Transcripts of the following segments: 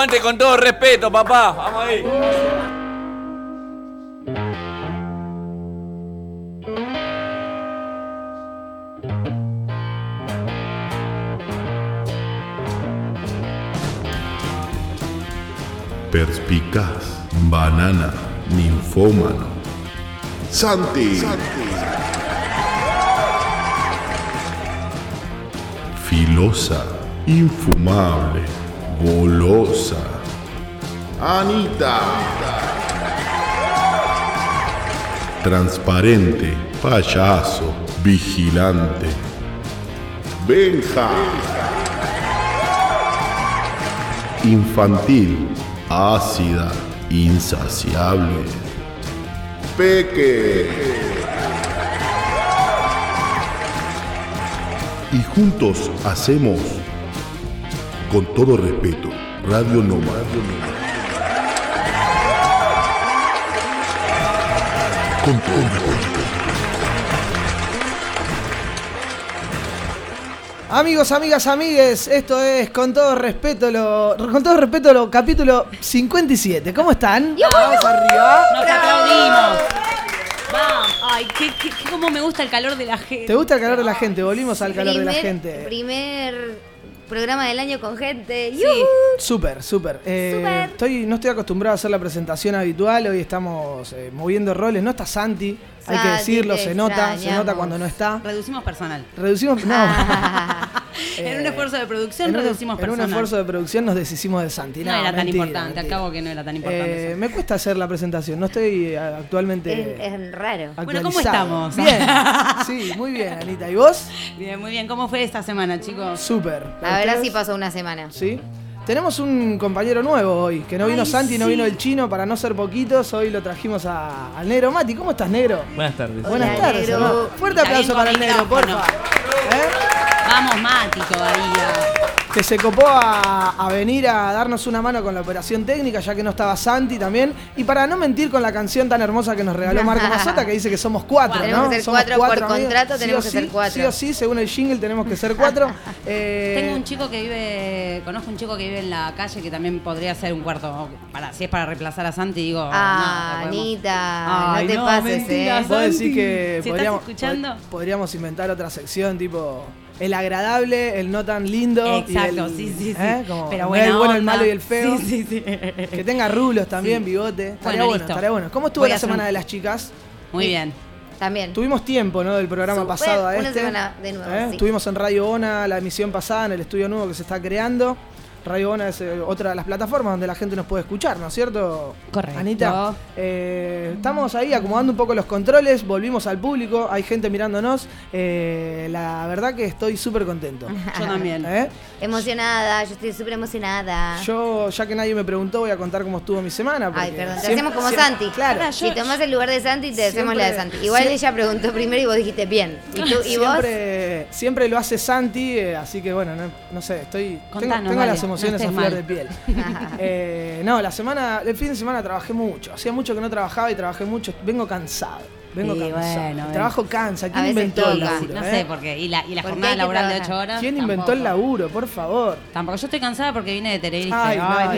Aguante con todo respeto, papá. Vamos ahí. Perspicaz, banana, ninfómano. Santi. Filosa, infumable, golosa. Anita. Transparente, payaso, vigilante. Benja. Infantil, ácida, insaciable. Peque. Y juntos hacemos, con todo respeto, Radio Noma. Con todo respeto. Amigos, amigas, amigues, esto es con todo respeto lo con todo respeto lo capítulo 57. ¿Cómo están? Vamos arriba. Nos aplaudimos. Vamos. Ay, qué, qué, qué- cómo me gusta el calor de la gente. ¿Te gusta el calor de la gente? Volvimos al calor de la Primer- gente. Primer programa del año con gente. Sí. Súper, súper. Eh, Súper. Estoy, no estoy acostumbrado a hacer la presentación habitual. Hoy estamos eh, moviendo roles. No está Santi, hay que decirlo. te Se nota, se nota extrañamos. cuando no está. Reducimos personal. Reducimos. No. en un Eh, esfuerzo de producción en un, reducimos en un esfuerzo de producción nos deshicimos de Santi. no No, era tan importante, mentira. acabo que no era tan importante. Eh, me cuesta hacer la presentación. No estoy eh, actualmente. Es, es raro. Bueno, ¿cómo estamos? Bien. Sí, muy bien, Anita. ¿Y vos? Bien, muy bien. ¿Cómo fue esta semana, chicos? Súper. A ver si pasó una semana. Sí. Tenemos un compañero nuevo hoy, que no vino Ay, Santi, no sí. vino el chino, para no ser poquitos, hoy lo trajimos a- al negro. Mati, ¿cómo estás, negro? Buenas tardes. Buenas tardes. negro. hermano. Fuerte aplauso para el negro, porfa. Vamos, Mati, todavía. Que se copó a, a venir a darnos una mano con la operación técnica, ya que no estaba Santi también. Y para no mentir con la canción tan hermosa que nos regaló Marco Mazota, que dice que somos cuatro, Tenemos ¿no? que ser Somos cuatro por amigos. contrato, Sí tenemos o que ser sí, cuatro. Sí o sí, según el jingle tenemos que ser cuatro. Eh, Tengo un chico que vive, conozco un chico que vive en la calle que también podría ser un cuarto, para, si es para reemplazar a Santi, digo, Ah, no, Anita, Ay, no te no, pases, mentira, eh. Vos decís que si podríamos, estás escuchando. pod- podríamos inventar otra sección tipo el agradable, el no tan lindo. y Exacto, el- sí, sí, sí. ¿eh? Como Pero el bueno, bueno, el malo y el feo. Sí, sí, sí. Que tenga rulos también, bigote. Estaría Bueno, bueno, estaría bueno. ¿Cómo estuvo Voy la semana un- de las chicas? Muy bien. También. Tuvimos tiempo, ¿no? Del programa pasado a una este. semana de nuevo, ¿Eh? sí. Estuvimos en Radio Ona la emisión pasada, en el estudio nuevo que se está creando. Radio Ona es eh, otra de las plataformas donde la gente nos puede escuchar, ¿no es cierto? Correcto. Anita, eh, estamos ahí acomodando un poco los controles, volvimos al público, hay gente mirándonos. eh, la verdad que estoy súper contento. Yo también. Emocionada, yo estoy súper emocionada. Yo, ya que nadie me preguntó, voy a contar cómo estuvo mi semana. Ay, perdón, te siempre- hacemos como siempre- Santi. Claro. Ahora, Si tomás el lugar de Santi, te hacemos la de Santi. Igual ella preguntó primero y vos dijiste bien. ¿Y, tú, y vos? siempre, lo hace Santi, eh, así que bueno, no, no sé, estoy tengo, Contanos, tengo vale, las emociones no a flor de piel. Eh, no, la semana, el fin de semana trabajé mucho. Hacía mucho que no trabajaba y trabajé mucho. Vengo cansado. Vengo Sí, cansado. bueno, el bueno. trabajo cansa. ¿Quién A veces inventó el toca. laburo? No eh? sé por qué. Y la, y la Porque jornada laboral de trabajar. 8 horas. ¿Quién inventó tampoco. el laburo? Por favor. Tampoco. Yo estoy cansada porque vine de Tenerife. Ay, no, Ay, no.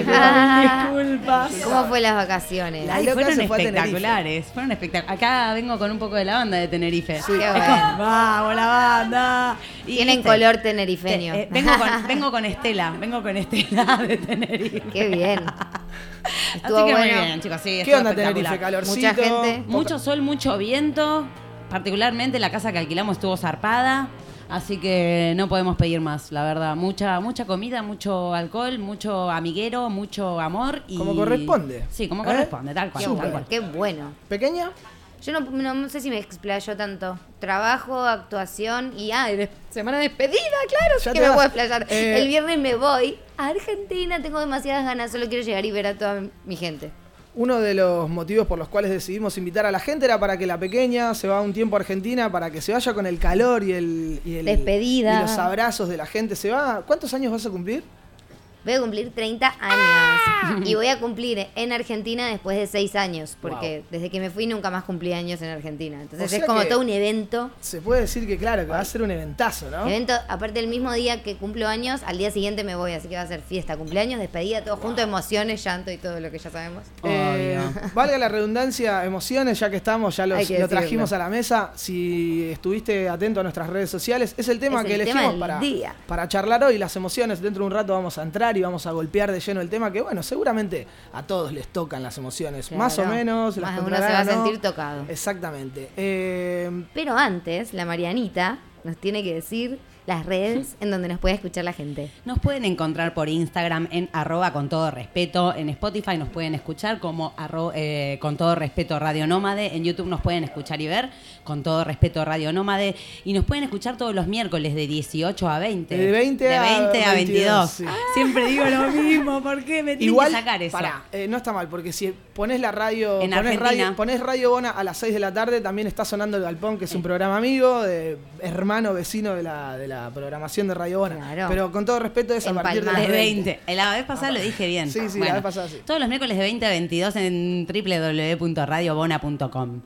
disculpa, disculpa. ¿Cómo fue las vacaciones? La Ay, fueron fue espectaculares. Fueron espectaculares. Acá vengo con un poco de la banda de Tenerife. Sí. Qué bueno. Vamos, la banda. Y, Tienen color tenerifeño. te- eh, vengo, con, vengo con Estela. Vengo con Estela de Tenerife. Qué bien. Así Estuvo que muy bueno. bien, chicos. Sí, ¿Qué onda espectacular. Tenerife? Calorcito. Mucha gente. Mucho sol, mucho viento. Particularmente la casa que alquilamos estuvo zarpada. Así que no podemos pedir más, la verdad. Mucha, mucha comida, mucho alcohol, mucho amiguero, mucho amor. Y... Como corresponde. Sí, como ¿Eh? corresponde, tal cual. Tal cual. Qué bueno. ¿Pequeña? Yo no, no, sé si me explayo tanto. Trabajo, actuación y ah, de- semana de despedida, claro. Ya que me vas. puedo explayar. Eh, El viernes me voy a Argentina, tengo demasiadas ganas, solo quiero llegar y ver a toda mi gente. Uno de los motivos por los cuales decidimos invitar a la gente era para que la pequeña se va un tiempo a Argentina, para que se vaya con el calor y el, y el- Despedida. y los abrazos de la gente. Se va. ¿Cuántos años vas a cumplir? Voy a cumplir 30 años. Y voy a cumplir en Argentina después de 6 años. Porque desde que me fui nunca más cumplí años en Argentina. Entonces O sea es como todo un evento. Se puede decir que, claro, que va a ser un eventazo, ¿no? Evento, aparte el mismo día que cumplo años, al día siguiente me voy, así que va a ser fiesta, cumpleaños, despedida, todo junto, emociones, llanto y todo lo que ya sabemos. Eh, valga la redundancia, emociones, ya que estamos, ya los- Hay que lo trajimos a la mesa. Si estuviste atento a nuestras redes sociales, es el tema Es que el elegimos tema para, día. para charlar hoy. Las emociones, dentro de un rato vamos a entrar y vamos a golpear de lleno el tema que, bueno, seguramente a todos les tocan las emociones, Claro. más o menos. las Más uno se va a sentir tocado. Exactamente. Eh, Pero antes, la Marianita nos tiene que decir las redes en donde nos puede escuchar la gente. Nos pueden encontrar por Instagram en arroba con todo respeto. En Spotify nos pueden escuchar como arro- eh, con todo respeto Radio Nómade. En YouTube nos pueden escuchar y ver con todo respeto Radio Nómade. Y nos pueden escuchar todos los miércoles de 18 a 20. De 20 De a 20 a 22. 22, sí. Siempre digo lo mismo. ¿Por qué me tienen Igual, que sacar eso? pará, eh, no está mal, porque si pones la radio, En Argentina. radio, pones Radio Bona a las 6 de la tarde, también está sonando El Galpón, que es un programa amigo, de hermano, vecino de la, de la programación de Radio Bona. Claro. Pero con todo respeto es a partir de las De 20. 20. La vez pasada lo dije bien. Sí, sí, la vez pasada sí. Todos los miércoles de 20 a 22 en www.radiobona.com.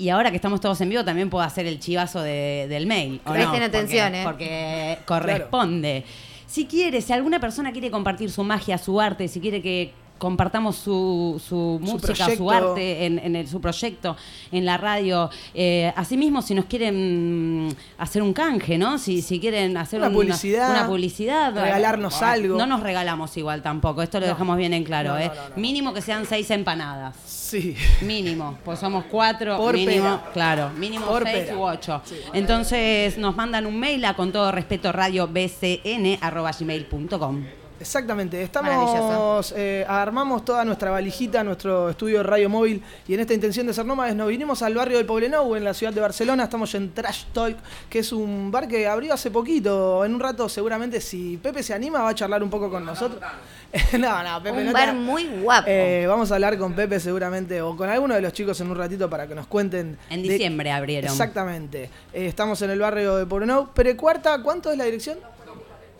Y ahora que estamos todos en vivo, también puedo hacer el chivazo de- del mail. ¿o no? Presten Porque- atención, ¿eh? Porque corresponde. Si quiere, si alguna persona quiere compartir su magia, su arte, si quiere que compartamos su, su música, su arte en, en el- su proyecto, en la radio. Eh, asimismo, si nos quieren hacer un canje, ¿no? Si, si quieren hacer Una publicidad, una publicidad, regalarnos algo. No nos regalamos igual tampoco, esto lo No. dejamos bien en claro, No, ¿eh? no. Mínimo que sean seis empanadas. Sí. Mínimo, pues somos cuatro, Por mínimo, pera. claro, mínimo Por seis pera. u ocho. Entonces nos mandan un mail a con todo respeto radio bcn arroba gmail.com. Exactamente, estamos, eh, armamos toda nuestra valijita, nuestro estudio de radio móvil y en esta intención de ser nómades nos vinimos al barrio del Poblenou en la ciudad de Barcelona, estamos en Trash Talk, que es un bar que abrió hace poquito, en un rato seguramente si Pepe se anima va a charlar un poco con nosotros. no, no, Pepe Un no te- bar muy guapo. Eh, vamos a hablar con Pepe seguramente o con alguno de los chicos en un ratito para que nos cuenten. En de- diciembre abrieron. Exactamente. Eh, estamos en el barrio de Poblenou. Perecuarta, ¿cuánto es la dirección?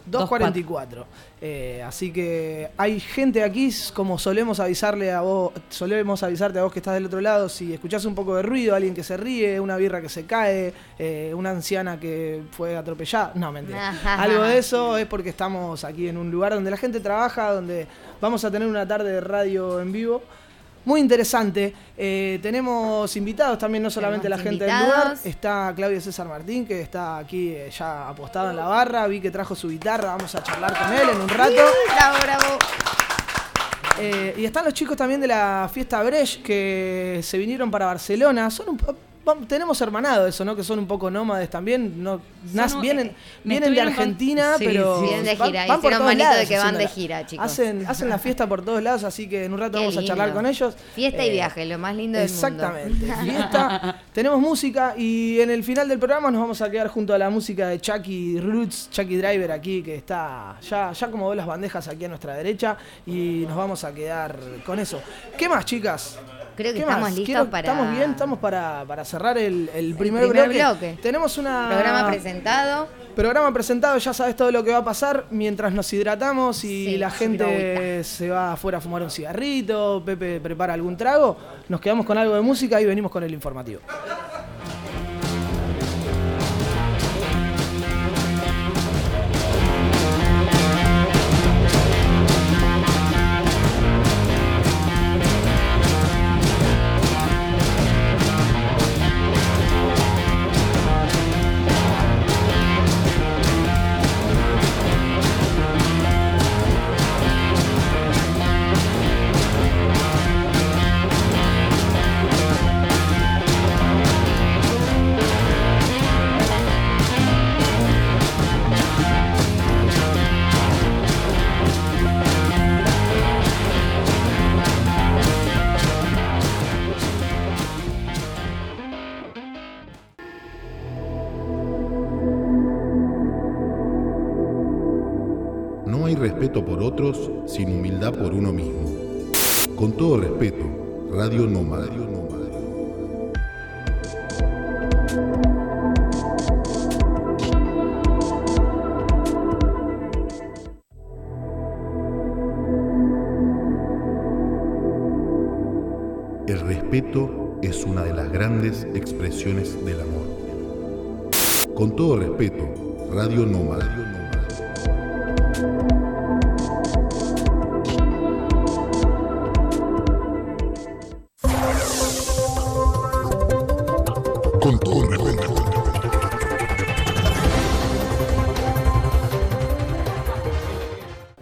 244. Eh, así que hay gente aquí, como solemos avisarle a vos, solemos avisarte a vos que estás del otro lado, si escuchás un poco de ruido, alguien que se ríe, una birra que se cae, eh, una anciana que fue atropellada, no, mentira. Algo de eso es porque estamos aquí en un lugar donde la gente trabaja, donde vamos a tener una tarde de radio en vivo. Muy interesante. Eh, tenemos invitados también, no solamente Tenemos la gente del lugar. Está Claudio César Martín, que está aquí eh, ya apostado en la barra. Vi que trajo su guitarra, vamos a charlar con él en un rato. Bravo, bravo. Eh, y están los chicos también de la fiesta Brecht que se vinieron para Barcelona. Son un tenemos hermanado eso, ¿no? Que son un poco nómades también. No, nas- vienen eh, vienen de estuvieron con- Argentina, Sí, pero sí. Vienen de gira, van por todos manito de lados que van de gira, chicos. Hacen, hacen la fiesta por todos lados, así que en un rato Qué vamos a charlar con ellos. Fiesta y Eh, viaje, lo más lindo del mundo. Exactamente. Fiesta, tenemos música y en el final del programa nos vamos a quedar junto a la música de Chucky Roots, Chucky Driver aquí, que está ya, ya como ve las bandejas aquí a nuestra derecha y nos vamos a quedar con eso. ¿Qué más, chicas? Creo que ¿Qué estamos más? listos Quiero- para- Estamos bien, estamos para, para cerrar el, el primer, primer bloque. bloque. Tenemos una... Programa presentado. Programa presentado, ya sabes todo lo que va a pasar mientras nos hidratamos y Sí, la gente se va afuera a fumar un cigarrito, Pepe prepara algún trago, nos quedamos con algo de música y venimos con el informativo. hay respeto por otros sin humildad por uno mismo. Con todo respeto, Radio Nómada. El respeto es una de las grandes expresiones del amor. Con todo respeto, Radio Nómada.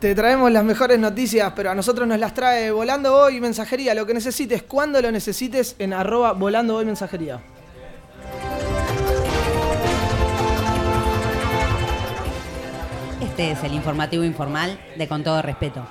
Te traemos las mejores noticias, pero a nosotros nos las trae Volando Hoy Mensajería. Lo que necesites, cuando lo necesites, en arroba Volando Hoy Mensajería. Este es el informativo informal de Con todo respeto.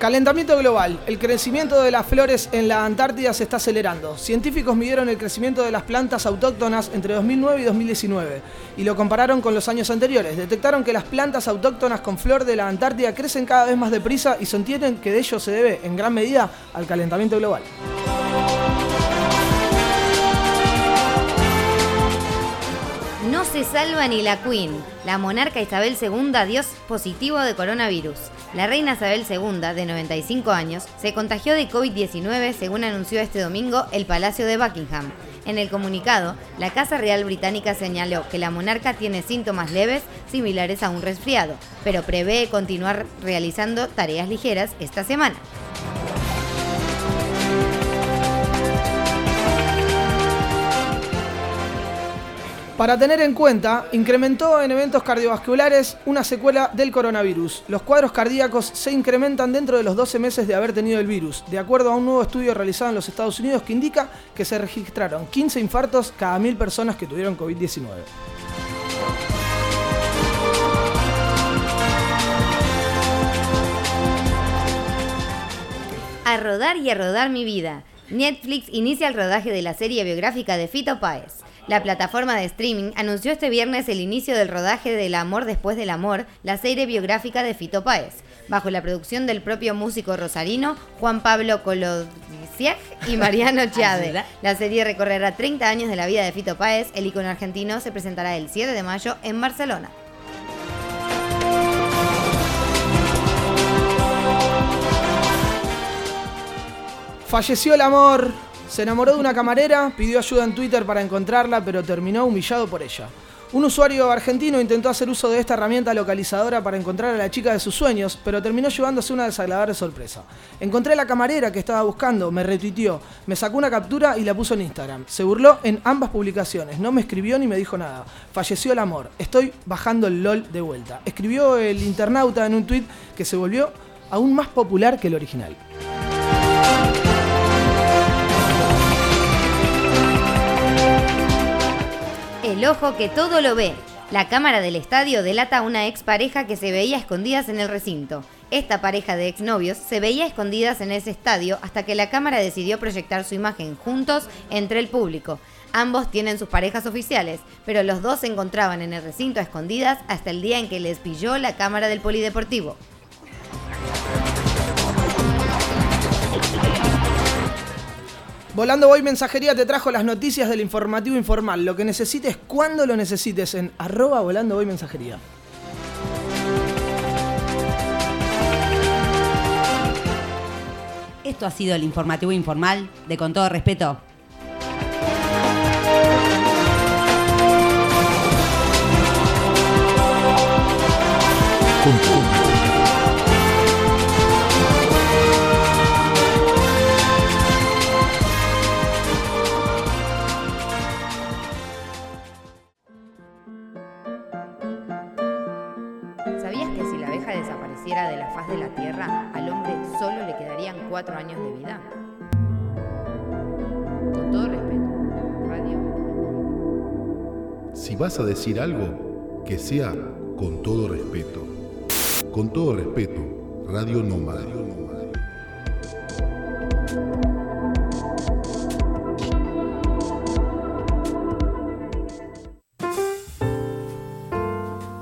Calentamiento global. El crecimiento de las flores en la Antártida se está acelerando. Científicos midieron el crecimiento de las plantas autóctonas entre 2009 y 2019 y lo compararon con los años anteriores. Detectaron que las plantas autóctonas con flor de la Antártida crecen cada vez más deprisa y sostienen que de ello se debe en gran medida al calentamiento global. No se salva ni la Queen. La monarca Isabel II dio positivo de coronavirus. La reina Isabel II, de 95 años, se contagió de COVID-19 según anunció este domingo el Palacio de Buckingham. En el comunicado, la Casa Real Británica señaló que la monarca tiene síntomas leves similares a un resfriado, pero prevé continuar realizando tareas ligeras esta semana. Para tener en cuenta, incrementó en eventos cardiovasculares una secuela del coronavirus. Los cuadros cardíacos se incrementan dentro de los 12 meses de haber tenido el virus, de acuerdo a un nuevo estudio realizado en los Estados Unidos que indica que se registraron 15 infartos cada mil personas que tuvieron COVID-19. A rodar y a rodar mi vida. Netflix inicia el rodaje de la serie biográfica de Fito Páez. La plataforma de streaming anunció este viernes el inicio del rodaje de El amor después del amor, la serie biográfica de Fito Páez, bajo la producción del propio músico rosarino Juan Pablo Colodiciag y Mariano Chiade. La serie recorrerá 30 años de la vida de Fito Páez. El icono argentino se presentará el 7 de mayo en Barcelona. Falleció el amor. Se enamoró de una camarera, pidió ayuda en Twitter para encontrarla, pero terminó humillado por ella. Un usuario argentino intentó hacer uso de esta herramienta localizadora para encontrar a la chica de sus sueños, pero terminó llevándose una desagradable sorpresa. Encontré a la camarera que estaba buscando, me retuiteó, me sacó una captura y la puso en Instagram. Se burló en ambas publicaciones, no me escribió ni me dijo nada. Falleció el amor, estoy bajando el LOL de vuelta. Escribió el internauta en un tweet que se volvió aún más popular que el original. El ojo que todo lo ve. La cámara del estadio delata a una expareja que se veía escondidas en el recinto. Esta pareja de exnovios se veía escondidas en ese estadio hasta que la cámara decidió proyectar su imagen juntos entre el público. Ambos tienen sus parejas oficiales, pero los dos se encontraban en el recinto a escondidas hasta el día en que les pilló la cámara del polideportivo. Volando Voy Mensajería te trajo las noticias del informativo informal. Lo que necesites, cuando lo necesites, en arroba Volando Voy Mensajería. Esto ha sido el informativo informal de Con todo respeto. Con todo cuatro años de vida? Con todo respeto, Radio. Si vas a decir algo, que sea con todo respeto. Con todo respeto, Radio Nómada.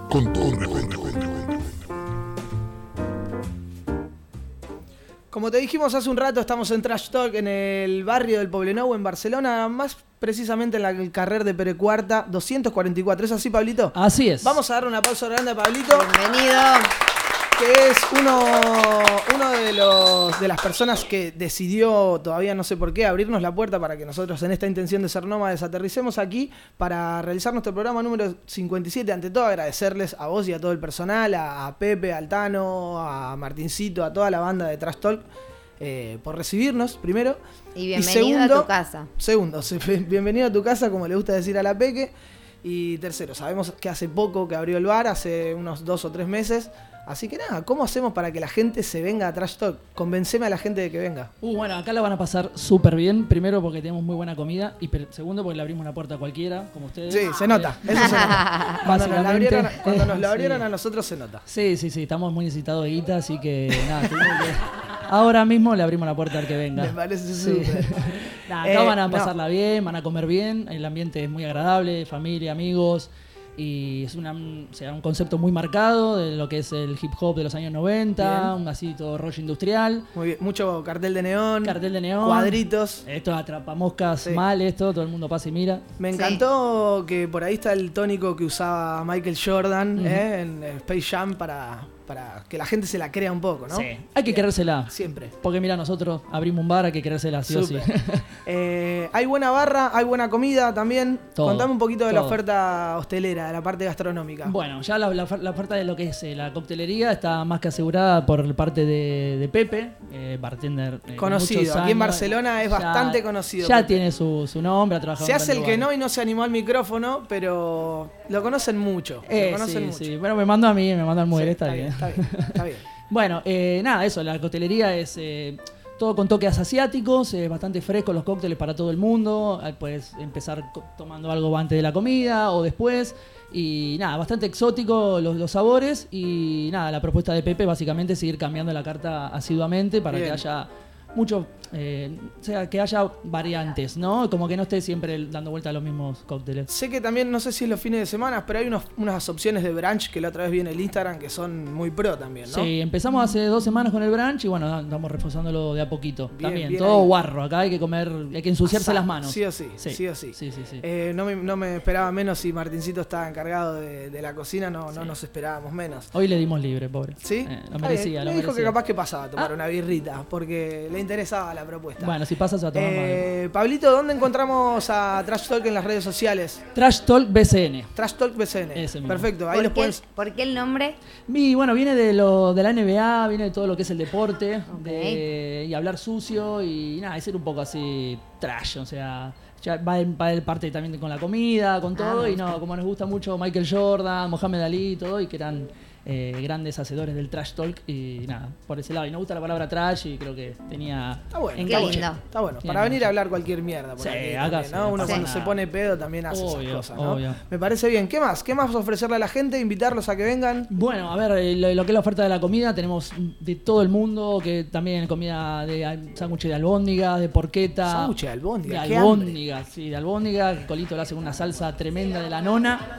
Con todo Como te dijimos hace un rato, estamos en Trash Talk en el barrio del Poblenou, en Barcelona, más precisamente en la el carrer de Perecuarta 244. ¿Es así, Pablito? Así es. Vamos a dar una pausa grande a Pablito, Bienvenido. Que es uno, uno de, los, de las personas que decidió, todavía no sé por qué, abrirnos la puerta para que nosotros en esta intención de ser nómades aterricemos aquí para realizar nuestro programa número 57. Ante todo, agradecerles a vos y a todo el personal, a, a Pepe, a Altano, a Martincito, a toda la banda de Trash Talk. eh, por recibirnos, primero. Y bienvenido a tu casa. Segundo, se- bienvenido a tu casa, como le gusta decir a la Peque. Y tercero, sabemos que hace poco que abrió el bar, hace unos dos o tres meses. Así que nada, ¿cómo hacemos para que la gente se venga a Trash Talk? Convenceme a la gente de que venga. Uh, bueno, acá la van a pasar súper bien. Primero porque tenemos muy buena comida y segundo porque le abrimos la puerta a cualquiera, como ustedes. Sí, se nota, eso se nota. Cuando nos la abrieron, cuando nos la sí. a nosotros se nota. Sí, sí, sí, estamos muy necesitados de guita, así que nada, que- ahora mismo le abrimos la puerta al que venga. Me parece Sí. súper. Acá Eh, van a no. pasarla bien, van a comer bien, el ambiente es muy agradable, familia, amigos, y es una, o sea, un concepto muy marcado de lo que es el hip hop de los años 90, Bien. un así todo rollo industrial, Muy bien, mucho cartel de neón, cartel de neón, cuadritos. esto atrapamoscas Sí. mal, esto, todo el mundo pasa y mira. Me Sí. encantó que por ahí está el tónico que usaba Michael Jordan eh, en Space Jam para, para que la gente se la crea un poco, ¿no? Sí, hay que querérsela. Siempre. Porque mira, nosotros abrimos un bar, hay que querérsela sí o sí. Súper. Eh, hay buena barra, hay buena comida también. Todo, Contame un poquito de la oferta hostelera, de la parte gastronómica. Bueno, ya la, la la oferta de lo que es eh, la coctelería está más que asegurada por parte de, de Pepe, eh, bartender. eh, con Conocido, aquí en. Barcelona es bastante conocido Ya Pepe. tiene su, su nombre, ha trabajado se hace el que no y no se animó al micrófono, pero lo conocen mucho. Eh, lo conocen sí, mucho. sí. Bueno, me mandó a mí, me mandó al muere, Sí, está, bien. Está bien, está bien. Bueno, eh, nada, eso, la coctelería es eh, todo con toques asiáticos, eh, bastante fresco los cócteles para todo el mundo. eh, Puedes empezar tomando algo antes de la comida o después. Y nada, bastante exótico los, los sabores. Y nada, la propuesta de Pepe básicamente es seguir cambiando la carta asiduamente para Bien. que haya mucho, eh, o sea, que haya variantes, ¿no? Como que no esté siempre dando vuelta a los mismos cócteles. Sé que también, no sé si es los fines de semana, pero hay unos- unas opciones de brunch que la otra vez vi en el Instagram que son muy pro también, ¿no? Sí, empezamos hace dos semanas con el brunch y bueno, estamos reforzándolo de a poquito. Bien, También, bien todo ahí. guarro. Acá hay que comer, hay que ensuciarse las manos. Sí o sí, sí, o sí. Sí, sí, sí. Eh, no, me, no me esperaba menos si Martincito estaba encargado de, de la cocina, no, no nos esperábamos menos. Hoy le dimos libre, pobre. ¿Sí? Eh, lo merecía, bien. lo Me dijo que merecía. capaz que pasaba a tomar Ah. una birrita, porque le interesaba la propuesta. Bueno, si pasa se va a tomar mal. Eh, Pablito, ¿dónde encontramos a Trash Talk en las redes sociales? Trash Talk BCN. Trash Talk BCN. Ese mismo. Perfecto, ahí ¿Por les qué, pueden... por qué el nombre? Y bueno, viene de lo de la NBA, viene de todo lo que es el deporte, de, y hablar sucio y nada, y ser un poco así trash, o sea, ya va en, va en parte también con la comida, con todo, me y no, como nos gusta mucho Michael Jordan, Mohamed Ali y todo, y que eran eh, grandes hacedores del trash talk, y nada, por ese lado. Y nos gusta la palabra trash y creo que tenía Está bueno. Está bueno, para venir a hablar cualquier mierda. Por Sí, aquí acá también, sí, ¿no? no Uno cuando nada. se pone pedo también hace esas cosas, ¿no? obvio. Me parece bien. ¿Qué más? ¿Qué más ofrecerle a la gente? Invitarlos a que vengan. Bueno, a ver, eh, lo, lo que es la oferta de la comida, tenemos de todo el mundo, que también comida de sándwiches de albóndiga, de porqueta. Sándwich de albóndiga, De qué albóndiga, sí, de albóndiga. que Colito le hace una salsa tremenda de la nona.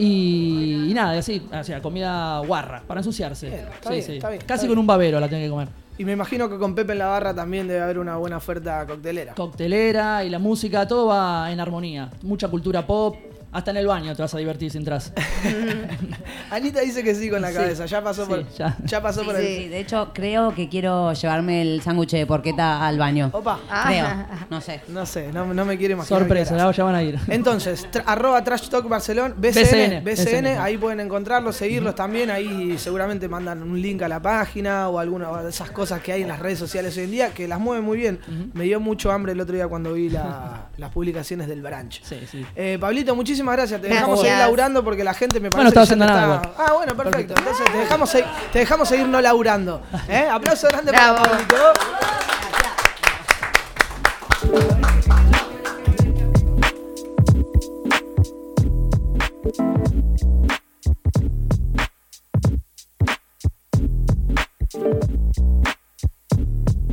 Y, y nada, así, o sea, comida guarra, para ensuciarse. Bien, está Sí, bien, sí. está bien, Casi está con un babero la tiene que comer. Y me imagino que con Pepe en la barra también debe haber una buena oferta coctelera. Coctelera y la música, todo va en armonía. Mucha cultura pop. Hasta en el baño te vas a divertir si entras. Anita dice que sí con la Sí, cabeza. Ya pasó sí, por, ya. ya pasó por el. Sí, de hecho, creo que quiero llevarme el sándwich de porqueta al baño. Opa. Ah. Creo, no sé. No sé, no, no me quiero imaginar. Sorpresa, harás. ya van a ir. Entonces, tra- arroba Trash Talk Barcelona, BCN, BCN, BCN, BCN. ahí pueden encontrarlos, seguirlos también, ahí seguramente mandan un link a la página o alguna de esas cosas que hay en las redes sociales hoy en día, que las mueven muy bien. Me dio mucho hambre el otro día cuando vi la- las publicaciones del branch. Sí, sí. Eh, Pablito, muchísimas gracias. Te Gracias. dejamos seguir laburando porque la gente me Bueno, parece estaba que ya haciendo nada Ah, bueno, perfecto. Entonces te dejamos, se- te dejamos seguir no laburando. ¿Eh? Aplauso grande Bravo. para Pablito.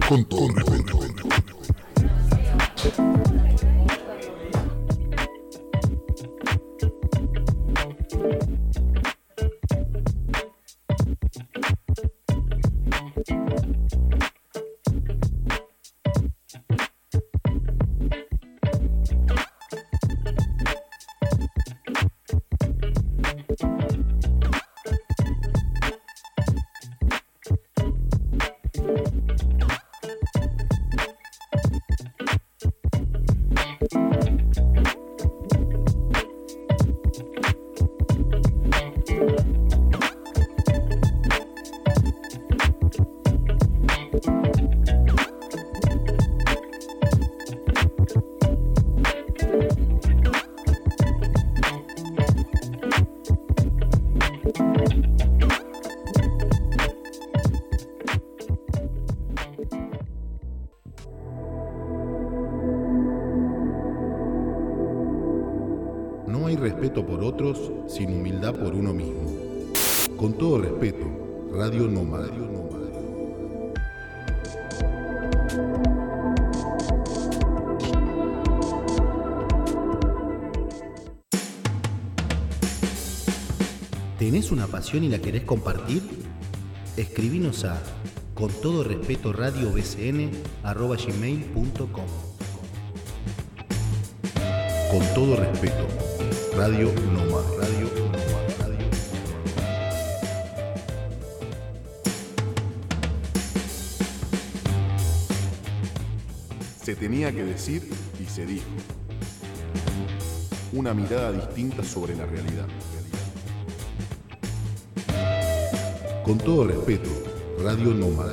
Con todo respeto. no ¿Tenés una pasión y la querés compartir? Escribinos a con todo respeto radiobcn arroba gmail.com Con todo respeto, Radio Nómada. Radio. Se tenía que decir y se dijo. Una mirada distinta sobre la realidad. Con todo respeto, Radio Nómada.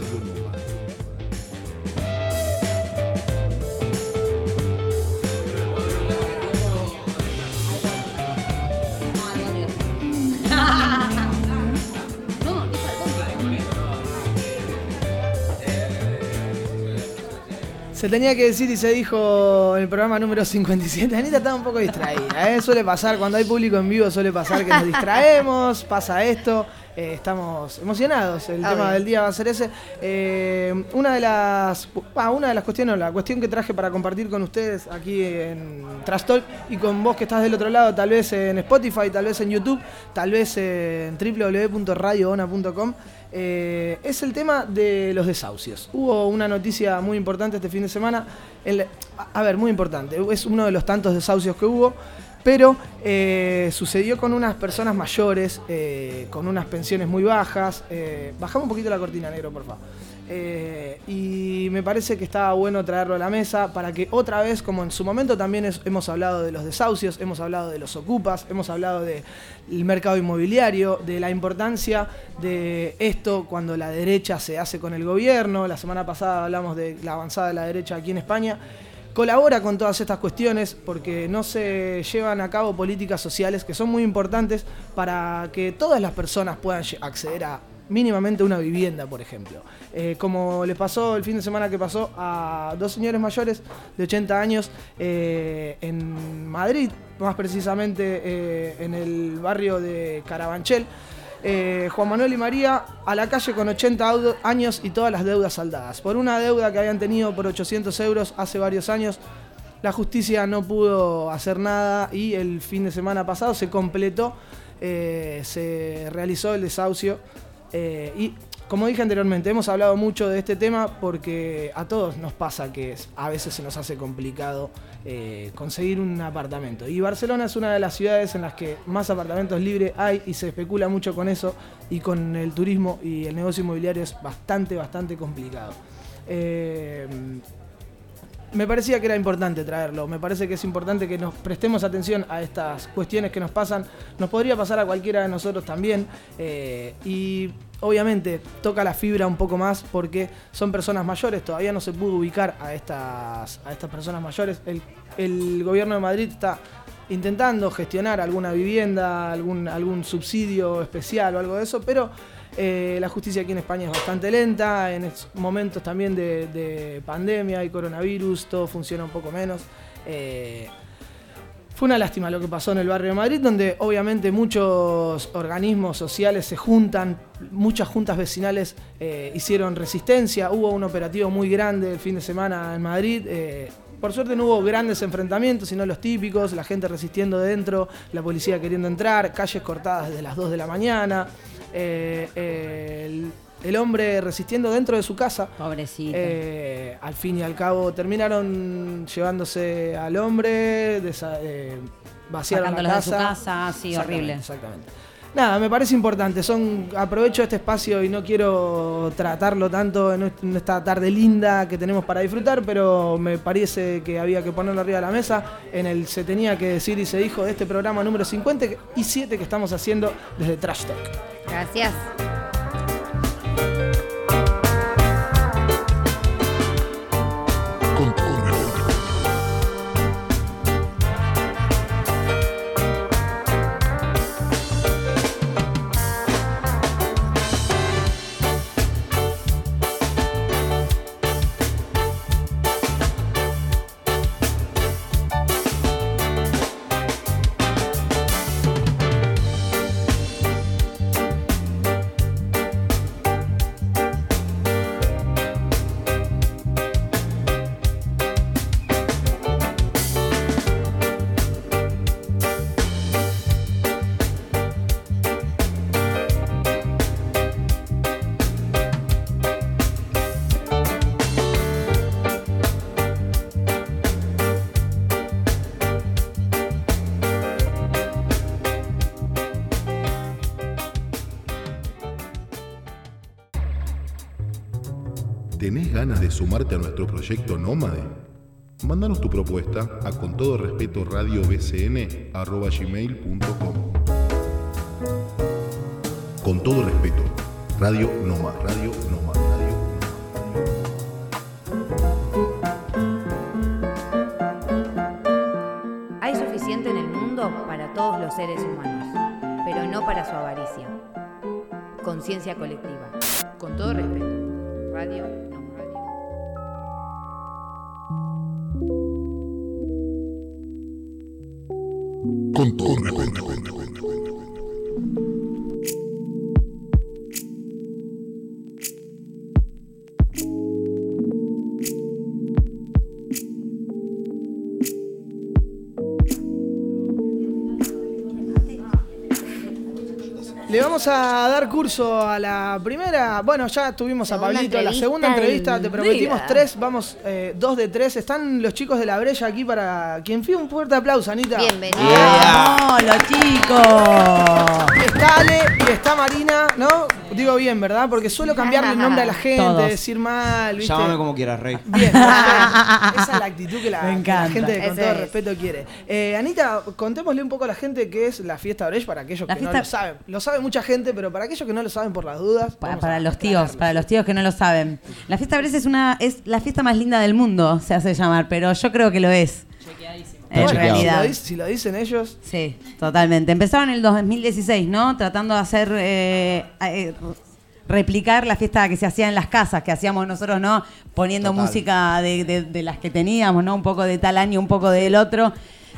Se tenía que decir y se dijo en el programa número 57. Anita estaba un poco distraída, ¿eh? Suele pasar, cuando hay público en vivo, suele pasar que nos distraemos, pasa esto. Eh, estamos emocionados. El Ah, tema del día va a ser ese. Eh, una de las ah, una de las cuestiones, la cuestión que traje para compartir con ustedes aquí en Trash Talk y con vos que estás del otro lado, tal vez en Spotify, tal vez en YouTube, tal vez en www.radioona.com. eh, es el tema de los desahucios. Hubo una noticia muy importante este fin de semana. a ver, muy importante. Es uno de los tantos desahucios que hubo. Pero eh, sucedió con unas personas mayores, eh, con unas pensiones muy bajas. Bajamos un poquito la cortina, negro, por favor. Eh, y me parece que estaba bueno traerlo a la mesa para que otra vez, como en su momento también hemos hablado de los desahucios, hemos hablado de los ocupas, hemos hablado del mercado inmobiliario, de la importancia de esto cuando la derecha se hace con el gobierno. La semana pasada hablamos de la avanzada de la derecha aquí en España colabora con todas estas cuestiones porque no se llevan a cabo políticas sociales que son muy importantes para que todas las personas puedan acceder a mínimamente una vivienda, por ejemplo. Eh, como le pasó el fin de semana que pasó a dos señores mayores de 80 años eh, en Madrid, más precisamente eh, en el barrio de Carabanchel. Juan Manuel y María a la calle con 80 audo- años y todas las deudas saldadas. Por una deuda que habían tenido por 800 euros hace varios años, la justicia no pudo hacer nada y el fin de semana pasado se completó, se realizó el desahucio. Eh, y como dije anteriormente, hemos hablado mucho de este tema porque a todos nos pasa que a veces se nos hace complicado eh, conseguir un apartamento. Y Barcelona es una de las ciudades en las que más apartamentos libres hay y se especula mucho con eso y con el turismo y el negocio inmobiliario es bastante, bastante complicado. Eh, me parecía que era importante traerlo, me parece que es importante que nos prestemos atención a estas cuestiones que nos pasan, nos podría pasar a cualquiera de nosotros también eh, y obviamente toca la fibra un poco más porque son personas mayores, todavía no se pudo ubicar a estas, a estas personas mayores, el, el gobierno de Madrid está intentando gestionar alguna vivienda, algún, algún subsidio especial o algo de eso, pero eh, la justicia aquí en España es bastante lenta, en momentos también de, de pandemia y coronavirus, todo funciona un poco menos. Eh, fue una lástima lo que pasó en el barrio de Madrid, donde obviamente muchos organismos sociales se juntan, muchas juntas vecinales eh, hicieron resistencia, hubo un operativo muy grande el fin de semana en Madrid. por suerte no hubo grandes enfrentamientos, sino los típicos, la gente resistiendo dentro, la policía queriendo entrar, calles cortadas desde las 2 de la mañana, eh, eh, el, el hombre resistiendo dentro de su casa. Pobrecito. Eh, al fin y al cabo terminaron llevándose al hombre, desa- eh, vaciaron la Sacándolos de su casa. casa, sí, horrible. Exactamente. Nada, me parece importante. Son, aprovecho este espacio y no quiero tratarlo tanto en est- en esta tarde linda que tenemos para disfrutar, pero me parece que había que ponerlo arriba de la mesa. En el se tenía que decir y se dijo de este programa número 57 que estamos haciendo desde Trash Talk. Gracias. ¿Tenés ganas de sumarte a nuestro proyecto Nómade? Mándanos tu propuesta a con todo respeto radiobcn.gmail.com Con todo respeto, Radio Nómade, Radio Nómade, Radio Hay suficiente en el mundo para todos los seres humanos, pero no para su avaricia. Conciencia colectiva. Con todo respeto. Radio no radio. Con todo respeto. Le vamos a dar curso a la primera. Bueno, ya tuvimos a Pablito. La segunda entrevista, te prometimos día. tres, vamos eh, dos de tres. Están los chicos de la Brecha aquí para quien fue un fuerte aplauso, Anita. Bienvenido. ¡Hola, chicos! Está Ale y está Marina, ¿no? Digo bien, ¿verdad? Porque suelo cambiarle el nombre a la gente, Todos. decir mal, ¿viste? Llámame como quieras, Rey. Bien, esa es la actitud que la, que gente con Ese todo es. respeto quiere. Eh, Anita, contémosle un poco a la gente qué es la fiesta Brecht para aquellos La que no lo saben. Lo sabe mucha gente, pero para aquellos que no lo saben por las dudas. Para, los tíos, para los tíos que no lo saben. La fiesta Bresa es una es la fiesta más linda del mundo, se hace llamar, pero yo creo que lo es. En si, lo si dicen ellos, Sí, totalmente. Empezaron en el 2016, ¿no? Tratando de hacer, eh, eh, replicar la fiesta que se hacía en las casas, que hacíamos nosotros, ¿no? Poniendo Total. música de, de- de las que teníamos, ¿no? Un poco de tal año, un poco del otro.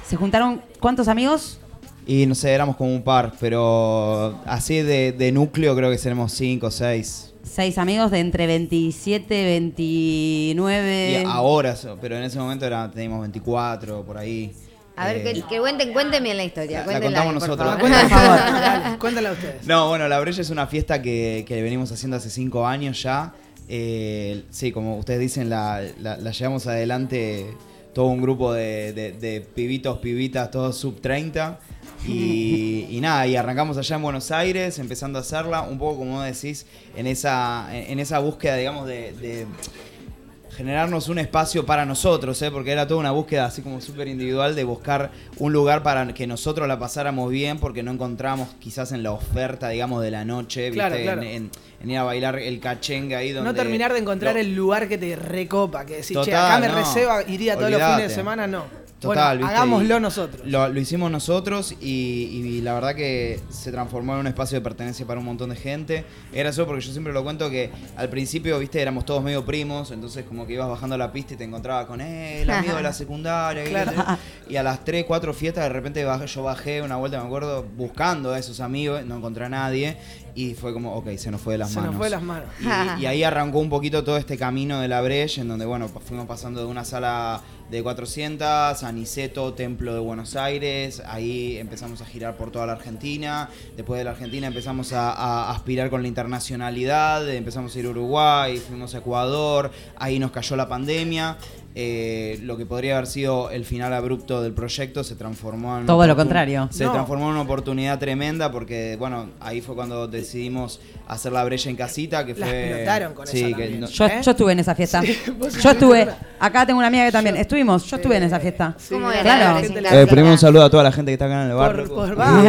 Se juntaron, ¿cuántos amigos? Y no sé, éramos como un par, pero así de, de núcleo creo que seremos cinco o seis. Seis amigos de entre 27, 29. Y ahora, pero en ese momento era, teníamos 24, por ahí. A ver, Eh, que, que cuenten, cuéntenme la historia. La- contamos nosotros. favor. cuéntala, por favor, dale, cuéntala ustedes. No, bueno, la Brecha es una fiesta que, que venimos haciendo hace cinco años ya. Eh, sí, como ustedes dicen, la, la- la llevamos adelante todo un grupo de, de- de pibitos, pibitas, todos sub 30. Y, y nada, y arrancamos allá en Buenos Aires, empezando a hacerla, un poco como decís, en esa, en, esa búsqueda, digamos, de, de generarnos un espacio para nosotros, ¿eh? porque era toda una búsqueda así como súper individual de buscar un lugar para que nosotros la pasáramos bien, porque no encontramos quizás en la oferta, digamos, de la noche, ¿viste? Claro. En, en- en ir a bailar el cachengue ahí donde... No terminar de encontrar lo- el lugar que te recopa, que decís, che, acá me no. receba, iría todos los fines de semana, no. Total, bueno, hagámoslo Y nosotros. Lo, lo hicimos nosotros y, y la verdad que se transformó en un espacio de pertenencia para un montón de gente. Era eso porque yo siempre lo cuento que al principio, viste, éramos todos medio primos, entonces como que ibas bajando la pista y te encontrabas con eh, el amigo de la secundaria. y Claro. a las 3, 4 fiestas de repente bajé- yo bajé una vuelta, me acuerdo, buscando a esos amigos, no encontré a nadie y fue como, ok, se nos fue de las Se manos. nos fue de las manos. Y, y ahí arrancó un poquito todo este camino de la Breche, en donde, bueno, fuimos pasando de una sala de 400 a Niceto, Templo de Buenos Aires, ahí empezamos a girar por toda la Argentina, después de la Argentina empezamos a, a aspirar con la internacionalidad, empezamos a ir a Uruguay, fuimos a Ecuador, ahí nos cayó la pandemia. Eh, lo que podría haber sido el final abrupto del proyecto se transformó en una Todo lo contrario. se No. transformó en una oportunidad tremenda porque bueno ahí fue cuando decidimos hacer la brecha en casita que fue explotaron con sí, esa que también. no- Yo, ¿Eh? yo estuve en esa fiesta. Sí, yo estuve. Acá tengo una amiga que también. Estuvimos. Yo estuve en esa fiesta. Sí, ¿Cómo era Claro. Eh, primero un saludo a toda la gente que está acá en el Por, barrio. por- vamos.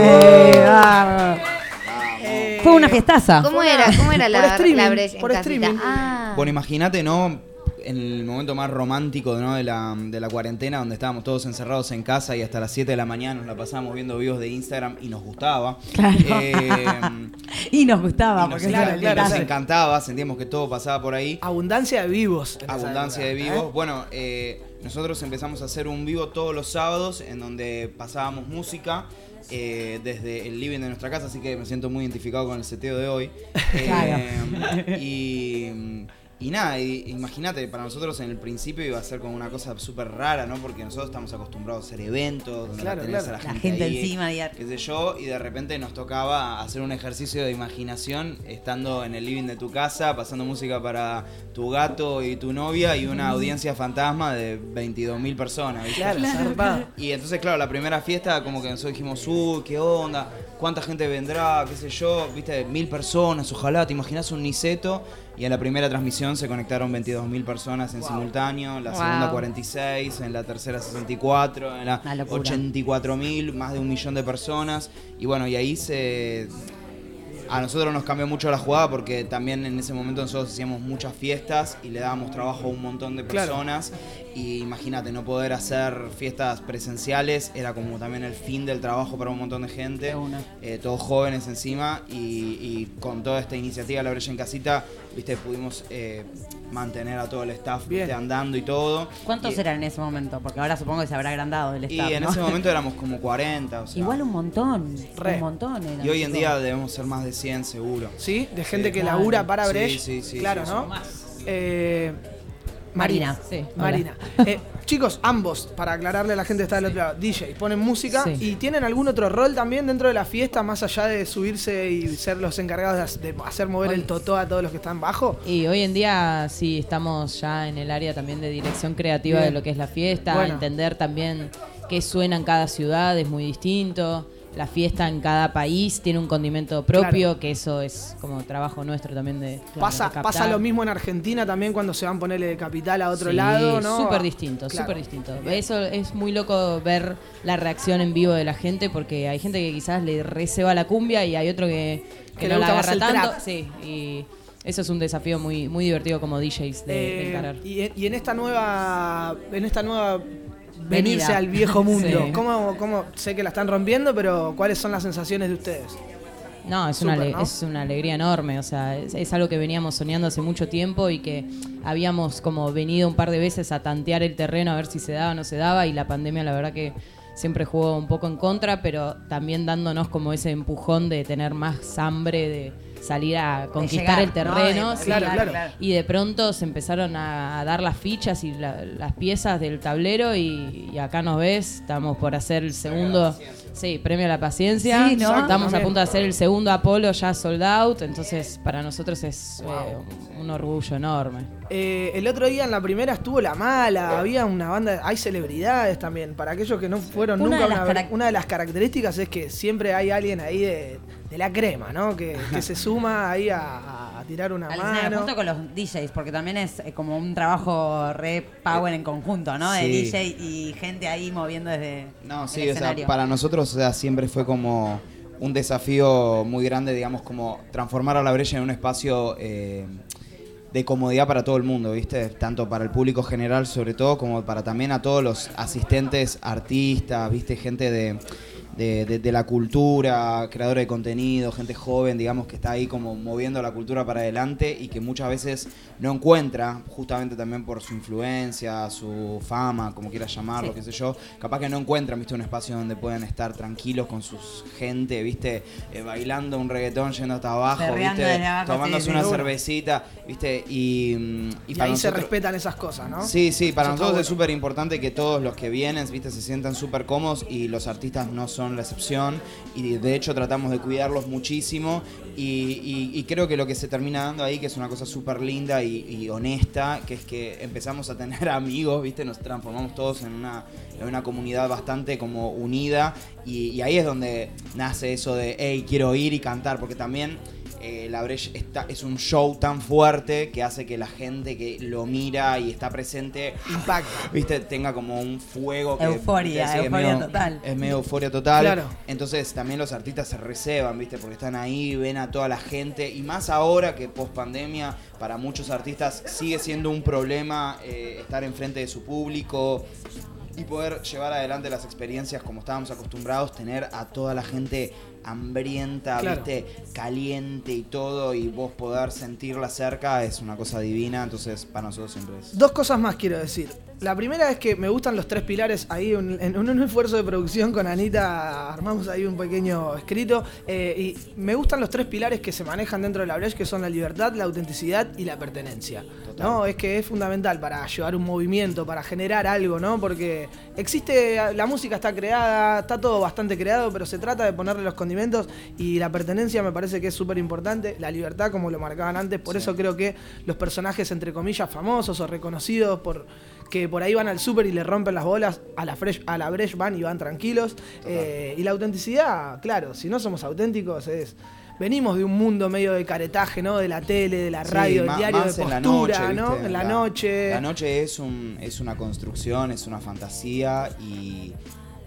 Eh, Fue una fiestaza. ¿Cómo era, cómo era por la, streaming, la brecha en por casita? streaming. Ah. Bueno, imagínate, ¿no? En el momento más romántico ¿no? de, la, de la cuarentena, donde estábamos todos encerrados en casa y hasta las 7 de la mañana nos la pasábamos viendo videos de Instagram y nos gustaba. Claro. Eh, Y nos gustaba. y nos, porque claro, nos encantaba, sentíamos que todo pasaba por ahí. Abundancia de vivos. Abundancia de época, vivos. ¿eh? Bueno, eh, nosotros empezamos a hacer un vivo todos los sábados en donde pasábamos música. eh, desde el living de nuestra casa, así que me siento muy identificado con el seteo de hoy. Eh, y, y nada, y- imagínate, para nosotros en el principio iba a ser como una cosa súper rara, ¿no? Porque nosotros estamos acostumbrados a hacer eventos, donde Claro, la tenés claro. a la La gente, gente ahí, encima, y- qué sé yo, y de repente nos tocaba hacer un ejercicio de imaginación estando en el living de tu casa, pasando música para tu gato y tu novia y una audiencia fantasma de 22.000 personas. ¿viste? Claro, zarpado. Y entonces, claro, la primera fiesta como que nosotros dijimos, uy, qué onda, cuánta gente vendrá, qué sé yo, viste, mil personas, ojalá, te imaginas un niceto. Y en la primera transmisión se conectaron 22.000 personas en simultáneo, en la Wow. segunda 46, en la tercera 64, en la Una locura. 84.000, más de un millón de personas. Y bueno, y ahí se... A nosotros nos cambió mucho la jugada porque también en ese momento nosotros hacíamos muchas fiestas y le dábamos trabajo a un montón de Claro. Y imagínate, no poder hacer fiestas presenciales era como también el fin del trabajo para un montón de gente. Eh, todos jóvenes encima. Y, y con toda esta iniciativa, La Brecha en Casita, viste, pudimos eh, mantener a todo el staff viste, andando y todo. ¿Cuántos y, eran en ese momento? Porque ahora supongo que se habrá agrandado el Y staff, en ¿no? ese momento éramos como 40. o sea, Igual un montón. Re. Un montón. eran, Y hoy en día debemos ser más de 100 seguro. ¿Sí? De gente Sí. que Claro. labura para Sí, Brecht. sí, sí, claro, sí, ¿no? sí. Eh, Marina. Sí. Marina. Eh, chicos, ambos, para aclararle a la gente que está del otro lado, DJ, ponen música Sí. y tienen algún otro rol también dentro de la fiesta, más allá de subirse y ser los encargados de, de hacer mover el totó a todos los que están bajo. Y hoy en día sí estamos ya en el área también de dirección creativa Bien. de lo que es la fiesta, Bueno. entender también qué suena en cada ciudad, es muy distinto. La fiesta en cada país tiene un condimento propio, Claro. que eso es como trabajo nuestro también de, Pasa, de pasa lo mismo en Argentina también cuando se van a ponerle de capital a otro Sí, lado, ¿no? Súper distinto, Claro. súper distinto. Eso es muy loco ver la reacción en vivo de la gente porque hay gente que quizás le receba la cumbia y hay otro que, que no la agarra tanto. trap. Sí, y eso es un desafío muy, muy divertido como DJs de, de Eh, encarar. y, en- y en esta nueva en esta nueva Venida. venirse al viejo mundo, Sí. ¿cómo, cómo sé que la están rompiendo, pero cuáles son las sensaciones de ustedes? No, es, una, Súper, ale- ¿no? es una alegría enorme, o sea, es, es algo que veníamos soñando hace mucho tiempo y que habíamos como venido un par de veces a tantear el terreno a ver si se daba o no se daba y la pandemia la verdad que siempre jugó un poco en contra, pero también dándonos como ese empujón de tener más hambre de salir a conquistar llegar, el terreno. ¿no? De- sí, Claro, claro. Y de pronto se empezaron a, a dar las fichas y la- las piezas del tablero y, y acá nos ves, estamos por hacer el segundo, sí, premio a la paciencia. Sí, ¿no? Estamos a punto de hacer el segundo Apolo ya sold out, entonces para nosotros es eh, un orgullo enorme. Eh, el otro día en la primera estuvo La Mala, había una banda, hay celebridades también. Para aquellos que no fueron Una nunca, de una, una de las características es que siempre hay alguien ahí de, de la crema, ¿no? Que, que se suma ahí a, a tirar una Al mano. junto con los DJs, porque también es eh, como un trabajo re power en conjunto, ¿no? De Sí. DJ y gente ahí moviendo desde No, el sí, o sea, para nosotros o sea, siempre fue como un desafío muy grande, digamos, como transformar a la brecha en un espacio eh, de comodidad para todo el mundo, ¿viste? Tanto para el público general, sobre todo, como para también a todos los asistentes, artistas, ¿viste? Gente de, de, de- de la cultura, creadores de contenido, gente joven, digamos, que está ahí como moviendo la cultura para adelante y que muchas veces no encuentra, justamente también por su influencia, su fama, como quieras llamarlo, Sí. qué sé yo, capaz que no encuentran, viste, un espacio donde puedan estar tranquilos con sus gente, viste, Eh, bailando un reggaetón yendo hasta abajo, viste, abajo, tomándose sí, una seguro. cervecita, viste, y, y Y para ahí se respetan esas cosas, ¿no? Sí, sí, para Eso nosotros es súper importante que todos los que vienen, viste, se sientan súper cómodos y los artistas no son la excepción y de hecho tratamos de cuidarlos muchísimo y, creo que lo que se termina dando ahí, que es una cosa súper linda y, y honesta, que es que empezamos a tener amigos, viste, nos transformamos todos en una, en una comunidad bastante como unida y ahí es donde nace eso de, hey, quiero ir y cantar, porque también eh, la Breche está, es un show tan fuerte que hace que la gente que lo mira y está presente, Impacta. viste, tenga como un fuego. Que, Euforia, es euforia medio- total. Es medio euforia total. Claro. Entonces también los artistas se reservan, viste, porque están ahí, ven a toda la gente y más ahora que post pandemia para muchos artistas sigue siendo un problema eh, estar enfrente de su público y poder llevar adelante las experiencias como estábamos acostumbrados, tener a toda la gente hambrienta, Claro. viste, caliente y todo, y vos poder sentirla cerca es una cosa divina, entonces para nosotros siempre es. Dos cosas más quiero decir. La primera es que me gustan los tres pilares. Ahí un- en un, un esfuerzo de producción con Anita armamos ahí un pequeño escrito. eh, y me gustan los tres pilares que se manejan dentro de la Breche, que son la libertad, la autenticidad y la pertenencia. ¿no? Es que es fundamental para llevar un movimiento, para generar algo, ¿no? Porque existe, la música está creada, está todo bastante creado, pero se trata de ponerle los condimentos y la pertenencia me parece que es súper importante. La libertad, como lo marcaban antes, por eso creo que los personajes, entre comillas, famosos o reconocidos por que por ahí van al súper y le rompen las bolas, a la fresh, a la Breche van y van tranquilos. Eh, y la autenticidad, claro, si no somos auténticos es... venimos de un mundo medio de caretaje, ¿no? De la tele, de la Sí, radio, del diario de más en la postura, noche, ¿no? En la, noche. La noche es, un, es una construcción, es una fantasía y,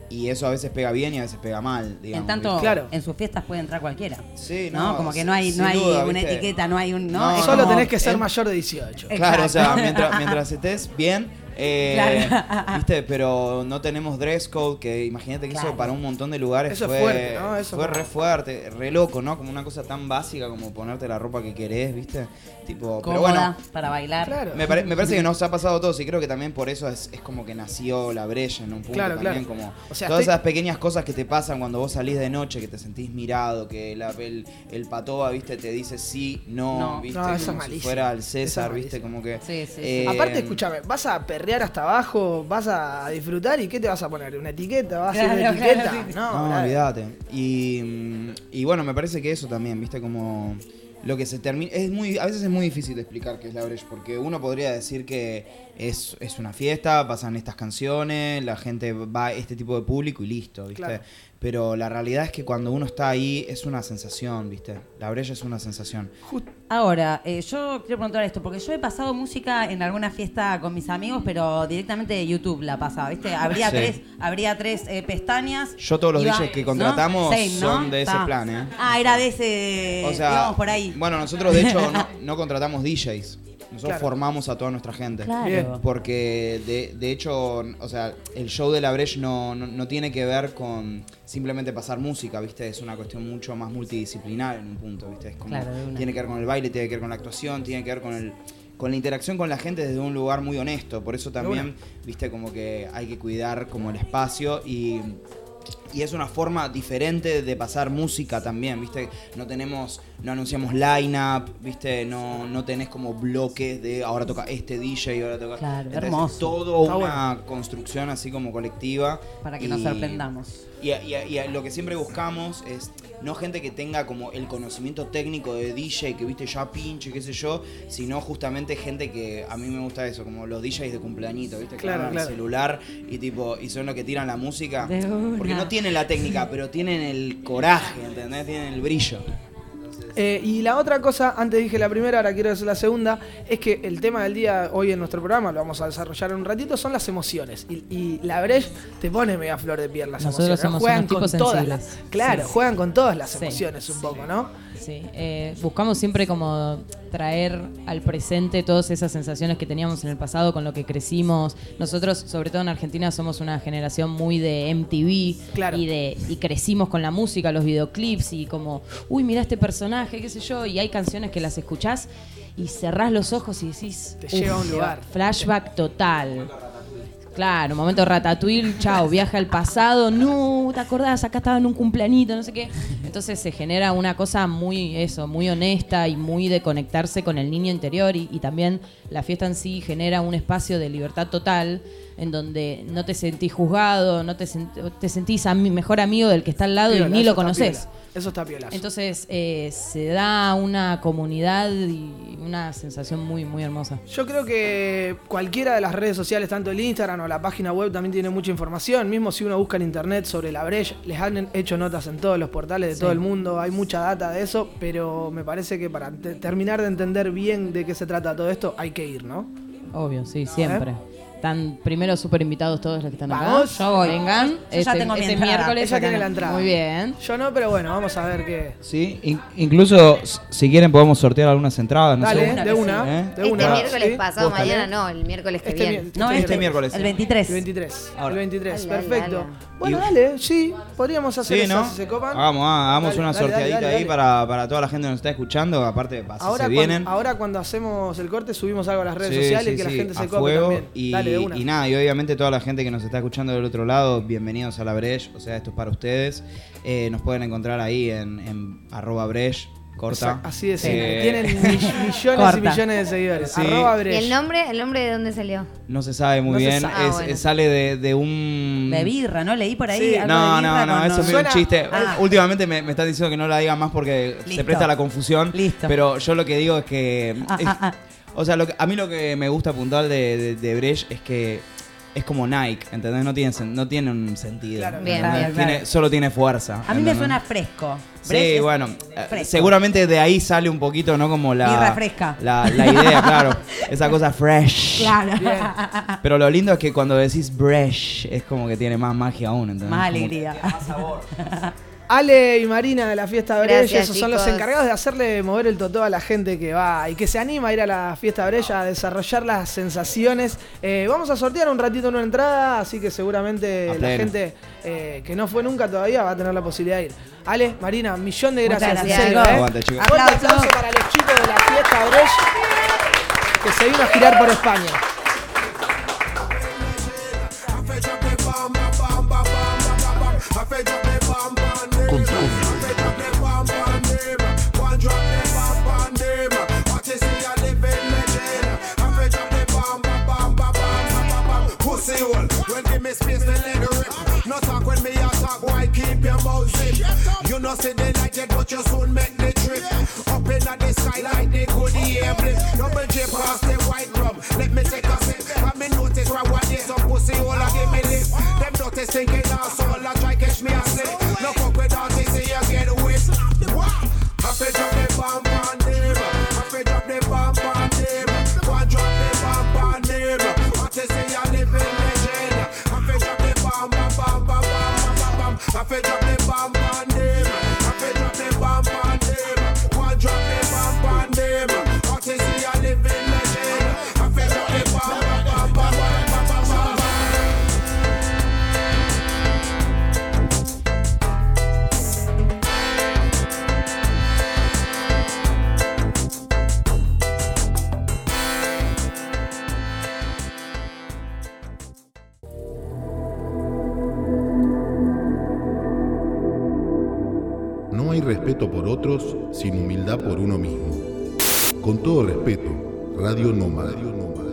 y eso a veces pega bien y a veces pega mal. Digamos, en tanto. Claro. en sus fiestas puede entrar cualquiera. Sí, ¿no? no, Como que no hay, no hay duda, una ¿viste? etiqueta, no hay un. ¿no? Solo como- tenés que ser mayor de 18. Claro, o sea, mientras, mientras estés bien. Eh, Claro. ¿Viste? Pero no tenemos dress code, que imagínate que Claro. eso para un montón de lugares Eso es fue, fuerte, ¿no? Eso fue re fuerte, re loco, ¿no? Como una cosa tan básica como ponerte la ropa que querés, ¿viste? Tipo, pero Cómoda bueno, para bailar. Claro. me, pare- me parece que nos ha pasado a todos y creo que también por eso es, es como que nació la brecha en un punto Claro, también, claro. como O sea, todas estoy- esas pequeñas cosas que te pasan cuando vos salís de noche, que te sentís mirado, que la- el, el patoba, viste, te dice sí, no, No. viste, No, eso es como si fuera el César, es viste, como que... Sí, sí, sí. eh, Aparte, escúchame, vas a hasta abajo, vas a disfrutar y ¿qué te vas a poner? ¿Una etiqueta? ¿Vas a hacer una Claro, etiqueta? claro, sí. No, No, olvídate. Y, mm, y bueno, me parece que eso también, viste, como lo que se termina. Es muy, a veces es muy difícil de explicar qué es la brecha, porque uno podría decir que es, es una fiesta, pasan estas canciones, la gente va a este tipo de público y listo, viste. Claro. Pero la realidad es que cuando uno está ahí es una sensación, viste. La brecha es una sensación. Ahora, eh, yo quiero preguntar esto, porque yo he pasado música en alguna fiesta con mis amigos, pero directamente de YouTube la pasaba, ¿viste? Habría Sí. tres, habría tres eh, pestañas. Yo todos los DJs que ¿no? contratamos Same, ¿no? son de ese Ta. plan, ¿eh? Ah, era de ese. O sea, íbamos por ahí. bueno, nosotros de hecho no, no contratamos DJs. Nosotros Claro. formamos a toda nuestra gente. Claro. Bien. Porque de, de hecho, o sea, el show de la Breche no, no, no tiene que ver con simplemente pasar música, ¿viste? Es una cuestión mucho más multidisciplinar en un punto, ¿viste? Es como, Claro, tiene que ver con el baile, tiene que ver con la actuación, tiene que ver con el con la interacción con la gente desde un lugar muy honesto. Por eso también, viste, como que hay que cuidar como el espacio y y es una forma diferente de pasar música también, ¿viste? No tenemos, no anunciamos line-up, ¿viste? No, no tenés como bloques de ahora toca este DJ, ahora toca... Claro, Entonces, hermoso. Es todo Está una construcción así como colectiva. Para que y- nos sorprendamos. Y, y- y lo que siempre buscamos es no gente que tenga como el conocimiento técnico de DJ, que viste ya pinche, qué sé yo, sino justamente gente que a mí me gusta eso, como los DJs de cumpleañito, ¿viste? Que Claro, el celular y tipo y son los que tiran la música. De una. Porque no tienen la técnica, pero tienen el coraje, ¿entendés? Tienen el brillo. Eh, y la otra cosa, antes dije la primera, ahora quiero decir la segunda, es que el tema del día hoy en nuestro programa, lo vamos a desarrollar en un ratito, son las emociones. Y, y la Breche te pone media flor de piel las Nosotros emociones. Juegan con todas las, Claro, Sí. juegan con todas las Sí. emociones un poco, ¿no? Sí, eh, buscamos siempre como traer al presente todas esas sensaciones que teníamos en el pasado, con lo que crecimos. Nosotros, sobre todo en Argentina, somos una generación muy de MTV Claro. y de y crecimos con la música, los videoclips y como, uy, mira este personaje, qué sé yo, y hay canciones que las escuchás y cerrás los ojos y decís, Te lleva a un "Uf, lugar". Flashback total. Claro, momento ratatouille, chao, viaja al pasado, no, ¿te acordás? Acá estaba en un cumpleañito, no sé qué. Entonces se genera una cosa muy, eso, muy honesta y muy de conectarse con el niño interior y, y también la fiesta en sí genera un espacio de libertad total en donde no te sentís juzgado, no te, sent- te sentís ami- mejor amigo del que está al lado Piola, y ni lo conoces. Eso está piolazo. Entonces eh, se da una comunidad y una sensación muy, muy hermosa. Yo creo que cualquiera de las redes sociales, tanto el Instagram o la página web, también tiene mucha información. Mismo si uno busca en internet sobre la Breche, les han hecho notas en todos los portales de Sí. todo el mundo. Hay mucha data de eso, pero me parece que para te- terminar de entender bien de qué se trata todo esto, hay que ir, ¿no? Obvio, sí, siempre. Están primero súper invitados todos los que están Vamos. acá. Yo voy. Vengan. Yo ya este, tengo mi este entrada. miércoles. Ella acá tiene en- la entrada. Muy bien. Yo no, pero bueno, vamos a ver qué. Sí, in- incluso si quieren podemos sortear algunas entradas, no Dale, sé. una de una. ¿Eh? De Este una. miércoles ¿sí? pasado, mañana no, el miércoles que Este viene. mi- No, Este miércoles. El 23. El 23. Ahora. El 23, Ala, ala, perfecto. ala. Bueno, Y- dale, sí, podríamos hacer Sí, eso ¿no? si se copan. Hagamos, ah, hagamos Dale, una dale, sorteadita dale, ahí dale. Para, para toda la gente que nos está escuchando. Aparte, así Ahora, se cuando, vienen. ahora cuando hacemos el corte subimos algo a las redes Sí, sociales sí, y que la gente se a cope fuego. también. Y, Dale, de una. y nada, y obviamente toda la gente que nos está escuchando del otro lado, bienvenidos a la Breche, o sea, esto es para ustedes. Eh, nos pueden encontrar ahí en, en arroba Breche, corta. Así de simple. Eh, Tienen mi- millones y millones de seguidores. Sí. ¿Y el nombre, el nombre de dónde salió? No se sabe muy No bien, sabe. Ah, es- bueno. es- sale de, de un... De birra, ¿no? Leí por ahí. Sí. algo No, de no, birra no, eso es Suena- un chiste. Ah. Últimamente me, me están diciendo que no la diga más porque se presta a la confusión. Listo. Pero yo lo que digo es que. Ah, es- ah, ah. O sea, lo que- a mí lo que me gusta puntual de, de, de Brecht es que es como Nike, ¿entendés? No tiene, no tiene un sentido. Claro. Bien, bien, Tiene- claro. Solo tiene fuerza. A mí me ¿entendés? suena fresco. Sí, bueno, fresco. seguramente de ahí sale un poquito, ¿no? Como la. Fresca. La, la idea, claro. Esa cosa fresh. Claro. Pero lo lindo es que cuando decís fresh es como que tiene más magia aún, ¿entendés? Más alegría. Ale y Marina de la fiesta Brecha, Gracias, esos son los encargados de hacerle mover el totó a la gente que va y que se anima a ir a la fiesta Brecha a desarrollar las sensaciones. Eh, vamos a sortear un ratito una entrada, así que seguramente A la pleno. gente eh, que no fue nunca todavía va a tener la posibilidad de ir. Ale, Marina, millón de Muchas gracias. en serio. ¿eh? Aguante, chicos. Aplauso para los chicos de la fiesta Brecha que se vino a girar por España. Me space, then let rip. No talk when me a talk, why keep your mouth zip? You know see the night yet, but you soon make the trip. Up in the sky like the goodie air blip. Double J pass the white rum. Let me take a sip. Have me notice why what is some pussy all a give me lip. Them dirty stinking asshole a try catch me a slip. No fuck with artists, see you get whipped. I drop the bomb Ça fait up the bomb. Respeto por otros sin humildad por uno mismo. Con todo respeto, Radio Nómada. Vivimos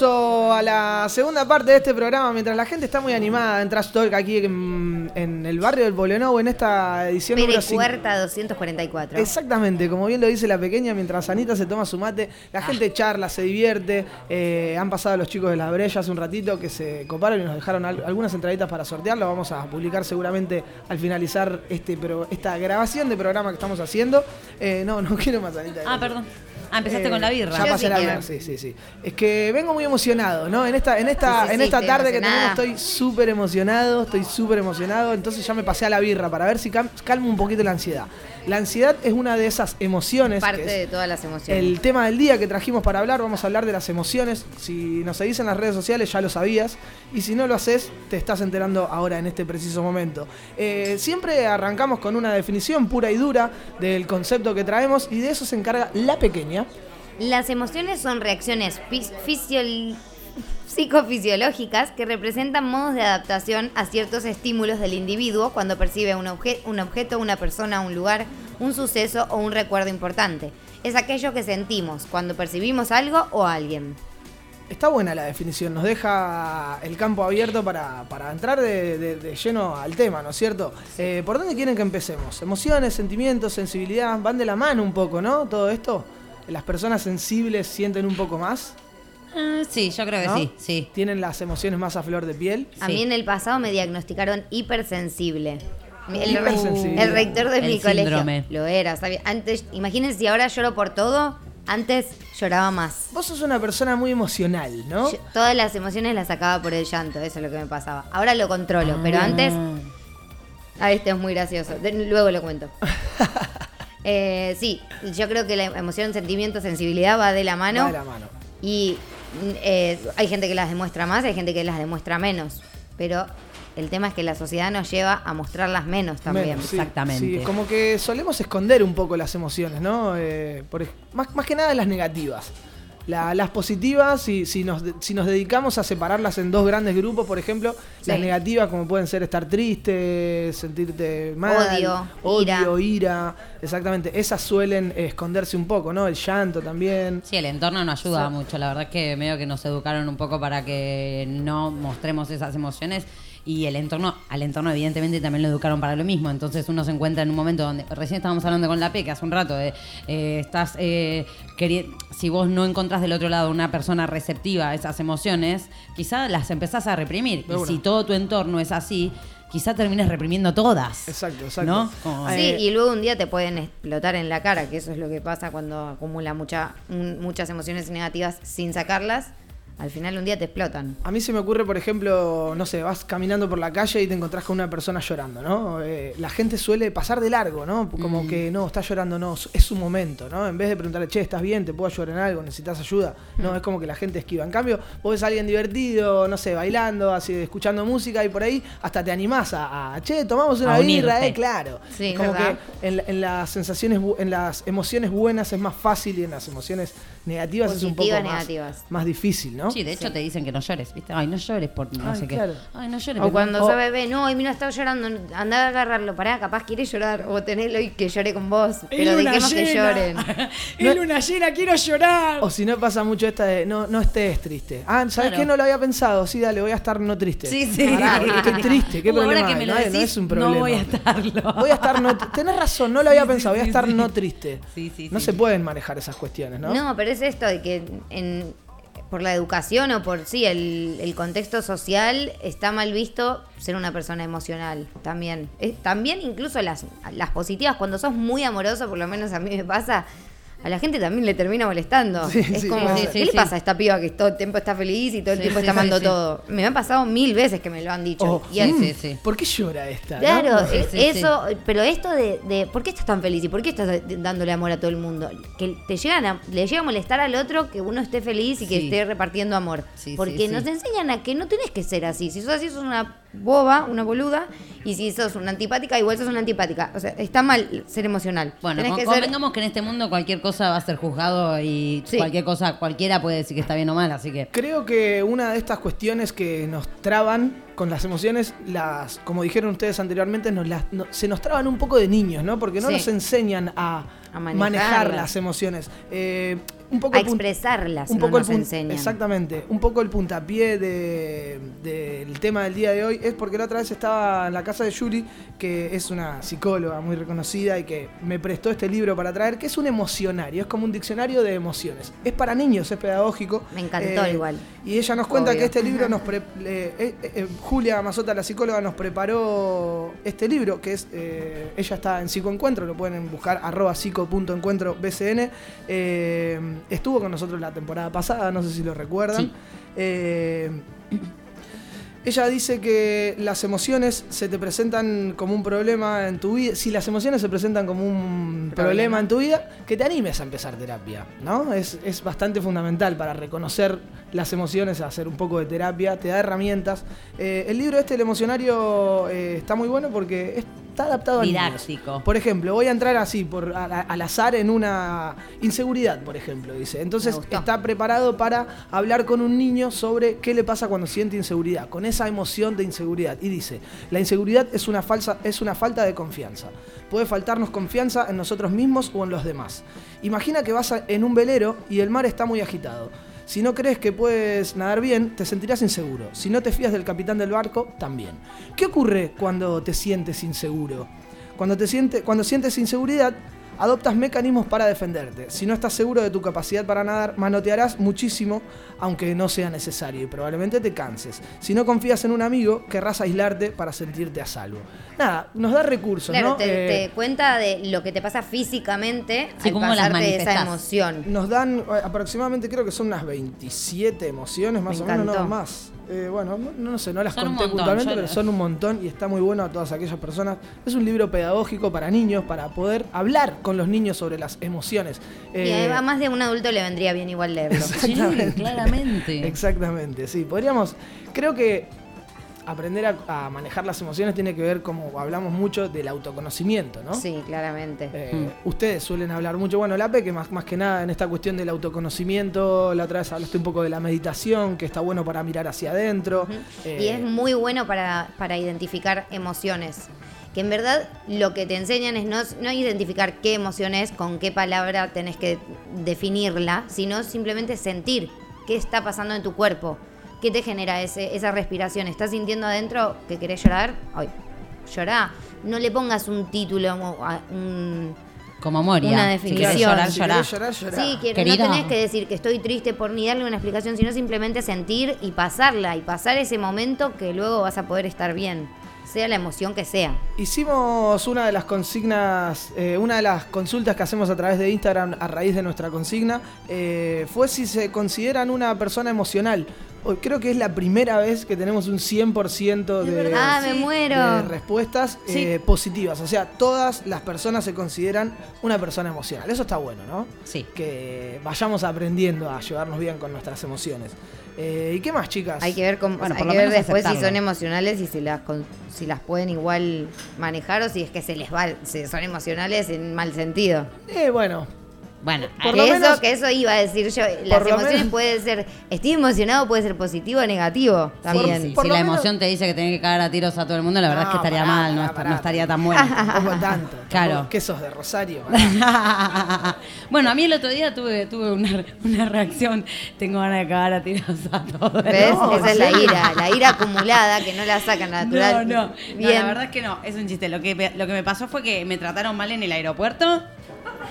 curso a la segunda parte de este programa mientras la gente está muy animada en Trash Talk aquí en, en el barrio del Polenou en esta edición 5. Cuerta 244. Exactamente, como bien lo dice la pequeña, mientras Anita se toma su mate, la gente charla, se divierte. eh, han pasado los chicos de la Brella hace un ratito que se coparon y nos dejaron al- algunas entraditas para sortear. Lo vamos a publicar seguramente al finalizar este pro- esta grabación de programa que estamos haciendo. Eh, no, no quiero más, Anita. Ah, perdón. Ah, empezaste Eh, con la birra. Ya Yo pasé sí la birra, sí, sí, sí. Es que vengo muy emocionado, ¿no? En esta, en esta, Sí, sí, en esta tarde que tenemos estoy súper emocionado, estoy súper emocionado, entonces ya me pasé a la birra para ver si calmo un poquito la ansiedad. La ansiedad es una de esas emociones. Parte que es de todas las emociones. el tema del día que trajimos para hablar, vamos a hablar de las emociones. Si nos seguís en las redes sociales ya lo sabías. Y si no lo haces, te estás enterando ahora en este preciso momento. Eh, siempre arrancamos con una definición pura y dura del concepto que traemos y de eso se encarga la pequeña. Las emociones son reacciones fis- fisiol- psicofisiológicas que representan modos de adaptación a ciertos estímulos del individuo cuando percibe un, obje- un objeto, una persona, un lugar, un suceso o un recuerdo importante. Es aquello que sentimos cuando percibimos algo o a alguien. Está buena la definición, nos deja el campo abierto para, para entrar de, de- de lleno al tema, ¿no es cierto? Eh, ¿Por dónde quieren que empecemos? Emociones, sentimientos, sensibilidad, van de la mano un poco, ¿no? Todo esto. ¿Las personas sensibles sienten un poco más? Ah, sí, yo creo que ¿no? sí, sí. ¿Tienen las emociones más a flor de piel? A Sí. mí en el pasado me diagnosticaron hipersensible. El, el rector de El mi colegio lo era. ¿sabía? Antes, imagínense si ahora lloro por todo, antes lloraba más. Vos sos una persona muy emocional, ¿no? Yo- todas las emociones las sacaba por el llanto, eso es lo que me pasaba. Ahora lo controlo, pero antes. Ah, este es muy gracioso. de- luego lo cuento. Eh, sí, yo creo que la emoción, sentimiento, sensibilidad va de la mano. Va de la mano. Y eh, hay gente que las demuestra más, hay gente que las demuestra menos. Pero el tema es que la sociedad nos lleva a mostrarlas menos también. Menos, sí, exactamente. Sí, como que solemos esconder un poco las emociones, ¿no? Eh, por más, más que nada las negativas. La- las positivas, si, si, nos, de- si nos dedicamos a separarlas en dos grandes grupos, por ejemplo, las negativas como pueden ser estar triste, sentirte mal, Odio, odio, ira. Exactamente, esas suelen esconderse un poco, ¿no? El llanto también. Sí, el entorno no ayuda mucho. La verdad es que medio que nos educaron un poco para que no mostremos esas emociones. Y el entorno, al entorno evidentemente también lo educaron para lo mismo. Entonces uno se encuentra en un momento donde, recién estábamos hablando con la P, que hace un rato, de, eh, estás, eh, si vos no encontrás del otro lado una persona receptiva a esas emociones, quizá las empezás a reprimir. Y si todo tu entorno es así, quizá termines reprimiendo todas. Exacto, exacto. ¿No? Como- Sí, Eh, y luego un día te pueden explotar en la cara, que eso es lo que pasa cuando acumula mucha, muchas emociones negativas sin sacarlas. Al final un día te explotan. A mí se me ocurre, por ejemplo, no sé, vas caminando por la calle y te encontrás con una persona llorando, ¿no? Eh, la gente suele pasar de largo, ¿no? Como Mm. que no, está llorando, no, es su momento, ¿no? En vez de preguntarle, che, ¿estás bien? ¿Te puedo ayudar en algo? ¿Necesitas ayuda? No, Mm. es como que la gente esquiva. En cambio, vos ves a alguien divertido, no sé, bailando, así, escuchando música y por ahí hasta te animás a, a, che, tomamos una A birra, unirte. eh, claro. Sí, como ¿verdad? que en, en las sensaciones, en las emociones buenas es más fácil y en las emociones negativas es un poco más, negativas. más difícil, ¿no? Sí, de hecho te dicen que no llores, ¿viste? Ay, no llores por no Ay, sé claro. qué. Ay, no llores. O cuando o- sos bebé, no, y mira, está llorando, anda a agarrarlo, pará, capaz quiere llorar, o tenelo y que llore con vos, pero dejemos que lloren. No- luna llena, quiero llorar. O si no pasa mucho esta de no, no estés triste. Ah, ¿sabes Claro. qué? No lo había pensado. Sí, dale, voy a estar no triste. Sí, sí. Pará, estoy triste. ¿Qué Uh, ahora problema que hay? me lo no, no es un no problema. voy a estarlo. Voy a estar no. Tenés razón, no lo había pensado. Voy a estar sí. no triste. Sí, sí, no sí. se pueden manejar esas cuestiones, ¿no? ¿no? pero es esto de que en, por la educación o por sí, el, el contexto social está mal visto ser una persona emocional también. También incluso las, las positivas, cuando sos muy amoroso, por lo menos a mí me pasa, a la gente también le termina molestando. Sí, es sí, como, puede ¿qué. Sí, le sí. pasa a esta piba que todo el tiempo está feliz y todo el Sí, tiempo sí, está sí, amando sí. todo? Me han pasado mil veces que me lo han dicho. Oh, y sí, sí. ¿Por qué llora esta? no? Claro, Sí, sí, eso, pero esto de, de ¿por qué estás tan feliz y por qué estás dándole amor a todo el mundo? Que te llegan a, le llega a molestar al otro que uno esté feliz y que Sí. esté repartiendo amor. Sí, sí, Porque sí. nos enseñan a que no tenés que ser así. Si sos así, sos una boba, una boluda. Y si sos una antipática, igual sos una antipática. O sea, está mal ser emocional. Bueno, Tenés con- que ser- que en este mundo cualquier cosa va a ser juzgado y Sí. cualquier cosa, cualquiera puede decir que está bien o mal, así que. Creo que una de estas cuestiones que nos traban con las emociones, las, como dijeron ustedes anteriormente, nos las- no- se nos traban un poco de niños, ¿no? Porque no Sí. nos enseñan a, A manejar las emociones. Eh, un poco a expresarlas, un no poco nos el enseñan. Exactamente. Un poco el puntapié de- del tema del día de hoy es porque la otra vez estaba en la casa de Yuri, que es una psicóloga muy reconocida y que me prestó este libro para traer, que es un emocionario, es como un diccionario de emociones. Es para niños, es pedagógico. Me encantó igual. Y ella nos cuenta Obvio. que este libro nos... pre- eh, eh, Julia Mazota, la psicóloga, nos preparó este libro, que es... eh, ella está en Psicoencuentro, lo pueden buscar arroba psico.encuentro BCN. Eh, estuvo con nosotros la temporada pasada, no sé si lo recuerdan. Sí. Eh, ella dice que las emociones se te presentan como un problema en tu vida. Si las emociones se presentan como un problema, Problema. en tu vida, que te animes a empezar terapia, ¿no? Es, es bastante fundamental para reconocer las emociones, hacer un poco de terapia, te da herramientas. Eh, el libro este, El Emocionario, eh, está muy bueno porque está adaptado a niños. Didáctico. Por ejemplo, voy a entrar así, por, a- a- al azar, en una inseguridad, por ejemplo, dice. Entonces está preparado para hablar con un niño sobre qué le pasa cuando siente inseguridad, con esa emoción de inseguridad. Y dice, la inseguridad es una, falsa, es una falta de confianza. Puede faltarnos confianza en nosotros mismos o en los demás. Imagina que vas a- en un velero y el mar está muy agitado. Si no crees que puedes nadar bien, te sentirás inseguro. Si no te fías del capitán del barco, también. ¿Qué ocurre cuando te sientes inseguro? Cuando, te siente, cuando sientes inseguridad, adoptas mecanismos para defenderte. Si no estás seguro de tu capacidad para nadar, manotearás muchísimo, aunque no sea necesario, y probablemente te canses. Si no confías en un amigo, querrás aislarte para sentirte a salvo. Nada, nos da recursos, Claro, ¿no? te, Eh, te cuenta de lo que te pasa físicamente Sí, al cómo las pasarte de esa emoción. Nos dan eh, aproximadamente, creo que son unas 27 emociones, más Me o menos, no encantó. más. Eh, bueno, no, no sé, no las Son conté montón, puntualmente, pero son un montón y está muy bueno a todas aquellas personas. Es un libro pedagógico para niños, para poder hablar con los niños sobre las emociones. Y Eh, a más de un adulto le vendría bien igual leerlo. Sí, claramente. Exactamente, sí. Podríamos, creo que aprender a, a manejar las emociones tiene que ver, como hablamos mucho, del autoconocimiento, ¿no? Sí, claramente. Eh, Ustedes suelen hablar mucho, bueno, la que más, más que nada en esta cuestión del autoconocimiento, la otra vez hablaste un poco de la meditación, que está bueno para mirar hacia adentro. Eh, Y es muy bueno para, para identificar emociones. Que en verdad lo que te enseñan es no, no identificar qué emoción es, con qué palabra tenés que definirla, sino simplemente sentir qué está pasando en tu cuerpo, qué te genera ese, esa respiración. ¿Estás sintiendo adentro que querés llorar? Ay, llorá. No le pongas un título, un, Como Moria. una definición. llorar, si querés llorar, llorá. Sí, que no tenés que decir que estoy triste por ni darle una explicación, sino simplemente sentir y pasarla y pasar ese momento que luego vas a poder estar bien, sea la emoción que sea. Hicimos una de las consignas, eh, una de las consultas que hacemos a través de Instagram a raíz de nuestra consigna, eh, fue si se consideran una persona emocional. Creo que es la primera vez que tenemos un 100% de, Ah, me muero. de respuestas Sí. eh, positivas. O sea, todas las personas se consideran una persona emocional. Eso está bueno, ¿no? Sí. Que vayamos aprendiendo a llevarnos bien con nuestras emociones. Eh, ¿Y qué más, chicas? Hay que ver cómo, Bueno, hay por lo que ver menos después si son emocionales y si las con- si las pueden igual manejar o si es que se les va, si son emocionales en mal sentido. Eh, bueno, Bueno, Por que lo eso, menos- que eso iba a decir yo. Las emociones menos- pueden ser, estoy emocionado, puede ser positivo o negativo también. Sí, Por si la menos- emoción te dice que tenés que cagar a tiros a todo el mundo, la verdad No, es que estaría pará, mal, no, pará, est- pará. no estaría tan bueno. tampoco tanto. Claro. ¿Qué sos de Rosario? Bueno, a mí el otro día tuve, tuve una, una reacción. Tengo ganas de cagar a tiros a todo. mundo. Esa es la ira, la ira acumulada que no la sacan natural. No, no, no, Bien. la verdad es que no, es un chiste. Lo que, lo que me pasó fue que me trataron mal en el aeropuerto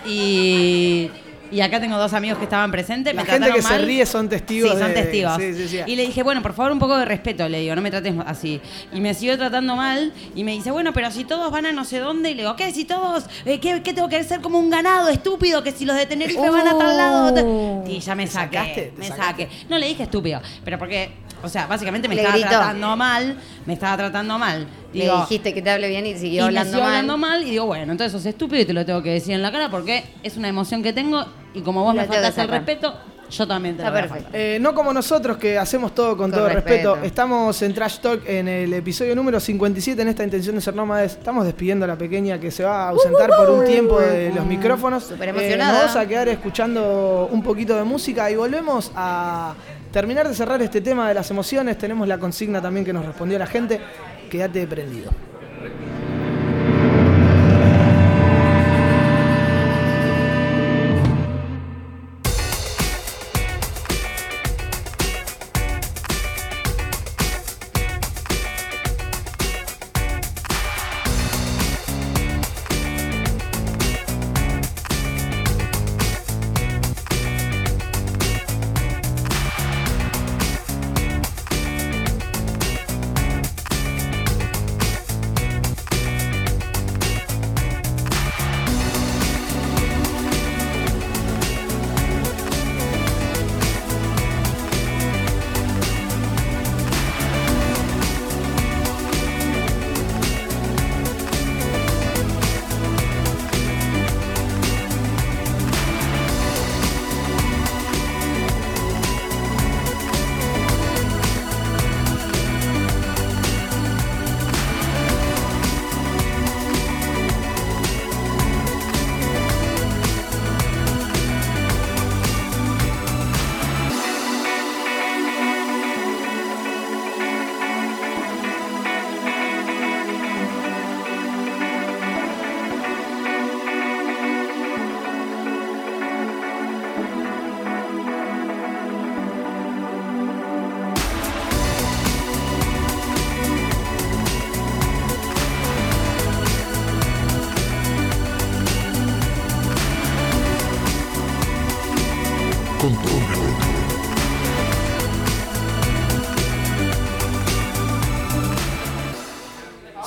y, y acá tengo dos amigos que estaban presentes. La me gente que se ríe son testigos Sí, son de- testigos. sí, sí, sí. Y le dije, bueno, por favor, un poco de respeto, le digo, no me trates así. Y me siguió tratando mal y me dice, bueno, pero si todos van a no sé dónde, y le digo, ¿qué? Si todos, eh, ¿qué, qué tengo que ser como un ganado estúpido? Que si los de Tenerife van a tal lado. Uh. Y ya me saqué, sacaste? ¿Te me saqué. No le dije estúpido, pero porque, o sea, básicamente me Le estaba gritó. tratando mal, me estaba tratando mal. Le Digo, dijiste que te hable bien y y siguió me hablando siguió mal. hablando mal y digo, bueno, entonces sos estúpido y te lo tengo que decir en la cara porque es una emoción que tengo y como vos me faltas el respeto, yo también te Está lo voy a perfecto. Eh, no como nosotros que hacemos todo con, Con todo respeto. respeto. Estamos en Trash Talk en el episodio número 57 en esta intención de ser nómades. Estamos despidiendo a la pequeña que se va a ausentar por un tiempo de los micrófonos. Súper Eh, emocionada. nos vamos a quedar escuchando un poquito de música y volvemos a terminar de cerrar este tema de las emociones. Tenemos la consigna también que nos respondió la gente. Quédate prendido.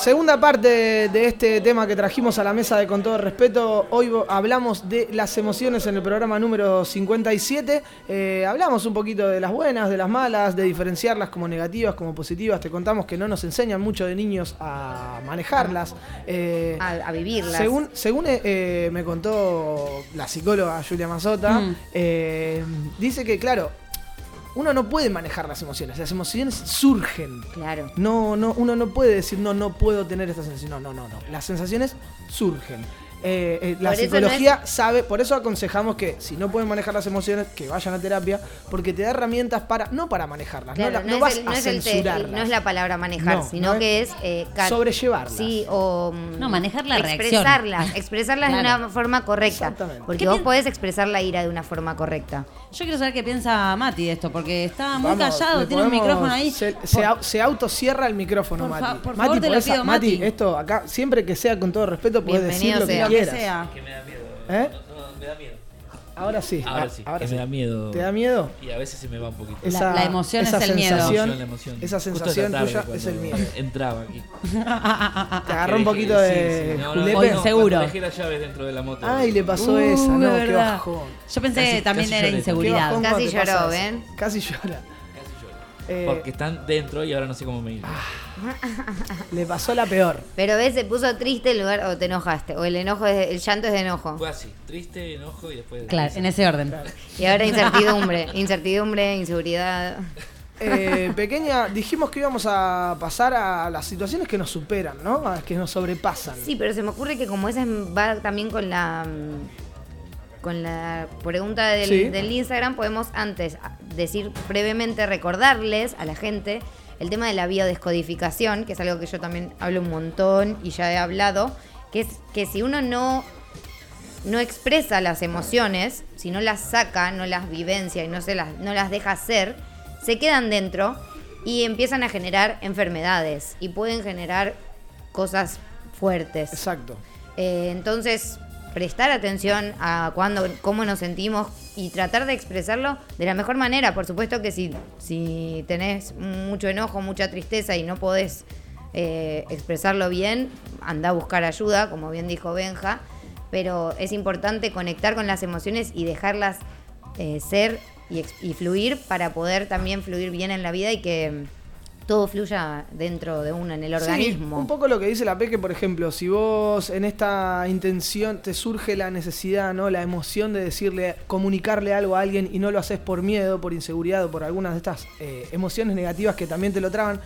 Segunda parte de este tema que trajimos a la mesa de Con todo respeto. Hoy hablamos de las emociones en el programa número 57. Eh, hablamos un poquito de las buenas, de las malas, de diferenciarlas como negativas, como positivas. Te contamos que no nos enseñan mucho de niños a manejarlas. Eh, A, a vivirlas. según según eh, me contó la psicóloga Julia Mazota, Mm. dice que, claro, uno no puede manejar las emociones, las emociones surgen. Claro. No, no, uno no puede decir, no, no puedo tener esta sensación. No, no, no, no. Las sensaciones surgen. Eh, eh, la psicología sabe, por eso aconsejamos que si no pueden manejar las emociones, que vayan a terapia, porque te da herramientas para, no para manejarlas, Claro, no, la- no, no es vas el- no a es el censurarlas. no es la palabra manejar, No, sino no que es eh, sobrellevarlas. Sí, o No, manejar la reacción. expresarlas, expresarlas de Claro. una forma correcta. Exactamente. Porque ¿Qué vos podés expresar la ira de una forma correcta. Yo quiero saber qué piensa Mati de esto, porque está muy Vamos, callado, tiene un podemos- micrófono ahí. Se, Por- se, au- se autocierra el micrófono, Por fa- Mati. por Mati, favor, te lo podés- pido, Mati, Mati. esto acá, siempre que sea con todo respeto, puedes decir lo que sea. lo que quieras. sea. Que me da miedo. ¿Eh? Ahora sí. Ahora a- sí, ahora que sí. me da miedo. ¿Te da miedo? Y a veces se me va un poquito. La- la emoción es el miedo. Emoción, la emoción. Esa sensación tuya es el miedo. Entraba aquí. Te agarró un poquito de sí, sí, no, no, julepe. Dejé las llaves dentro de la moto. Ay, le pasó Uh, esa, no, qué bajón. Yo pensé Casi- que también casi era lloré. Inseguridad. Casi lloró. ¿ven? Casi llora. Eh, Porque están dentro y ahora no sé cómo me ir. le pasó la peor. Pero ves, se puso triste en lugar o te enojaste. O el enojo es, el llanto es de enojo. Fue así, triste, enojo y después... Claro, en ese orden. Y ahora incertidumbre. incertidumbre, inseguridad. Eh, pequeña, dijimos que íbamos a pasar a las situaciones que nos superan, ¿no? A las que nos sobrepasan. Sí, pero se me ocurre que como esa va también con la con la pregunta del, Sí. del Instagram, podemos antes decir brevemente, recordarles a la gente el tema de la biodescodificación, que es algo que yo también hablo un montón y ya he hablado, que es que si uno no no expresa las emociones, si no las saca, no las vivencia y no, se las, no las deja ser, se quedan dentro y empiezan a generar enfermedades y pueden generar cosas fuertes. Exacto. Eh, entonces, prestar atención a cuándo, cómo nos sentimos y tratar de expresarlo de la mejor manera. Por supuesto que si, si tenés mucho enojo, mucha tristeza y no podés eh, expresarlo bien, anda a buscar ayuda, como bien dijo Benja. Pero es importante conectar con las emociones y dejarlas eh, ser y, fluir para poder también fluir bien en la vida y que todo fluya dentro de uno, en el organismo. Sí, un poco lo que dice la Peque, por ejemplo, si vos en esta intención te surge la necesidad, ¿no? La emoción de decirle, comunicarle algo a alguien y no lo haces por miedo, por inseguridad o por algunas de estas eh, emociones negativas que también te lo traban.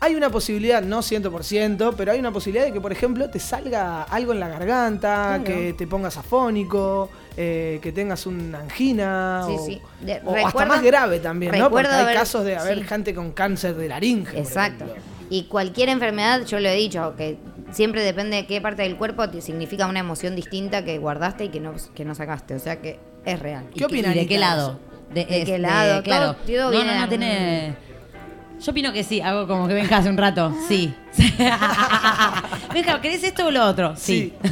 Hay una posibilidad, no 100%, pero hay una posibilidad de que, por ejemplo, te salga algo en la garganta, Claro. que te pongas afónico, eh, que tengas una angina, Sí, o, sí. De- o hasta más grave también, ¿no? Porque recuerdo hay haber- casos de haber sí. gente con cáncer de laringe. Exacto. Y cualquier enfermedad, yo lo he dicho, que siempre depende de qué parte del cuerpo te significa una emoción distinta que guardaste y que no, que no sacaste. O sea que es real. ¿Qué opinan, ¿Y de qué de lado? ¿De qué este, lado? Claro. Todo- todo no, viene no, no en- tiene. Yo opino que sí, hago como que Benja hace un rato. Sí. Benja, ¿querés esto o lo otro? Sí.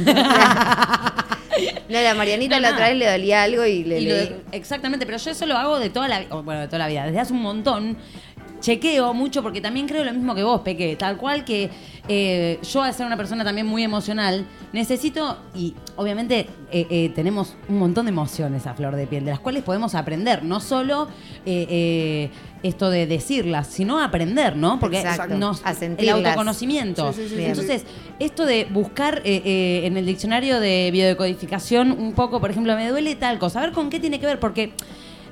No, la Marianita No, la otra vez le dolía algo y le Y lo- exactamente, pero yo eso lo hago de toda la o, bueno, de toda la vida, desde hace un montón. Chequeo mucho porque también creo lo mismo que vos, Peque. Tal cual que eh, yo, al ser una persona también muy emocional, necesito, y obviamente eh, eh, tenemos un montón de emociones a flor de piel, de las cuales podemos aprender. No solo esto de decirlas, sino aprender, ¿no? Porque Exacto, nos, a el autoconocimiento. Sí, sí, sí, Bien. Entonces, esto de buscar en el diccionario de biodecodificación un poco, por ejemplo, me duele tal cosa, a ver con qué tiene que ver, porque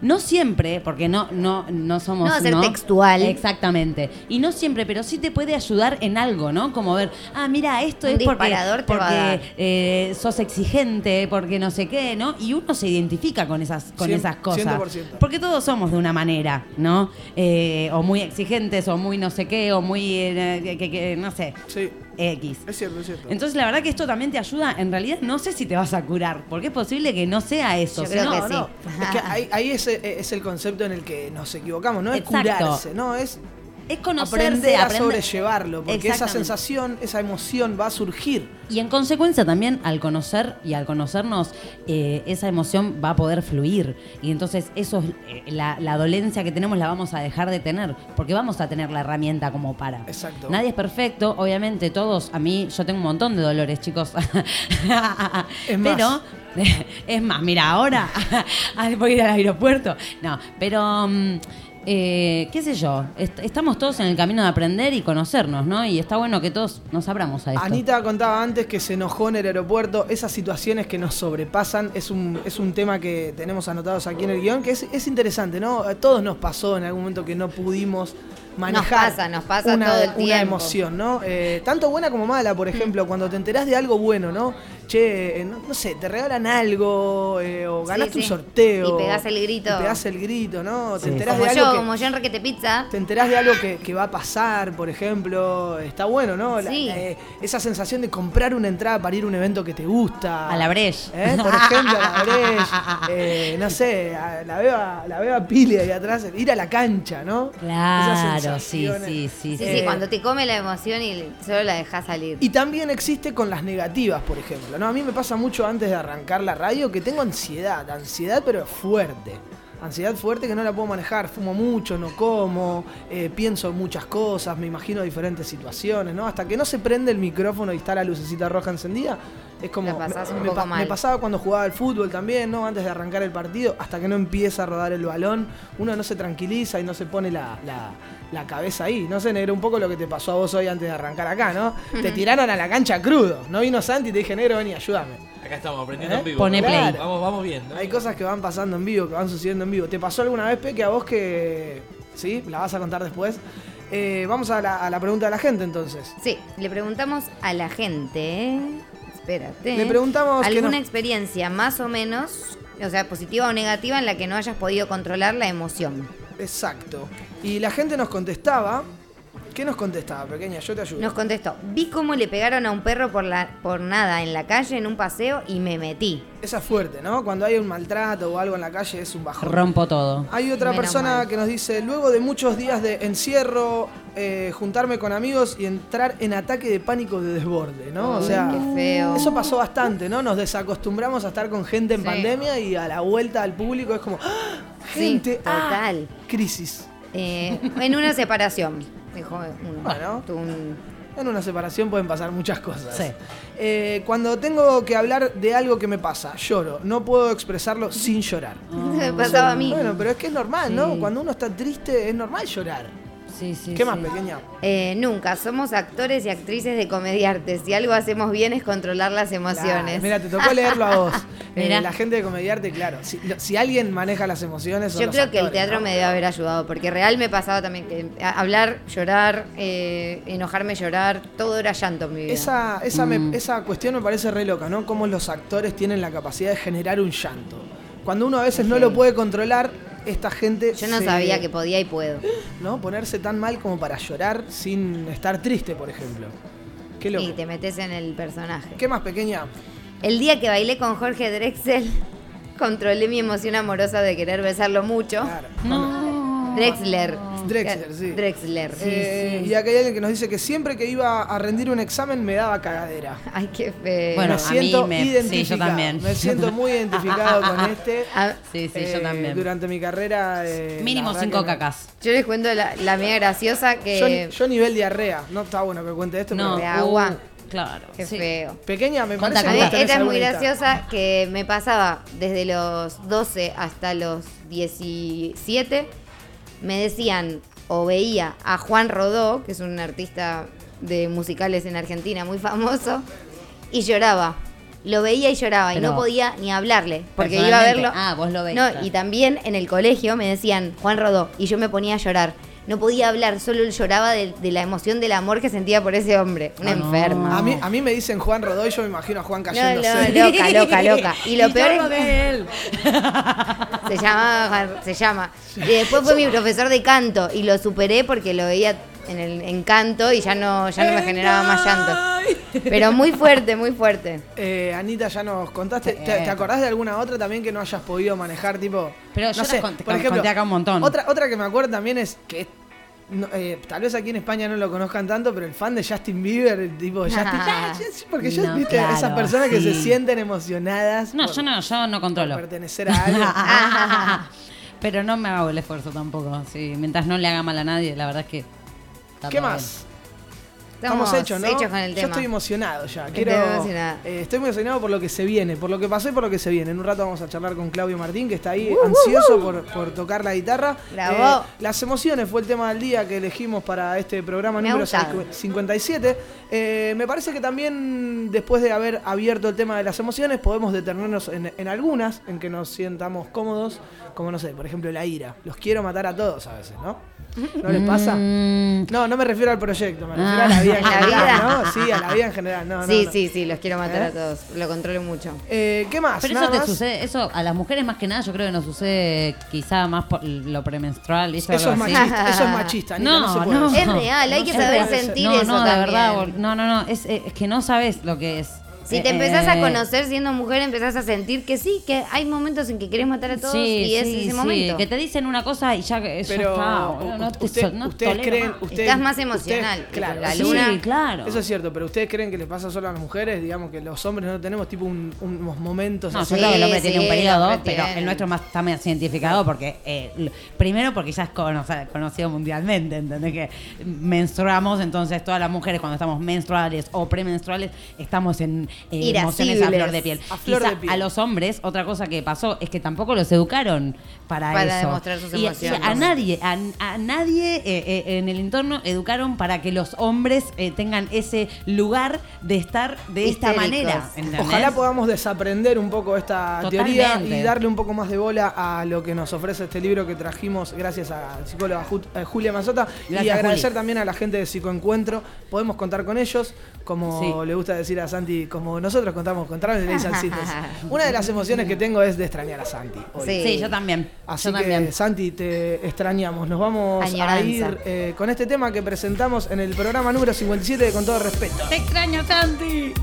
no siempre, porque no, no, no somos. No va a ser textual. Exactamente. Y no siempre, pero sí te puede ayudar en algo, ¿no? Como ver, ah, mira, esto Un es porque, porque eh, sos exigente, porque no sé qué, ¿no? Y uno se identifica con esas, con Cien- esas cosas. 100%. Porque todos somos de una manera, ¿no? Eh, o muy exigentes, o muy no sé qué, o muy. eh, que- que- que- no sé. Sí, X. es cierto, es cierto. Entonces, la verdad que esto también te ayuda. En realidad, no sé si te vas a curar, porque es posible que no sea eso. Yo creo sino- que No, sí. no. Es que ahí, ahí es, es el concepto en el que nos equivocamos, no es Exacto. curarse, no, es Es conocerse, aprender a aprender- sobrellevarlo, porque esa sensación, esa emoción va a surgir. Y en consecuencia también al conocer y al conocernos, eh, esa emoción va a poder fluir. Y entonces eso es, eh, la, la dolencia que tenemos la vamos a dejar de tener, porque vamos a tener la herramienta como para. Exacto. Nadie es perfecto, obviamente todos, a mí, yo tengo un montón de dolores, chicos. Es más. Pero, es más, mira, ahora, voy a ir al aeropuerto. No, pero... mm, eh, qué sé yo, est- estamos todos en el camino de aprender y conocernos, ¿no? Y está bueno que todos nos abramos a esto. Anita contaba antes que se enojó en el aeropuerto. Esas situaciones que nos sobrepasan es un, es un tema que tenemos anotados aquí en el guion, que es, es interesante, ¿no? A todos nos pasó en algún momento que no pudimos manejar pasa, nos pasa una, todo el una tiempo. emoción, ¿no? Eh, tanto buena como mala, por ejemplo, cuando te enterás de algo bueno, ¿no? Che, eh, no, no sé, te regalan algo eh, o Sí, ganaste un sí. sorteo. Y pegás el grito. Y pegás el grito, ¿no? Te enterás Como de algo yo, que, como yo en Requete Pizza. te enterás de algo que, que va a pasar, por ejemplo, está bueno, ¿no? La- eh, esa sensación de comprar una entrada para ir a un evento que te gusta. A la Breche. ¿Eh? Por ejemplo, a la Breche. Eh, no sé, a- la veo a, la veo a Pili ahí atrás, ir a la cancha, ¿no? Esas Claro, sí, sí, sí. Sí, sí. sí, cuando te come la emoción y solo la dejas salir. Y también existe con las negativas, por ejemplo. ¿no? A mí me pasa mucho antes de arrancar la radio que tengo ansiedad, ansiedad pero fuerte. Ansiedad fuerte que no la puedo manejar, fumo mucho, no como, eh, pienso en muchas cosas, me imagino diferentes situaciones, ¿no? Hasta que no se prende el micrófono y está la lucecita roja encendida, es como... Pasás me, un me poco mal. me pasaba cuando jugaba al fútbol también, ¿no? Antes de arrancar el partido, hasta que no empieza a rodar el balón, uno no se tranquiliza y no se pone la, la- la cabeza ahí. No sé, negro, un poco lo que te pasó a vos hoy antes de arrancar acá, ¿no? Te tiraron a la cancha crudo. No vino Santi y te dije, negro, vení, ayúdame. Acá estamos aprendiendo ¿Eh? en vivo. Pone play. Vamos, vamos viendo. Hay cosas que van pasando en vivo, que van sucediendo en vivo. ¿Te pasó alguna vez, Peque, a vos que... ¿Sí? ¿La vas a contar después? Eh, vamos a la, a la pregunta de la gente, entonces. Sí, le preguntamos a la gente. Espérate. Le preguntamos ¿Alguna no- experiencia más o menos, o sea, positiva o negativa, en la que no hayas podido controlar la emoción? Exacto. Y la gente nos contestaba... ¿Qué nos contestaba, pequeña? Yo te ayudo. Nos contestó, vi cómo le pegaron a un perro por, la, por nada en la calle en un paseo y me metí. Esa es fuerte, ¿no? Cuando hay un maltrato o algo en la calle es un bajón. Rompo todo. Hay otra Menos persona mal. que nos dice, luego de muchos días de encierro, eh, juntarme con amigos y entrar en ataque de pánico de desborde, ¿no? o sea, qué feo. eso pasó bastante, ¿no? Nos desacostumbramos a estar con gente en Sí. pandemia y a la vuelta al público es como, ¡Ah! Sí, gente, ¡ah! total. crisis. Eh, en una separación. Bueno. Un- En una separación pueden pasar muchas cosas. Sí. Eh, cuando tengo que hablar de algo que me pasa, lloro. No puedo expresarlo sin llorar. Me pasaba a mí. Bueno, pero es que es normal, ¿no? Cuando uno está triste es normal llorar. Sí, sí. ¿Qué más, pequeña? Eh, nunca, somos actores y actrices de comediartes. Si algo hacemos bien es controlar las emociones. Claro, mira, te tocó leerlo a vos. Eh, la gente de comediarte, claro. Si, lo- si alguien maneja las emociones, son Yo los creo que el teatro ¿no? me debe haber ayudado, porque real me pasaba también que hablar, llorar, eh, enojarme, llorar, todo era llanto en mi vida. Esa, esa, me- Mm. esa cuestión me parece re loca, ¿no? Cómo los actores tienen la capacidad de generar un llanto. Cuando uno a veces no lo puede controlar, esta gente. Yo no se- sabía que podía y puedo. ¿No? Ponerse tan mal como para llorar sin estar triste, por ejemplo. Qué loco. Y te metes en el personaje. ¿Qué más, pequeña? El día que bailé con Jorge Drexel, controlé mi emoción amorosa de querer besarlo mucho. Claro. No. Drexler. Drexler, sí. Drexler. Eh, Y acá hay alguien que nos dice que siempre que iba a rendir un examen me daba cagadera. Ay, qué feo. Bueno, me a siento mí me- sí, yo identificado. también. Me siento muy identificado con este. Ah, Sí, sí, Eh, yo también. Durante mi carrera. eh, Mínimo cinco cacas. yo les cuento la, la mía graciosa Yo, que... yo nivel diarrea. No está bueno que cuente esto. No, de pero- agua. uh, claro. Qué sí. feo. Pequeña, me Conta, parece que esta es muy graciosa que me pasaba desde los 12 hasta los 17. Me decían o veía a Juan Rodó, que es un artista de musicales en Argentina muy famoso, y lloraba. Lo veía y lloraba y no podía ni hablarle porque iba a verlo. Ah, vos lo veis, No, claro. y también en el colegio me decían Juan Rodó y yo me ponía a llorar. No podía hablar, solo él lloraba de, de la emoción del amor que sentía por ese hombre. Una Ah, no. enferma. A mí, a mí me dicen Juan Rodó y yo me imagino a Juan cayéndose. no, loca, loca, loca. Y lo peor es de él. se llama, se llama. Y después fue mi profesor de canto y lo superé porque lo veía en el en canto y ya no, ya no me generaba más llanto. Pero muy fuerte, muy fuerte. Eh, Anita, ya nos contaste. ¿Te, te acordás de alguna otra también que no hayas podido manejar? Tipo, Pero no yo sé, conté- por ejemplo, conté acá un montón. Otra, otra que me acuerdo también es que no, eh, tal vez aquí en España no lo conozcan tanto, pero el fan de Justin Bieber, el tipo Justin, Ah. ya, ya, porque yo, No, viste, claro, esas personas que se sienten emocionadas No, por, yo no, yo no por controlo. pertenecer a algo. Pero no me hago el esfuerzo tampoco. Sí, mientras no le haga mal a nadie, la verdad es que. Está ¿Qué más? Estamos hechos, ¿no? hechos con el Yo estoy emocionado ya. Estoy Quiero, emocionada. eh, estoy emocionado por lo que se viene, por lo que pasó y por lo que se viene. En un rato vamos a charlar con Claudio Martín, que está ahí ansioso por, por tocar la guitarra. Bravo. Eh, las emociones fue el tema del día que elegimos para este programa Me número gustado. 57. Eh, me parece que también, después de haber abierto el tema de las emociones, podemos detenernos en, en algunas, en que nos sientamos cómodos, como no sé, por ejemplo, la ira. Los quiero matar a todos a veces, ¿no? ¿No les pasa? Mm, No, no me refiero al proyecto, me refiero Ah. a la vida en ¿A la general, vida? ¿no? Sí, a la vida en general, no, no, sí, no. sí, sí, los quiero matar ¿Eh? a todos. Lo controlo mucho. Eh, ¿Qué más? Pero Nada eso te más. sucede, eso a las mujeres más que nada, yo creo que nos sucede quizá más por lo premenstrual. Eso, Eso es algo así. machista, eso es machista, Anita, no, se puede no. decir. Es real, hay que se saber sentir no, eso no, de también. verdad, no, no, no, es, es que no sabes lo que es. Si Eh, te empezás a eh, conocer siendo mujer, empezás a sentir que sí, que hay momentos en que querés matar a todos Sí, y es sí, ese sí, momento. que te dicen una cosa y ya, que- ya Pero está, boludo, no te usted- no ustedes creen, más. ustedes- Estás más ustedes- emocional, claro, la eso luna. Sí, claro. Eso es cierto, pero ustedes creen que les pasa solo a las mujeres, digamos que los hombres no tenemos tipo un- unos momentos No, así. yo creo que el hombre Sí, tiene un periodo, pero el nuestro más, está más cientificado porque, eh, primero porque ya es cono- conocido mundialmente, ¿entendés? Que menstruamos, entonces todas las mujeres cuando estamos menstruales o premenstruales estamos en eh, emociones a flor de piel. A flor Quizá de piel. a los hombres, otra cosa que pasó es que tampoco los educaron para, Para eso. demostrar sus Y- y emociones. a nadie, a, a nadie eh, eh, en el entorno educaron para que los hombres eh, tengan ese lugar de estar de esta Histéricos. manera. ¿entendés? Ojalá podamos desaprender un poco esta Totalmente. teoría y darle un poco más de bola a lo que nos ofrece este libro que trajimos gracias a la psicóloga Ju- Julia Mazota y agradecer Juli. también a la gente de Psicoencuentro. Podemos contar con ellos, como Sí. le gusta decir a Santi, como nosotros contamos con Travis al Cites. Una de las emociones que tengo es de extrañar a Santi. hoy. Sí. Sí, yo también. Así yo que, también. Santi, te extrañamos. Nos vamos a ir eh, con este tema que presentamos en el programa número 57 de Con todo respeto. Te extraño, Santi.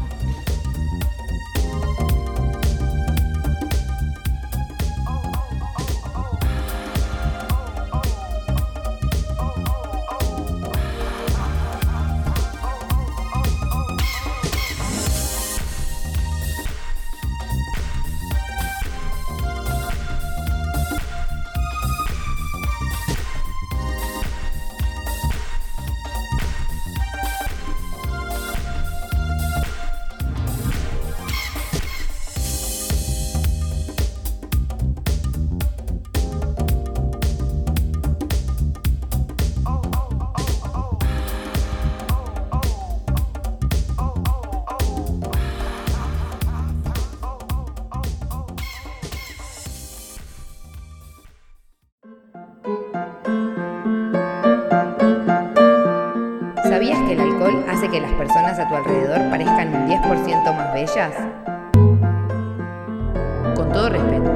Con todo respeto,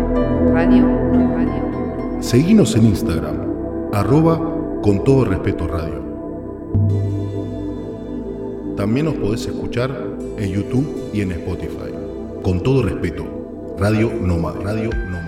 radio, no radio. Seguinos en Instagram, arroba con todo respeto radio. También nos podés escuchar en YouTube y en Spotify. Con todo respeto, Radio Nómada, Radio Nómada,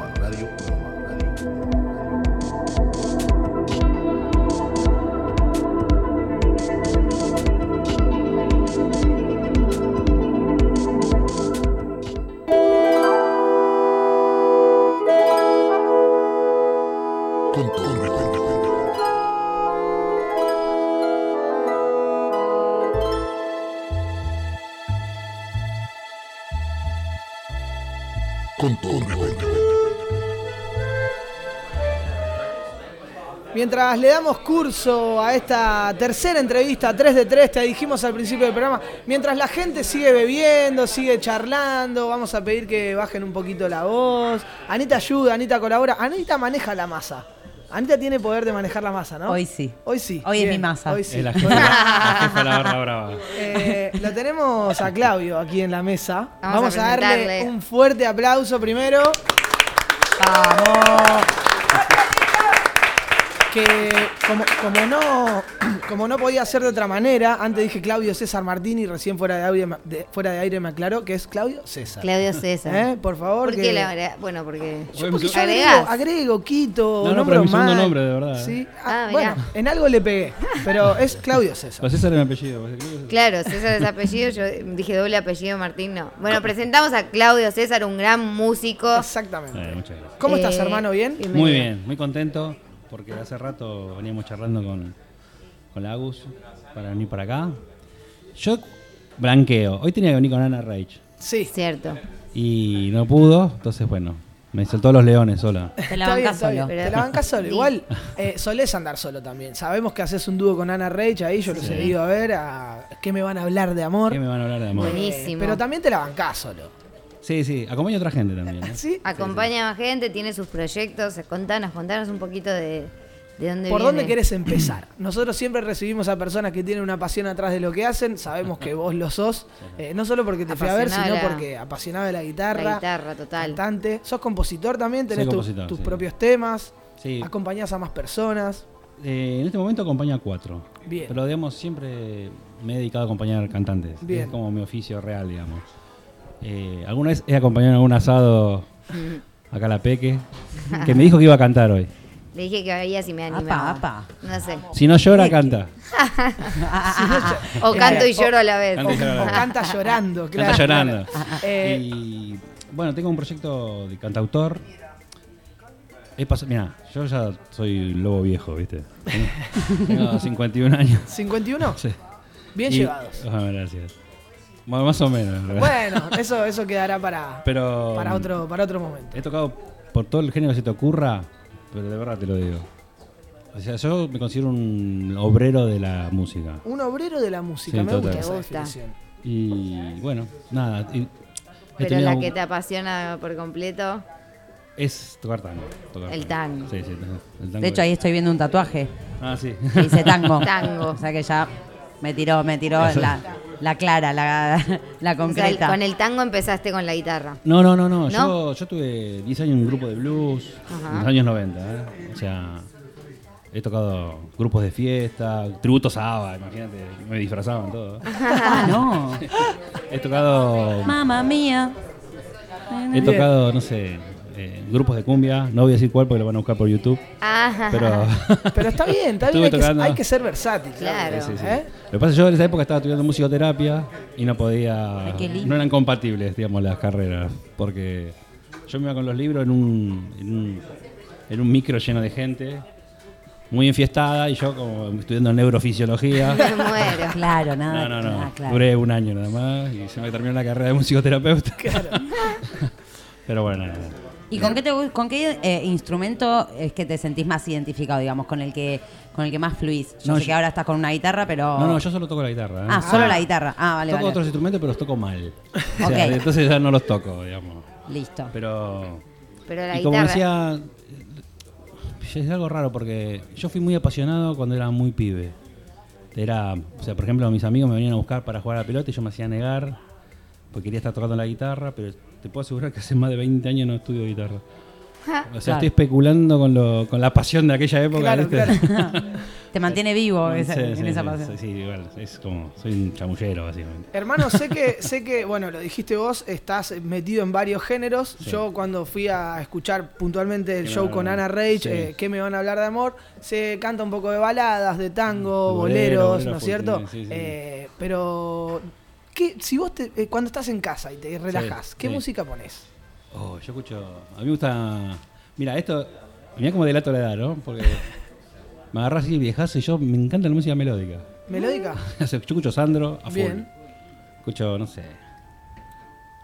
Con todo respeto. Mientras le damos curso a esta tercera entrevista, 3 de 3, te dijimos al principio del programa, mientras la gente sigue bebiendo, sigue charlando, vamos a pedir que bajen un poquito la voz. Anita ayuda, Anita colabora, Anita maneja la masa. Anita tiene poder de manejar la masa, ¿no? Hoy sí. Hoy sí. Hoy es mi masa. Hoy sí. Es la jefa, la jefa de la barra brava. Eh, lo tenemos a Claudio aquí en la mesa. Vamos Vamos, a a, darle un fuerte aplauso primero. ¡Vamos! que como, como no como no podía ser de otra manera, antes dije Claudio César Martini y recién fuera de, audio, de- fuera de aire me aclaró que es Claudio César. Claudio César. ¿Eh? Por favor. ¿Por que- qué la verdad? Bueno, porque. Yo, porque yo agrego, agrego, quito, No, no, pero es mi segundo nombre, de verdad, ¿eh? Sí. Ah, Ah, bueno, en algo le pegué, pero es Claudio César. Pues César es mi apellido. pues, Claro, César es apellido, yo dije doble apellido, Martín no. Bueno, presentamos a Claudio César, un gran músico. Exactamente. Eh, muchas gracias. ¿Cómo estás, Eh, hermano? ¿Bien? bienvenido. Muy bien, muy contento porque hace rato veníamos charlando con, con la Agus para venir para acá. yo blanqueo. Hoy tenía que venir con Ana Rage. Sí. Cierto. Y no pudo, entonces bueno, me soltó los leones sola. Te la bien. solo. Te la bancás solo. Igual eh, solés andar solo también. Sabemos que haces un dúo con Ana Rage ahí, yo los he ido a ver. A... ¿Qué me van a hablar de amor? ¿Qué me van a hablar de amor? Buenísimo. Pero también te la bancás solo. Sí, sí, acompaña a otra gente también. ¿eh? ¿Sí? Acompaña a más gente, tiene sus proyectos. Contanos, contanos un poquito de, de dónde ¿Por viene. dónde querés empezar? Nosotros siempre recibimos a personas que tienen una pasión atrás de lo que hacen. Sabemos que vos lo sos. eh, no solo porque te fui a ver, sino Apasionada. porque apasionado de la guitarra. La guitarra, total. Cantante. ¿Sos compositor también? ¿Tenés tu- tus sí. propios temas? Sí. ¿Acompañás a más personas? Eh, en este momento acompaño a cuatro. Bien. Pero digamos, siempre me he dedicado a acompañar cantantes. Bien. Es como mi oficio real, digamos. Eh, alguna vez he acompañado en algún asado acá a la Peque, que me dijo que iba a cantar hoy. Le dije que veía si me animaba. Apa, apa. No sé. Si no llora, canta. O canto y lloro a la vez. Canta O canta llorando, claro. Canta llorando. Eh, Y bueno, tengo un proyecto de cantautor. Mira, yo ya soy lobo viejo, ¿viste? Tengo 51 años. ¿51? Sí. Bien Y- llevados. Ah, gracias. Bueno, más o menos. verdad. Bueno, eso, eso quedará para, Pero para, otro, para otro momento. he tocado por todo el género que se te ocurra, pero de verdad te lo digo. O sea, yo me considero un obrero de la música. Un obrero de la música, Sí, me total. gusta esa Me gusta. definición. Y bueno, nada. y he Pero tenido la un- que te apasiona por completo, Es tocar tango. tocar El tango. Sí, sí, el tango De hecho, ahí estoy viendo un tatuaje Ah, sí. que dice tango. Tango. O sea que ya me tiró, me tiró la, la clara, la, la o sea, el- concreta. con el tango empezaste con la guitarra. No, no, no, no. ¿No? Yo, yo tuve 10 años en un grupo de blues Ajá. en los años 90. ¿eh? O sea, he tocado grupos de fiesta, tributos a ABBA, imagínate, me disfrazaban todo. Ah, no. He tocado, Mamma mía. he tocado, no sé, eh, grupos de cumbia. No voy a decir cuál porque lo van a buscar por YouTube. Ah, Pero Pero está bien, está bien, hay que, tocando. hay que ser versátil. Claro. Sí, sí. ¿Eh? Lo que pasa es que yo en esa época estaba estudiando musicoterapia y no podía. Ay, no eran compatibles, digamos, las carreras. Porque yo me iba con los libros en un, en un, en un micro lleno de gente, muy enfiestada, y yo como estudiando neurofisiología. me muero. Claro, nada. No, no, no. ah, claro. Duré un año nada más y se me terminó la carrera de musicoterapeuta. Pero bueno, nada. ¿Y con qué, te, con qué eh, instrumento es que te sentís más identificado, digamos, con el que con el que más fluís? Yo No, sé yo- que ahora estás con una guitarra, pero... No, no, yo solo toco la guitarra. ¿eh? Ah, solo la guitarra. Ah, vale, toco vale. otros instrumentos, pero los toco mal. O sea, entonces ya no los toco, digamos. Listo. Pero Pero la y como guitarra. decía, es algo raro porque yo fui muy apasionado cuando era muy pibe. Era, o sea, por ejemplo, mis amigos me venían a buscar para jugar a la pelota y yo me hacía negar porque quería estar tocando la guitarra, pero te puedo asegurar que hace más de 20 años no estudio guitarra. O sea, Claro. estoy especulando con, lo, con la pasión de aquella época. Claro, ¿viste? claro. Te mantiene vivo esa- Sí, en sí, esa sí, pasión. sí, sí, igual, es como, soy un chamullero, básicamente. Hermano, sé que, sé que, bueno, lo dijiste vos, estás metido en varios géneros. Sí. Yo cuando fui a escuchar puntualmente el ¿Qué show con Ana? Rage, Sí. eh, ¿qué me van a hablar de amor? Se canta un poco de baladas, de tango, Bolero, boleros, bolero ¿no es cierto? sí, sí, sí. Eh, pero, ¿qué, si vos te, eh, cuando estás en casa y te relajás, ¿qué sí. música pones? Oh, yo escucho. A mí me gusta. Mira, esto. Mira como delato la edad, ¿no? Porque me agarras así viejazo y yo me encanta la música melódica. ¿Melódica? yo escucho Sandro a full. Bien. Escucho, no sé.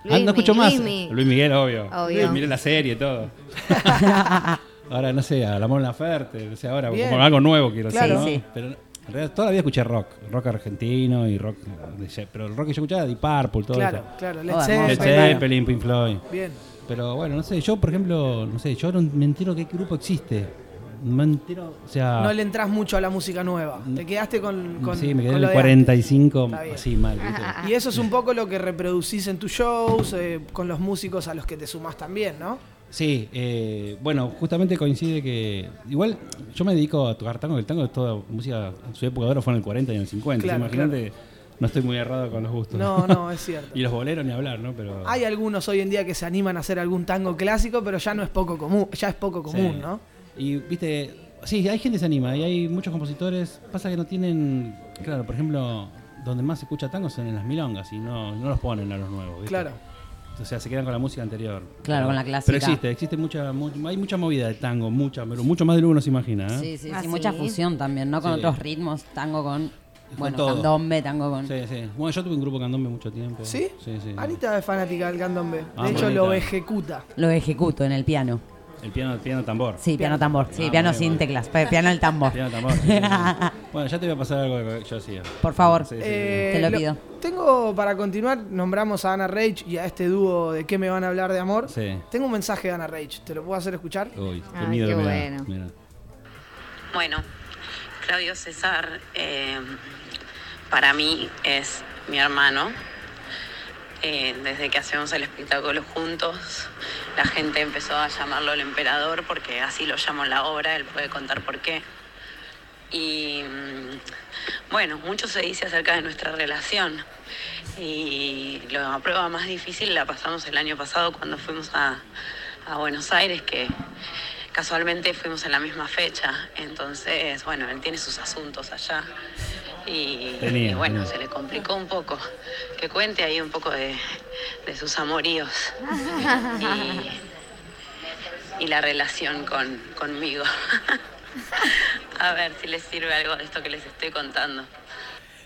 Ah, no escucho más. Luis Miguel, obvio. Obvio. Miré la serie y todo. ahora, no sé, al amor en la Ferte. No sé, ahora Bien. como algo nuevo quiero Claro. hacer, ¿no? Sí, sí. Pero en realidad toda la vida escuché rock. Rock argentino y rock. de- pero el rock que yo escuchaba, Deep Purple, todo Claro, eso. claro, Led Oh. Led Zeppelin. Claro. Zeppelin, Pink Floyd. Bien. Pero bueno, no sé, yo por ejemplo, no sé, yo no me entero qué grupo existe. No me entero, o sea... No le entras mucho a la música nueva. Te quedaste con, con sí, me quedé con en el de 45, Está bien. así mal, ¿viste? Y eso es un poco lo que reproducís en tus shows, eh, con los músicos a los que te sumás también, ¿no? Sí, eh, bueno, justamente coincide que... Igual yo me dedico a tocar tango, que el tango es toda música, en su época de oro fue en el 40 y en el 50. Claro, Imagínate, no estoy muy errado con los gustos. No, no, es cierto. y los boleros ni hablar, ¿no? Pero... Hay algunos hoy en día que se animan a hacer algún tango clásico, pero ya no es poco común, ya es poco común, Sí. ¿no? Y viste, sí, hay gente que se anima y hay muchos compositores, pasa que no tienen, claro, por ejemplo, donde más se escucha tango son en las milongas y no, no los ponen a los nuevos. ¿viste? Claro. O sea, se quedan con la música anterior. Claro, con la clásica. Pero existe, existe mucha, mu- hay mucha movida de tango, mucha, pero mucho más de lo que uno se imagina. ¿eh? Sí, sí, Ah, sí, mucha fusión también, ¿no? Con Sí. otros ritmos, tango con... Bueno, todo. candombe, tango con. Sí, sí. Bueno, yo tuve un grupo candombe mucho tiempo. ¿Sí? Sí, sí. Anita es fanática del candombe. Ah, De hecho, bonita. lo ejecuta. Lo ejecuto en el piano. El piano, el piano tambor. Sí, piano tambor. Sí, Ah, piano sin bien. teclas. Piano el tambor. Piano tambor. sí, sí, sí. bueno, ya te voy a pasar algo que yo hacía. Por favor. Sí, sí, sí. Eh, Te lo pido. Tengo para continuar, nombramos a Ana Rage y a este dúo de qué me van a hablar de amor. Sí. Tengo un mensaje de Ana Rage, ¿te lo puedo hacer escuchar? Uy, qué Ay, miedo qué bueno. Mira. Bueno, Claudio César eh, para mí es mi hermano. Eh, desde que hacemos el espectáculo juntos, la gente empezó a llamarlo el emperador porque así lo llamo en la obra, él puede contar por qué. Y mm, bueno, mucho se dice acerca de nuestra relación. Y la prueba más difícil la pasamos el año pasado cuando fuimos a, a Buenos Aires, que casualmente fuimos en la misma fecha. Entonces, bueno, él tiene sus asuntos allá. Y, Tenía, y bueno, tenía. se le complicó un poco. Que cuente ahí un poco de, de sus amoríos. Y, y la relación con, conmigo. A ver si les sirve algo de esto que les estoy contando.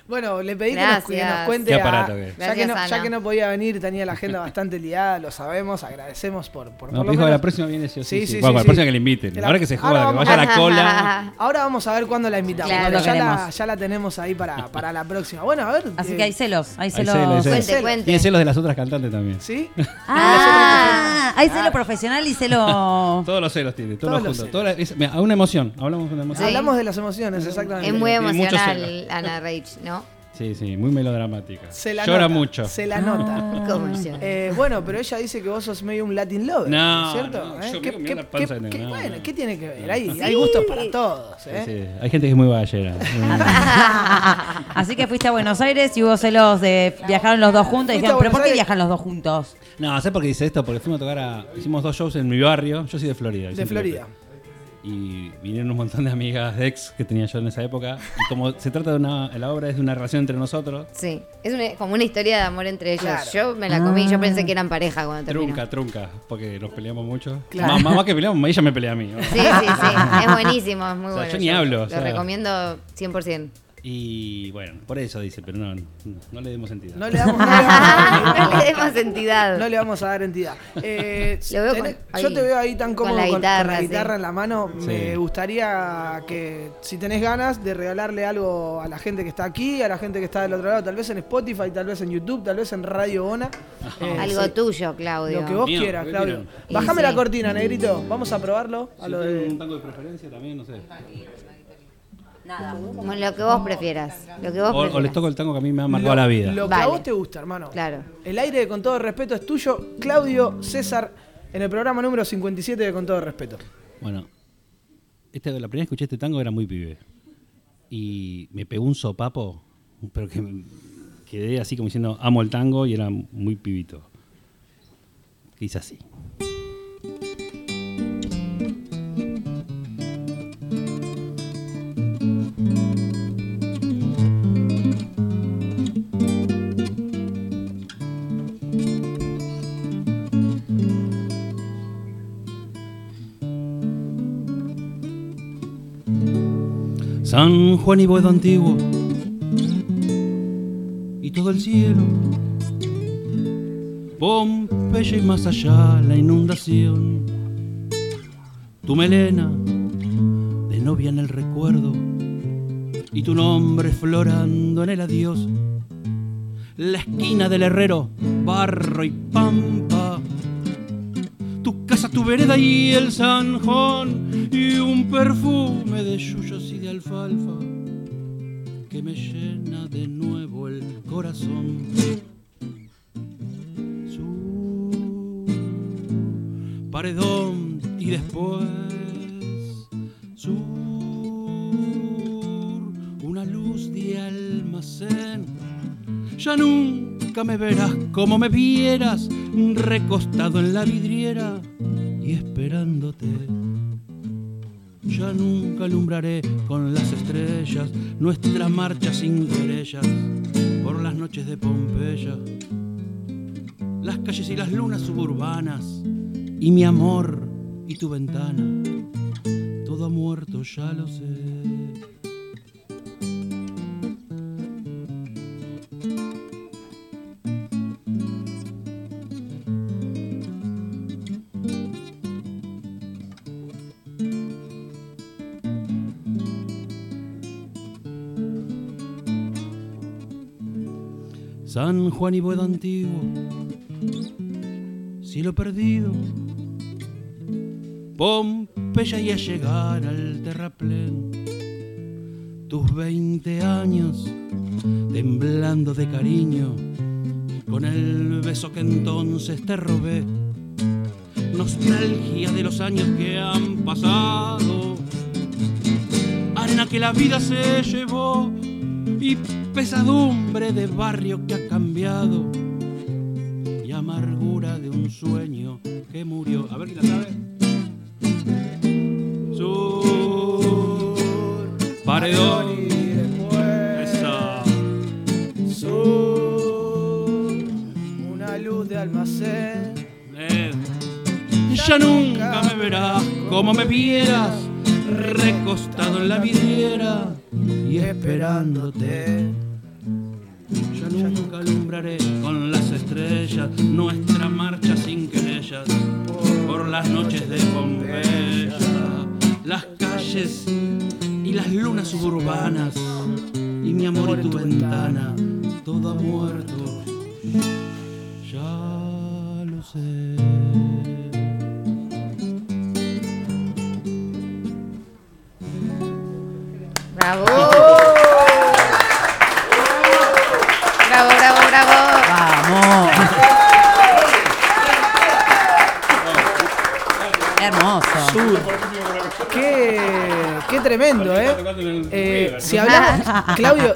Bueno, le pedí que nos, que cuente. Qué a- aparato que es. ya, que no, ya que podía venir, tenía la agenda bastante liada, lo sabemos, agradecemos por, por, No, por lo dijo que la próxima viene sí sí. Sí, sí. sí, Bueno, sí, la próxima sí. que le inviten. La- Ahora que se joda, que vamos vaya a la cola. Ahora vamos a ver cuándo la invitamos. Claro, ya, la, ya la tenemos ahí para, para la próxima. Bueno, a ver. Así eh, que hay celos. Hay Hay celos. hay celos. Cuente, cuente. Tiene celos de las otras cantantes también. ¿Sí? Ah, hay celo profesional y celo. Todos los celos tiene, todos, Todos juntos. Toda la- es- mira, una emoción. Hablamos de una emoción. Hablamos de las emociones, exactamente. Es muy emocional, Ana Rage, ¿no? Sí, sí, muy melodramática. Se la Llora nota, mucho. Se la nota. ¿Cómo yo? Eh, bueno, pero ella dice que vos sos medio un Latin lover, No, ¿cierto? no, ¿Eh? yo ¿Qué, miro- miro qué- la panza qué- de- qué- no, bueno, no. ¿qué tiene que ver? Hay, Sí. hay gustos para todos, ¿eh? sí. Hay gente que es muy bagallera. Así que fuiste a Buenos Aires y hubo celos de. Viajaron los dos juntos y dijeron, ¿pero por qué Aires? viajan los dos juntos? no, ¿sabes por qué dice esto? Porque fuimos a tocar a. Hicimos dos shows en mi barrio. Yo soy de Florida. De Florida. Y vinieron un montón de amigas de ex que tenía yo en esa época. Y como se trata de una. La obra es de una relación entre nosotros. Sí, es una- como una historia de amor entre ellos. Claro. Yo me la comí, yo pensé que eran pareja cuando terminó. Trunca, trunca, porque nos peleamos mucho. Claro. Más, más que peleamos, ella me pelea a mí. ¿no? Sí, sí, sí, es buenísimo, es muy O sea, bueno. yo ni hablo, o Lo sea. recomiendo 100%. Y bueno, por eso dice, pero no, no le demos sentido. No le damos, no le damos- no le demos entidad. no le vamos a dar entidad. Eh, Lo veo tenés- con- yo te veo ahí tan con cómodo con, con guitarra, la sí. guitarra en la mano. Sí. Me gustaría que, si tenés ganas, de regalarle algo a la gente que está aquí, a la gente que está del otro lado, tal vez en Spotify, tal vez en YouTube, tal vez en Radio Ona. Eh, Algo sí. tuyo, Claudio. Lo que vos Mío, quieras, ¿qué Claudio. sí. la cortina, negrito. Vamos a probarlo. A Si lo tienen de- un tango de preferencia también, no sé. Nada. Lo que vos prefieras. Lo que vos O, o les prefieras. toco el tango que a mí me ha marcado lo, la vida. Lo que a vos te gusta, hermano. Claro. El aire, con todo respeto, es tuyo. Claudio César, en el programa número 57 de Con todo respeto. Bueno, este, la primera vez que escuché este tango era muy pibe. Y me pegó un sopapo, pero que me- quedé así como diciendo, amo el tango y era muy pibito. Que hice así. San Juan y Boedo antiguo y todo el cielo. Pompeya y más allá la inundación. Tu melena de novia en el recuerdo y tu nombre florando en el adiós. La esquina del herrero, barro y pampa. Casa, tu vereda y el zanjón y un perfume de yuyos y de alfalfa que me llena de nuevo el corazón. Su paredón y después sur, una luz de almacén. Ya nunca me verás como me vieras, recostado en la vidriera y esperándote. Ya nunca alumbraré con las estrellas nuestra marcha sin querellas por las noches de Pompeya. Las calles y las lunas suburbanas y mi amor y tu ventana. Todo muerto, ya lo sé. San Juan y Boedo antiguo, cielo perdido, Pompeya y a llegar al terraplén. Tus 20 años, temblando de cariño, con el beso que entonces te robé. Nostalgia de los años que han pasado, arena que la vida se llevó. Y pesadumbre de barrio que y amargura de un sueño que murió. A ver quién la sabe. Sur, paredón. Esa. Sur, una luz de almacén. Eh, Ya nunca me verás como me vieras, recostado en la vidriera y esperándote.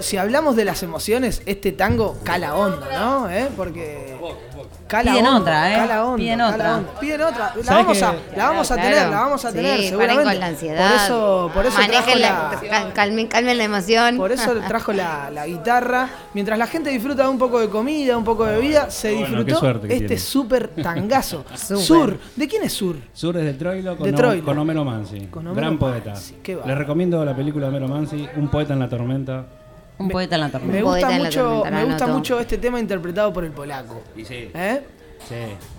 Si hablamos de las emociones, este tango cala hondo, ¿no? ¿Eh? Porque cala Piden hondo, otra, ¿eh? Cala hondo, Piden cala otra. hondo. Piden otra. La ¿Sabes vamos, a, que- la vamos a Claro, tener, la vamos a tener, sí, seguramente. paren con la ansiedad. Por eso, por eso trajo la, la, cal- calmen, calmen la emoción. por eso trajo la, la guitarra. Mientras la gente disfruta de un poco de comida, un poco de bebida, se Bueno, disfrutó este súper tangazo. Sur. ¿De quién es Sur? Sur es de Troilo con, De Troilo. con Homero Mansi. Con Homero Gran poeta. Les recomiendo la película de Homero Mansi, Un poeta en la tormenta. Un poeta en la Me tormenta. Poeta gusta mucho, tormenta, me gusta mucho este tema interpretado por el polaco. Y sí. ¿Eh?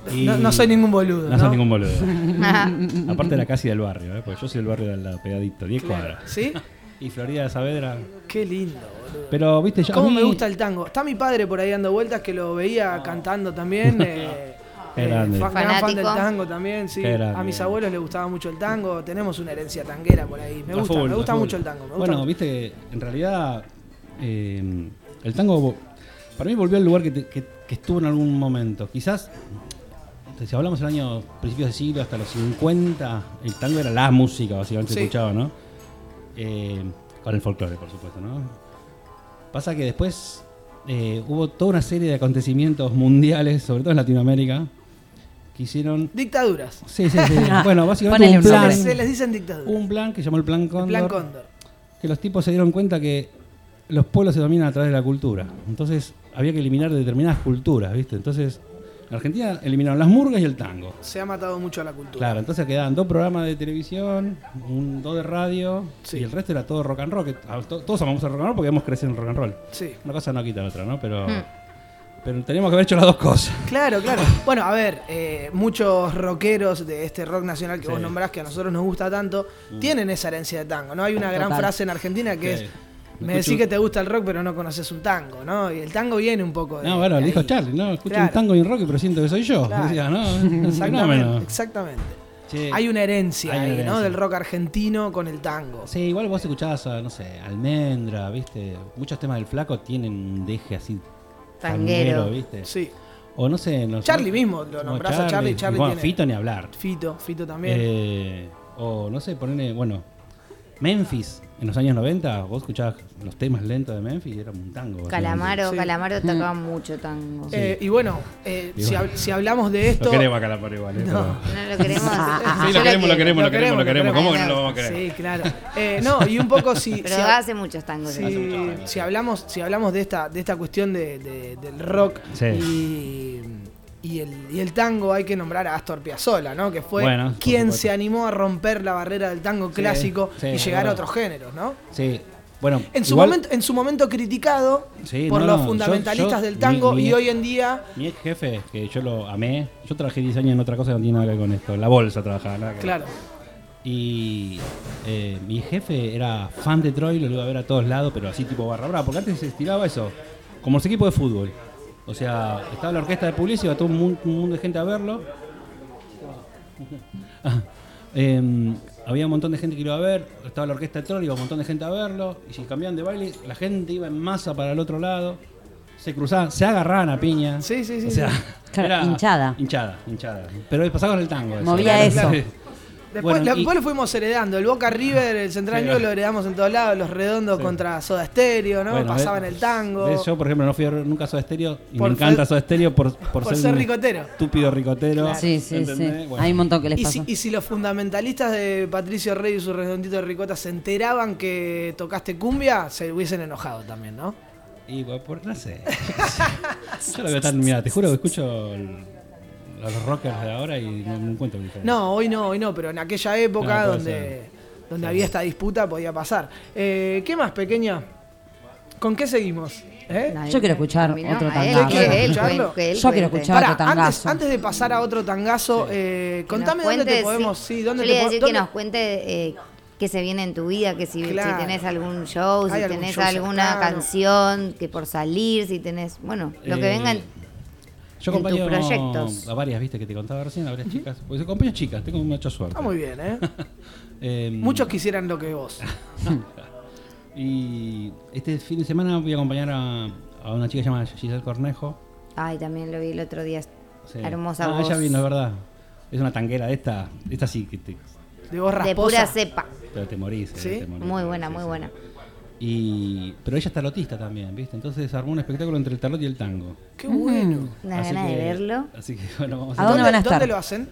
Sí. No, no soy ningún boludo. No, No, soy ningún boludo. Aparte era casi del barrio, ¿eh? porque yo soy del barrio de la pegadito, 10 cuadras. ¿Sí? Y Florida de Saavedra. Qué lindo, boludo. Pero, viste, yo. ¿Cómo mí- me gusta el tango? Está mi padre por ahí dando vueltas que lo veía cantando también. eh, Qué eh, fan- gran fan Fanático. del tango también, sí. A mis abuelos les gustaba mucho el tango. Tenemos una herencia tanguera por ahí. Me gusta, full, me gusta full. mucho el tango. Me gusta bueno, mucho. viste en realidad eh, el tango para mí volvió al lugar que, te- que- que estuvo en algún momento. Quizás, si hablamos del año principios de siglo hasta los 50, el tango era la música, básicamente se Sí. escuchaba, ¿no? Eh, con el folclore, por supuesto, ¿no? Pasa que después eh, hubo toda una serie de acontecimientos mundiales, sobre todo en Latinoamérica, que hicieron... Dictaduras. Sí, sí, sí. bueno, básicamente un plan. Se les dicen dictaduras. un plan que se llamó el Plan El Cóndor plan Cóndor. que los tipos se dieron cuenta que los pueblos se dominan a través de la cultura. Entonces había que eliminar determinadas culturas, ¿viste? Entonces, en Argentina eliminaron las murgas y el tango. Se ha matado mucho a la cultura. Claro, entonces quedaban dos programas de televisión, un, dos de radio, Sí. y el resto era todo rock and roll. que- to- todos amamos el rock and roll porque hemos crecido en el rock and roll. Sí. Una cosa no quita la otra, ¿no? Pero, Hmm. pero teníamos que haber hecho las dos cosas. Claro, claro. Bueno, a ver, eh, muchos rockeros de este rock nacional que Sí. vos nombrás, que a nosotros nos gusta tanto, tienen esa herencia de tango, ¿no? Hay una gran frase en Argentina que Sí. es, Me escucho- decís que te gusta el rock, pero no conoces un tango, ¿no? Y el tango viene un poco de No, bueno, de le dijo. Charlie, ¿no? Escucho Claro. un tango y un rock, pero siento que soy yo. Claro. Decía, ¿no? Exactamente, exactamente. Sí. Hay una herencia Hay una ahí, ¿no? Del rock argentino con el tango. Sí, igual vos escuchabas, a, no sé, Almendra, ¿viste? Muchos temas del flaco tienen un deje así Tanguero. tanguero, ¿viste? Sí. O no sé, no sé. Charlie mismo, lo No, nombrás a Charlie, Charlie Bueno, tiene- Fito ni hablar. Fito, Fito también. Eh, o no sé, ponerle, bueno, Memphis, en los años 90, vos escuchabas los temas lentos de Memphis y era un tango. Calamaro, Sí. Calamaro tocaba mucho tango. Eh, y bueno, eh, Y si, bueno. hab- si hablamos de Lo esto... queremos a Calamaro igual, ¿eh? No. pero- No lo queremos. Sí, lo queremos, lo queremos, lo Lo queremos, lo queremos. ¿Cómo que no lo vamos a querer? Sí, claro. Eh, no, y un poco si... Pero si- hace muchos tangos. Si, si hablamos, si hablamos de esta, de esta cuestión de, de- del rock Sí. y, y el, y el tango, hay que nombrar a Astor Piazzolla, ¿no? Que fue Bueno, quien se animó a romper la barrera del tango clásico sí, y llegar a otros géneros, ¿no? Sí, bueno. En su, igual- momento, en su momento criticado Sí, por no, los yo- fundamentalistas yo- del tango mi- mi- y hoy en día Mi ex jefe, que yo lo amé, yo trabajé 10 años en otra cosa que no tiene nada que ver con esto, en la bolsa trabajaba, nada que. Claro. Y eh, mi jefe era fan de Troy, lo iba a ver a todos lados, pero así tipo barra brava, porque antes se estiraba eso, como los equipos de fútbol. O sea, estaba la orquesta de iba todo un mun- un mundo de gente a verlo. Ah, em, había un montón de gente que lo iba a ver, estaba la orquesta de Troll, iba un montón de gente a verlo, y si cambiaban de baile, la gente iba en masa para el otro lado, se cruzaban, se agarraban a piña. Sí, sí, sí. O sea, sí. Claro, hinchada. Hinchada, hinchada. Pero pasaba con el tango. eso. Movía Claro, eso. claro. Después, Bueno, lo, y- después lo fuimos heredando. El Boca River, el Central Sí, lo heredamos en todos lados. Los redondos Sí. contra Soda Stereo, ¿no? Bueno, Pasaban el tango. de- Yo, por ejemplo, no fui a nunca a Soda Stereo y Por me encanta fe- Soda Stereo por, por, por ser ricotero. Estúpido ricotero. Sí, sí, sí. ¿entendés? Bueno. Hay un montón que les Y si, y si los fundamentalistas de Patricio Rey y su redondito de ricota se enteraban que tocaste cumbia, se hubiesen enojado también, ¿no? Y bueno, por, no sé. Yo lo veo tan. Mira, te juro que escucho el- los rockers de ahora y no, no encuentro diferencia. No, hoy no, hoy no, pero en aquella época No, donde, ser. donde había esta disputa podía pasar. Eh, ¿Qué más, pequeña? ¿Con qué seguimos? ¿Eh? Yo quiero escuchar no, otro a él, tangazo. que él ¿Escucharlo? cuen- que él Yo quiero cuente. escuchar Pará, otro antes, tangazo. antes de pasar a otro tangazo, eh, Que nos contame dónde te cuente, podemos. sí. Sí, dónde Yo te le decir que dónde- nos cuente eh, qué se viene en tu vida, que si, si Claro. tenés algún show, si Hay algún tenés show alguna cercano. canción que por salir, si tenés, bueno, lo que Eh, venga en- Yo en tus acompaño proyectos. a varias, viste, que te contaba recién, a varias chicas. Pues acompaño chicas, tengo mucha suerte. Está muy bien, ¿eh? Em, Muchos quisieran lo que vos. Y este fin de semana voy a acompañar a, a una chica llamada Giselle Cornejo. Ay, también lo vi el otro día. Sí. Hermosa ah, voz. ella vino, es verdad. Es una tanguera de esta. Esta sí que te, De voz De pura cepa. pero te morís. eh, ¿Sí? te morís. Muy buena, Sí, muy sí. buena. Y, pero ella es tarotista también, ¿viste? Entonces armó un espectáculo entre el tarot y el tango. Qué bueno. Una Así gana de que- verlo. Así que bueno, vamos ¿A dónde van a estar? ¿Dónde lo hacen?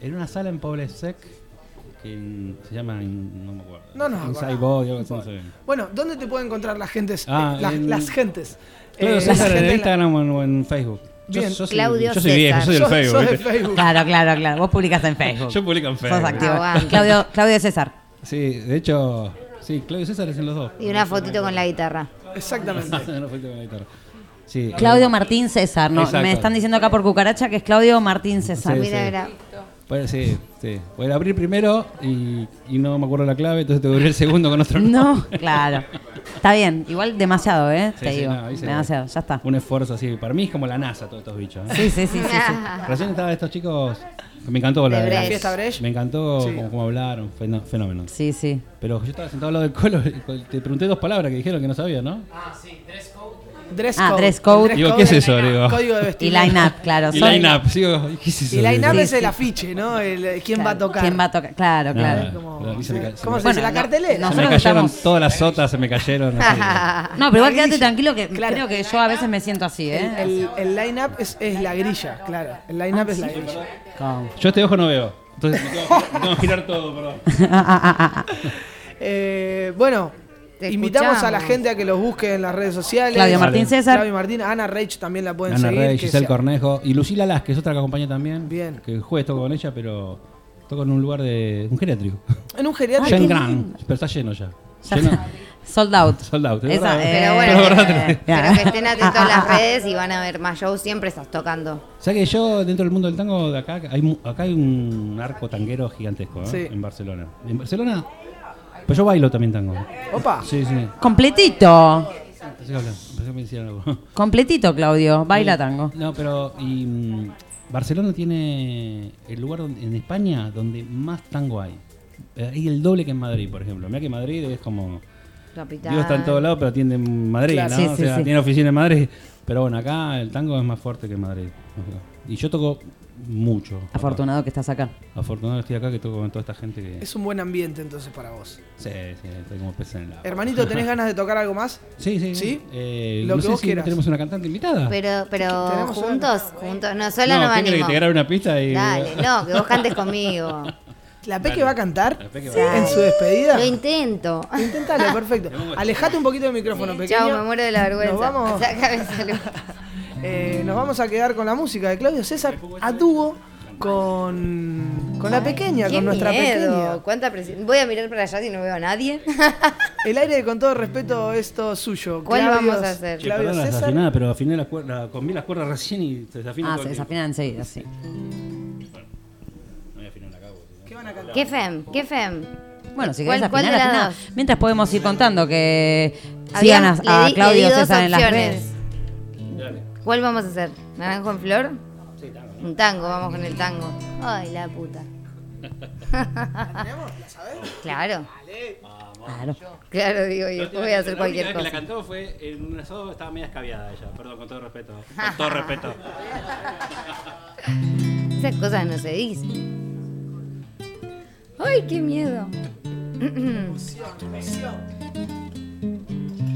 En una sala en Poble Sec que en- se llama, no me acuerdo. No nos Inside. Body, no. Bueno, ¿dónde te pueden encontrar las gentes? Ah, eh, las, en- las gentes. Claro, Eh, César en gente en la- Instagram o en, o en Facebook. Yo- Bien. yo, soy, Claudio yo soy viejo, yo soy del Sos- Facebook. sos de. Facebook. Claro, claro, claro. Vos publicás en Facebook. Yo publico en Sos Facebook. activo. Aguante. Claudio, Claudio César. Sí, de hecho, sí, Claudio César es en los dos. Y una fotito con la guitarra. Exactamente. Una fotito con la guitarra. Sí, Claudio Martín César. No, Exacto. me están diciendo acá por cucaracha que es Claudio Martín César. Sí, Mira, sí. mira. Sí, sí. Voy a abrir primero y, y no me acuerdo la clave, entonces te voy a abrir el segundo con otro No, claro. Está bien. Igual demasiado, ¿eh? Sí, Te sí, digo. no, demasiado. Ya está. Un esfuerzo así. Para mí es como la NASA, todos estos bichos. ¿eh? Sí, sí, sí, sí. sí. Recién estaban estos chicos. Me encantó la De Brecht. ¿Fiesta Brecht? Me encantó Sí. cómo, cómo hablaron, fenó- fenómeno. Sí, sí. Pero yo estaba sentado al lado del colo y te pregunté dos palabras que dijeron que no sabía, ¿no? Dress Ah, code. dress code. El Digo, code ¿qué es es eso? Digo. Código de Y vestimenta. line-up, claro. Y son- line up, sigo, ¿qué es eso? Y line up Sí, es el afiche, ¿no? El, ¿Quién va a tocar? ¿Quién va a tocar? Claro, Nada, claro. Como- a mí se me ca- se ¿Cómo me- se dice? Bueno, La no- cartelera. Se me Nosotros cayeron estamos- todas las sotas, se me cayeron. así. No, pero igual quédate tranquilo que Claro. creo que yo a veces me siento así, El, ¿eh? el, el line-up es, es la grilla, claro. El line-up es la grilla. Yo este ojo no veo. Entonces me tengo, me tengo que girar todo, perdón. Ah, ah, ah, ah. Eh, bueno, Te invitamos a la gente a que los busque en las redes sociales. Claudio Martín Vale. César. Claudio Martín, Ana Reich también la pueden Ana seguir. Rey, que Giselle sea- Cornejo y Lucila Las, que es otra que acompaña también. Bien. Que jueves toco con ella, pero toco en un lugar de. un geriátrico. En un geriátrico. Jean Gran, pero está lleno ya. Ya Lleno. Sold out. Sold out, es Esa, verdad. eh, Pero bueno, Pero que- verdad, pero que estén atentos a Ah, las ah, ah. redes y van a ver más shows. Siempre estás tocando. ¿Sabes que yo, dentro del mundo del tango, de acá hay, acá hay un arco tanguero gigantesco, ¿eh? Sí. En Barcelona. En Barcelona. Pues yo bailo también tango. Opa. Sí, sí. Completito. Pensé que hablan- pensé que me decían algo. Completito, Claudio. Baila tango. No, pero y, mm, Barcelona tiene el lugar donde- en España donde más tango hay. Eh, Hay el doble que en Madrid, por ejemplo. Mira que Madrid es como. Capital. Dios está en todos lados, pero atiende en Madrid, Claro. ¿no? Sí, o sea, sí. tiene oficina en Madrid. Pero bueno, acá el tango es más fuerte que en Madrid. Y yo toco mucho. acá. Afortunado que estás acá. Afortunado estoy acá que toco con toda esta gente que. Es un buen ambiente entonces para vos. Sí, sí, estoy como pez en el agua. Hermanito, ¿tenés ganas de tocar algo más? Sí, sí. ¿Sí? Eh, Lo no que sé vos si quieras. tenemos una cantante invitada. Pero, pero una- juntos, juntos. No, sola no, no, me ¿qué querés, animo. que te grabe una pista y. Dale, no, que vos cantes conmigo. ¿La Peque va a cantar La Peque va a cantar. en su despedida? Lo intento. Intentalo, perfecto. Alejate un poquito del micrófono, pequeño. Chao, me muero de la vergüenza. Nos vamos, Sácame salud. Eh, nos vamos a quedar con la música de Claudio César a dúo con, con la pequeña, con nuestra miedo. pequeña. ¿Cuánta presión? Voy a mirar para allá si no veo a nadie. El aire, con todo respeto, es todo suyo. ¿Cuál Claudio- vamos a hacer? Claudio César. desafinada, pero afiné las cuerdas, comí las cuerdas recién y se desafina Ah, se el tiempo. desafina enseguida, sí. No voy a afinar la cabo, si no. ¿Qué van a cantar? ¿Qué fem? ¿Qué fem? Bueno, si ¿Cuál- querés afinar, dos? Mientras podemos ir contando que sigan a, Claudio César en las redes. Dale. ¿Cuál vamos a hacer? ¿Naranjo en flor? Un tango, vamos con el tango. Ay, la puta. Claro. Claro. Claro, digo, y después voy a hacer cualquier La única vez que cosa. la cantó fue en un asado, estaba media escabiada ella. Perdón, con todo respeto. Con todo respeto. Esas cosas no se dicen. ¡Ay, qué miedo!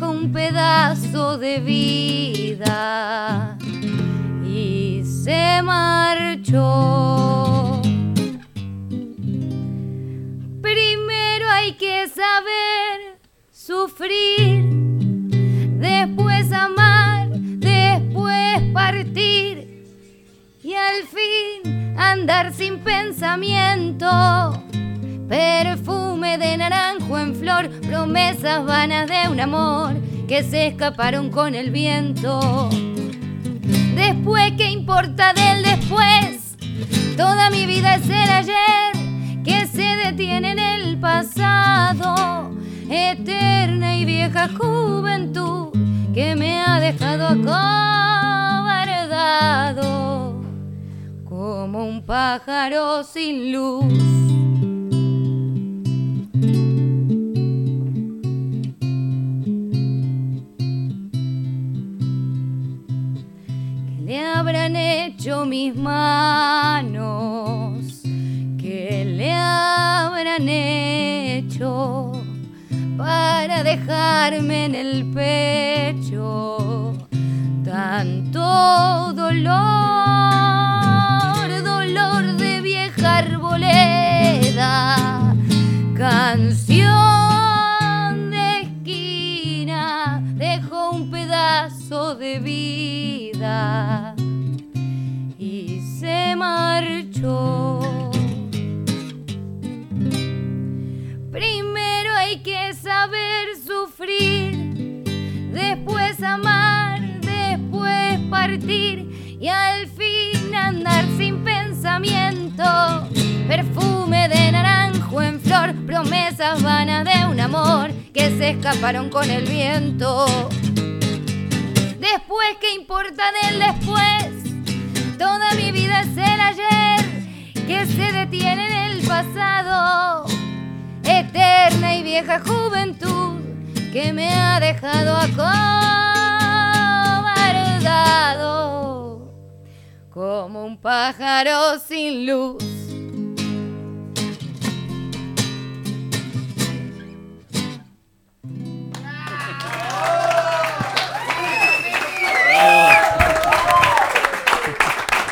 un pedazo de vida y se marchó. Primero hay que saber sufrir, después amar, después partir y al fin andar sin pensamiento. Perfume de naranjo en flor, promesas vanas de un amor que se escaparon con el viento. Después, ¿qué importa del después? Toda mi vida es el ayer que se detiene en el pasado. Eterna y vieja juventud que me ha dejado acobardado como un pájaro sin luz. Habrán hecho mis manos? ¿Qué le habrán hecho para dejarme en el pecho tanto dolor? Dolor de vieja arboleda, canción de esquina, dejó un pedazo de vida se marchó. Primero hay que saber sufrir, después amar, después partir y al fin andar sin pensamiento. Perfume de naranjo en flor, promesas vanas de un amor que se escaparon con el viento. Después, ¿qué importa del después? Toda mi vida es el ayer que se detiene en el pasado. Eterna y vieja juventud que me ha dejado acobardado como un pájaro sin luz.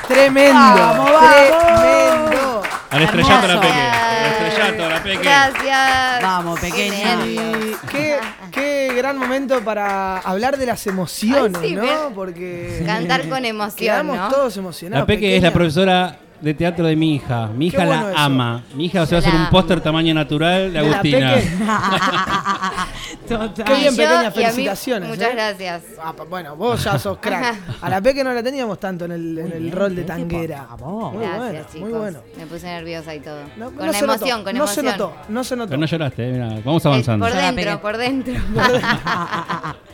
Tremendo. Vamos, vamos. Tremendo. Al estrellato la peque. Al estrellato la peque. Gracias. Vamos, pequeña. Y qué, qué gran momento para hablar de las emociones, Ay, sí, ¿no? Porque Cantar con emoción, quedamos ¿no? todos emocionados. La peque es la pequeña. profesora de teatro de mi hija. Mi hija bueno la eso. ama. Mi hija se va a hacer La un póster tamaño natural de la Agustina. Total. Qué bien, Y yo- pequeña, y a mí, felicitaciones. muchas ¿eh? gracias. Ah, bueno, vos ya sos crack. A la Peque no la teníamos tanto en el, en el rol de tanguera. Muy Gracias, bueno, chicos. muy bueno. Me puse nerviosa y todo. No, con no se emoción, notó, con no emoción. se notó, no se notó. Pero no lloraste, eh, mira, vamos Eh, avanzando. por la dentro, por dentro.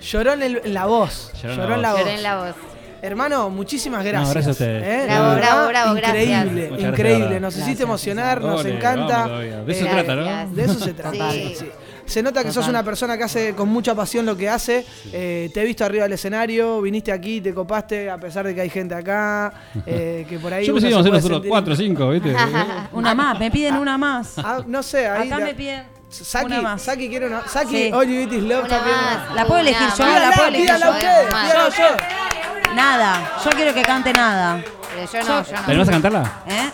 Lloró en, el- en la voz. Lloró Lloró, en la en la voz. Lloré en la voz. Hermano, muchísimas gracias. gracias a ustedes. ¿eh? Bravo, bravo, bravo, gracias. Increíble, gracias, increíble. Nos hiciste Gracias, emocionar, nos Ole, encanta. vamos todavía. De eso se Eh, trata, ¿no? De eso se trata. Sí. sí. Se nota que sos una persona que hace con mucha pasión lo que hace. Eh, te he visto arriba del escenario, viniste aquí, te copaste, a pesar de que hay gente acá, eh, que por ahí. Yo pensé que íbamos a hacer puede nosotros cuatro o cinco, ¿viste? Una más, me piden una más. Ah, no sé, ahí. Acá la- me piden Saki, una más. Saki quiere una. Saki, Sí. All You Eat Is Love Una más. La puedo elegir yo, la puedo elegir pídala yo. ustedes, Más. pídala yo. Nada. Yo quiero que cante nada. Pero yo no, yo no. ¿Te animás a cantarla? ¿Eh?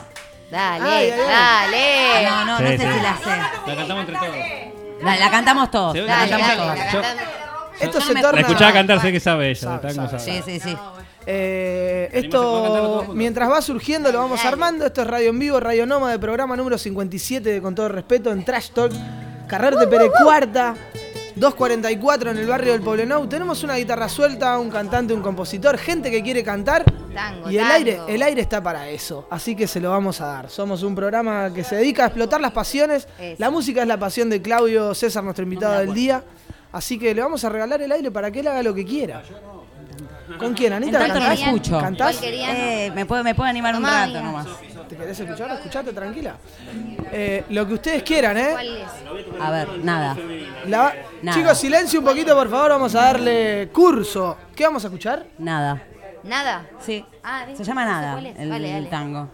Dale, Ay, ay, ay. dale. No, no, no Sí, sé sí. si la sé. La cantamos entre todos. La, la cantamos todos. La cantamos dale, todos. Yo-. Esto se no torna. La escuchaba cantar, sé que sabe ella. Sabe, de tango sabe. sabe. Sí, sí, sí. Eh, ¿Te animás a cantarlo todos esto, mientras va surgiendo, lo vamos armando. Esto es Radio en Vivo, Radio Noma de programa número 57, de con todo respeto, en Trash Talk. Carrer de Pere Cuarta, 244 en el barrio del Poblenou. Tenemos una guitarra suelta, un cantante, un compositor, gente que quiere cantar. Tango, Y el tango. aire, el aire está para eso, así que se lo vamos a dar. Somos un programa que se dedica a explotar las pasiones. Eso. La música es la pasión de Claudio César, nuestro invitado del día. Así que le vamos a regalar el aire para que él haga lo que quiera. ¿Con quién, En Anita? tanto no ¿Cantás? escucho. ¿Cantás? Eh, me puedo, me puedo animar un Tomá, rato nomás. ¿Te querés escuchar? Escuchate tranquila. Eh, lo que ustedes quieran, ¿eh? ¿Cuál es? A ver, nada. La- Nada. Chicos, silencio un poquito, por favor. Vamos a darle curso. ¿Qué vamos a escuchar? Nada. ¿Nada? Sí. Ah. Se llama nada. cuál es. El, Dale, dale. tango.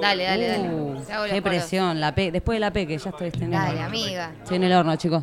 Dale, dale, dale. Uh, qué presión. La P, después de la P, que ya estoy en el Dale, amiga. Estoy en el horno, chicos.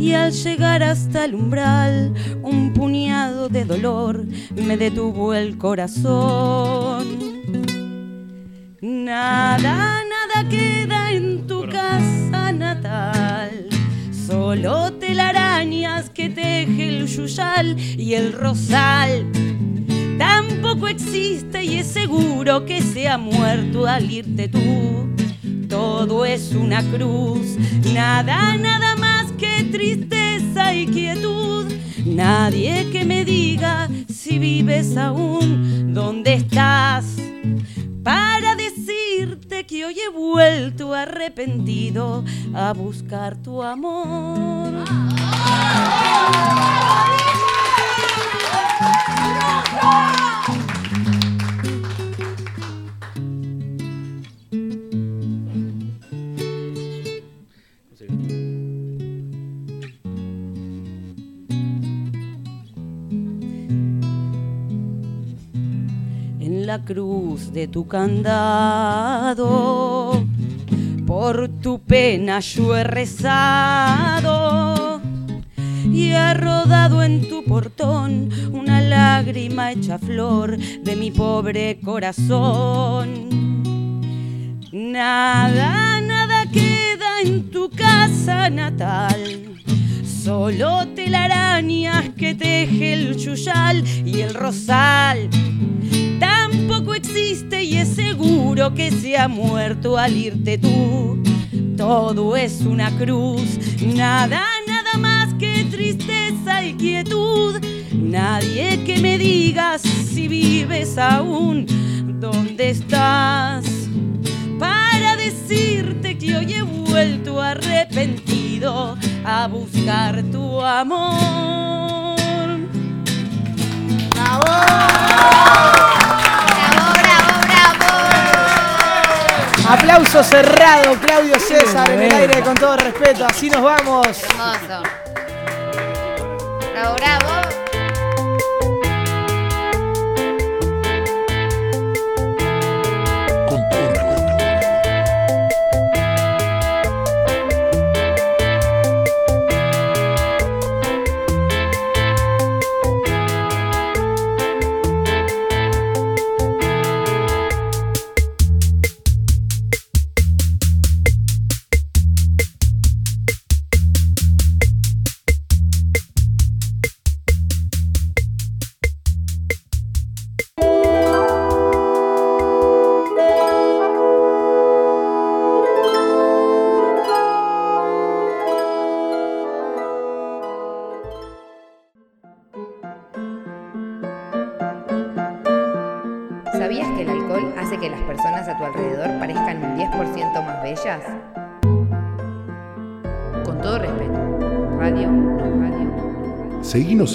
Y al llegar hasta el umbral, un puñado de dolor me detuvo el corazón. Nada, nada queda en tu casa natal. Solo telarañas que teje el yuyal y el rosal. Tampoco existe y es seguro que se ha muerto al irte tú. Todo es una cruz, nada, nada tristeza y quietud. Nadie que me diga si vives aún, dónde estás. Para decirte que hoy he vuelto arrepentido a buscar tu amor. en la cruz de tu candado. Por tu pena yo he rezado y ha rodado en tu portón una lágrima hecha flor de mi pobre corazón. Nada, nada queda en tu casa natal. Solo telarañas que teje el yuyal y el rosal. Seguro que se ha muerto al irte tú. Todo es una cruz, nada, nada más que tristeza y quietud. Nadie que me digas si vives aún, ¿dónde estás? Para decirte que hoy he vuelto arrepentido a buscar tu amor. ¡Bravo, bravo, Aplauso cerrado, Claudio César, en el aire con todo respeto. Así nos vamos. Hermoso. Bravo, bravo.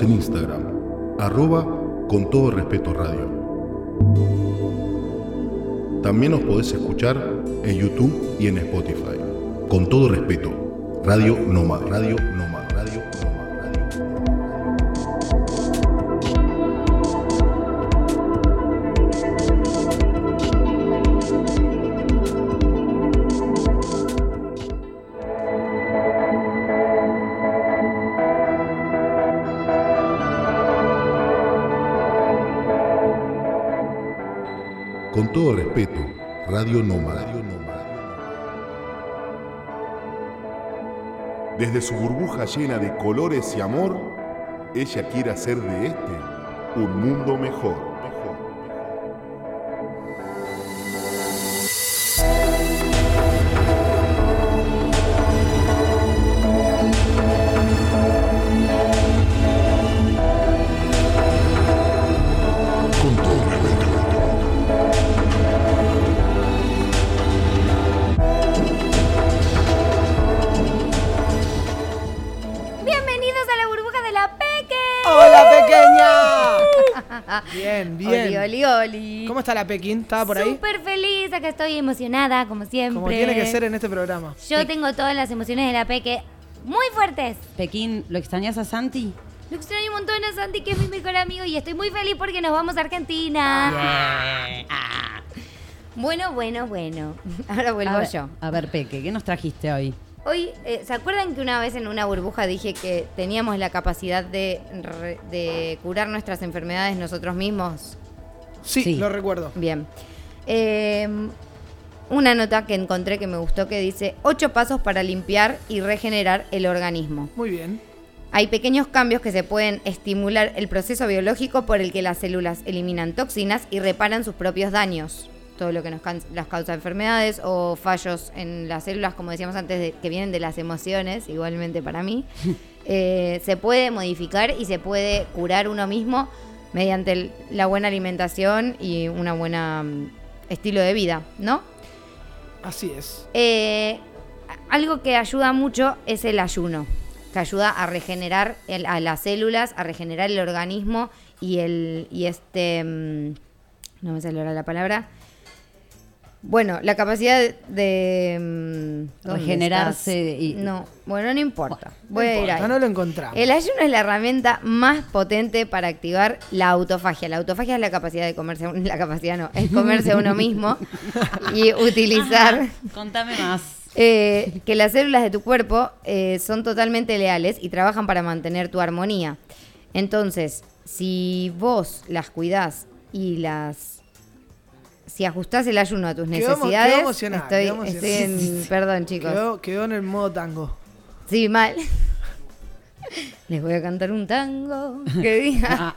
En Instagram, arroba con todo respeto radio. También nos podés escuchar en YouTube y en Spotify. Con todo respeto, Radio Nomad, Radio Nomad, Desde su burbuja llena de colores y amor, ella quiere hacer de este un mundo mejor. Está la Pekín? ¿Estaba por ahí? Súper feliz, acá estoy emocionada, como siempre. Como tiene que ser en este programa. Yo tengo todas las emociones de la Peque muy fuertes. Pekín, ¿lo extrañas a Santi? Lo extraño un montón a Santi, que es mi mejor amigo, y estoy muy feliz porque nos vamos a Argentina. Ah. Bueno, bueno, bueno. Ahora vuelvo a ver, yo. A ver, Peque, ¿qué nos trajiste hoy? Hoy, eh, ¿se acuerdan que una vez en una burbuja dije que teníamos la capacidad de curar nuestras enfermedades nosotros mismos? Sí, Sí. lo recuerdo. Bien. Eh, una nota que encontré que me gustó que dice ocho pasos para limpiar y regenerar el organismo. Muy bien. Hay pequeños cambios que se pueden estimular el proceso biológico por el que las células eliminan toxinas y reparan sus propios daños. Todo lo que nos can- las causa enfermedades o fallos en las células, como decíamos antes, de- que vienen de las emociones, igualmente para mí, eh, se puede modificar y se puede curar uno mismo mediante el- la buena alimentación y una buena mm, estilo de vida, ¿no? Así es. Eh, algo que ayuda mucho es el ayuno, que ayuda a regenerar el- a las células, a regenerar el organismo y el y este mm, no me sale ahora la palabra. Bueno, la capacidad de mm, ¿dónde Regenerarse estás? y- no, bueno, no importa. No Voy a ir importa, ahí. no lo encontramos. El ayuno es la herramienta más potente para activar la autofagia. La autofagia es la capacidad de comerse, a la capacidad no, es comerse a uno mismo y utilizar Contame más. eh, que las células de tu cuerpo eh, son totalmente leales y trabajan para mantener tu armonía. Entonces, si vos las cuidás y las... Si ajustás el ayuno a tus Quedó necesidades... quedó estoy, quedó estoy en... Perdón, chicos. Quedó, quedó en el modo tango. Sí, mal. Les voy a cantar un tango que diga...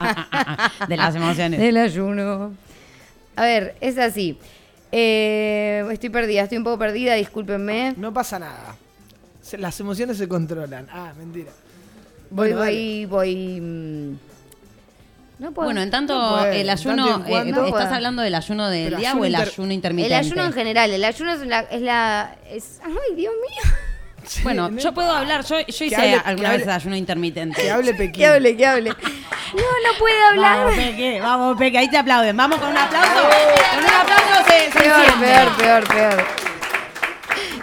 De las emociones. Del ayuno. A ver, es así. Eh, estoy perdida, estoy un poco perdida, discúlpenme. No pasa nada. Se- las emociones se controlan. Ah, mentira. Voy, Bueno, dale. voy, voy. mm, No puedo. Bueno, en tanto No el ayuno, tanto en eh, ¿estás hablando del ayuno del Pero día ayuno o el inter- ayuno el intermitente? ayuno en general, el ayuno es la. Es la es- ay, Dios mío. Sí, Bueno, no yo puedo hablar, yo, hice hable- alguna vez hable- de ayuno intermitente. Que hable Pekín. Que hable, que hable. No, no puede hablar. Vamos, Peque, vamos, Peque, ahí te aplauden. Vamos con un aplauso. Con un aplauso se, se Peor, enciende. peor, peor, peor.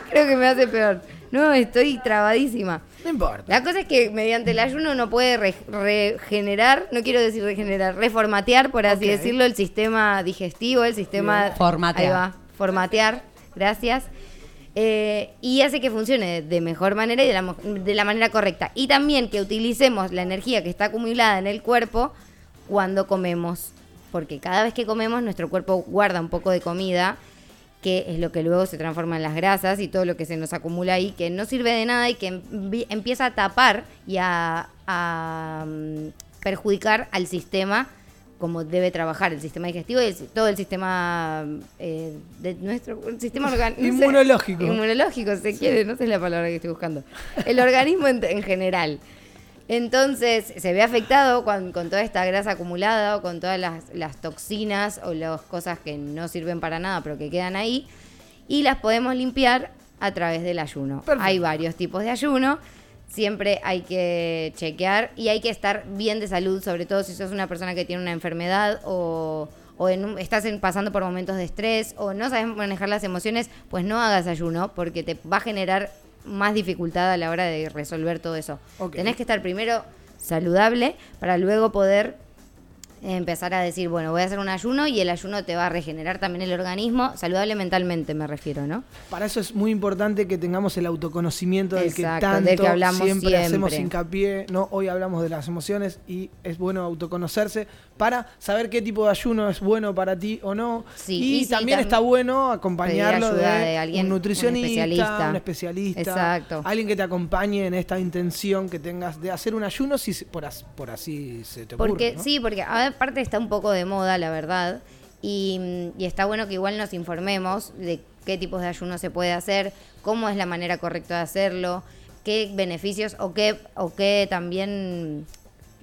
Creo que me hace peor. No, estoy trabadísima. No importa. La cosa es que mediante el ayuno uno puede re- regenerar, no quiero decir regenerar, reformatear, por así decirlo, el sistema digestivo, el sistema... Formatear. Ahí va, formatear, gracias. Eh, y hace que funcione de mejor manera y de la, mo- de la manera correcta. Y también que utilicemos la energía que está acumulada en el cuerpo cuando comemos. Porque cada vez que comemos nuestro cuerpo guarda un poco de comida que es lo que luego se transforma en las grasas y todo lo que se nos acumula ahí, que no sirve de nada y que empieza a tapar y a, a, mm, perjudicar al sistema como debe trabajar el sistema digestivo y el todo el sistema eh, de nuestro el sistema organ- no sé, Inmunológico. inmunológico se quiere no sé la palabra que estoy buscando el organismo en, en general Entonces se ve afectado con, con toda esta grasa acumulada o con todas las, las toxinas o las cosas que no sirven para nada pero que quedan ahí y las podemos limpiar a través del ayuno. Hay varios tipos de ayuno. Siempre hay que chequear y hay que estar bien de salud, sobre todo si sos una persona que tiene una enfermedad o, o en un- estás en- pasando por momentos de estrés o no sabes manejar las emociones, pues no hagas ayuno porque te va a generar más dificultad a la hora de resolver todo eso. Tenés que estar primero saludable para luego poder empezar a decir, bueno, voy a hacer un ayuno y el ayuno te va a regenerar también el organismo, saludable mentalmente me refiero, ¿no? Para eso es muy importante que tengamos el autoconocimiento del que tanto del que hablamos siempre, siempre. hacemos hincapié. ¿no? Hoy hablamos de las emociones y es bueno autoconocerse para saber qué tipo de ayuno es bueno para ti o no. Sí, y, y sí, también tam- está bueno acompañarlo de, de alguien, un un nutricionista, especialista. un especialista, Exacto. alguien que te acompañe en esta intención que tengas de hacer un ayuno si por, as- por así se te ocurre. Porque ¿no? sí, porque aparte está un poco de moda, la verdad, y, mm, y está bueno que igual nos informemos de qué tipos de ayuno se puede hacer, cómo es la manera correcta de hacerlo, qué beneficios o qué o qué también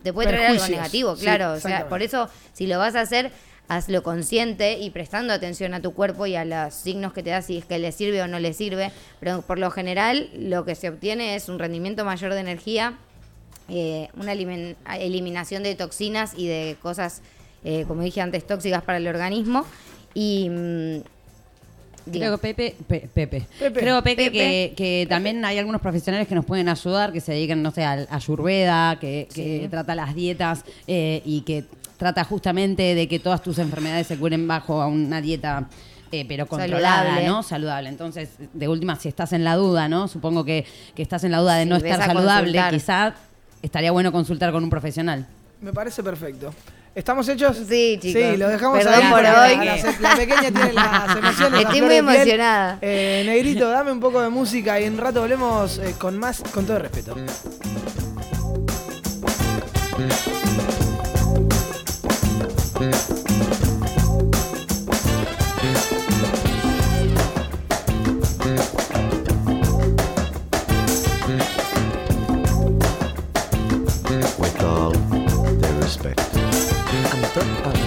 te puede traer algo negativo, Sí, claro, o sea, por eso si lo vas a hacer hazlo consciente y prestando atención a tu cuerpo y a los signos que te da si es que le sirve o no le sirve, pero por lo general lo que se obtiene es un rendimiento mayor de energía eh, una elimin- eliminación de toxinas y de cosas, eh, como dije antes, tóxicas para el organismo. Y. mm. Creo que Pepe, Pe- Pepe. Pepe. Creo Pepe, Pepe. Que, que también hay algunos profesionales que nos pueden ayudar, que se dedican, no sé, al- a Ayurveda, que, que Sí. trata las dietas eh, y que trata justamente de que todas tus enfermedades se curen bajo una dieta eh, pero controlada, Saludable. ¿no? Saludable. Entonces, de última, si estás en la duda, ¿no? Supongo que, que estás en la duda de Sí, no estar saludable, consultar. Estaría bueno consultar con un profesional. Me parece perfecto. ¿Estamos hechos? Sí, chicos. Sí, lo dejamos Perdón ahí. por hoy. La, la- la pequeña tiene las emociones. Estoy muy emocionada. Eh, Negrito, dame un poco de música y en un rato volvemos eh, con más, con todo respeto. Con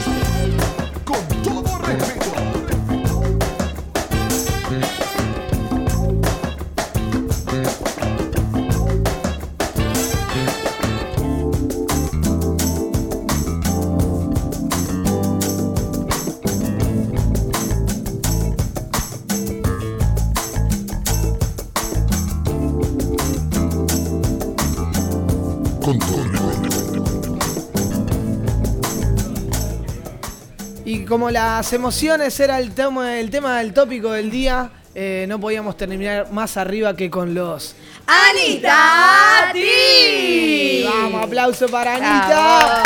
como las emociones era el tema, el tema del tópico del día, eh, no podíamos terminar más arriba que con los ¡Anita! Vamos, aplauso para. Anita.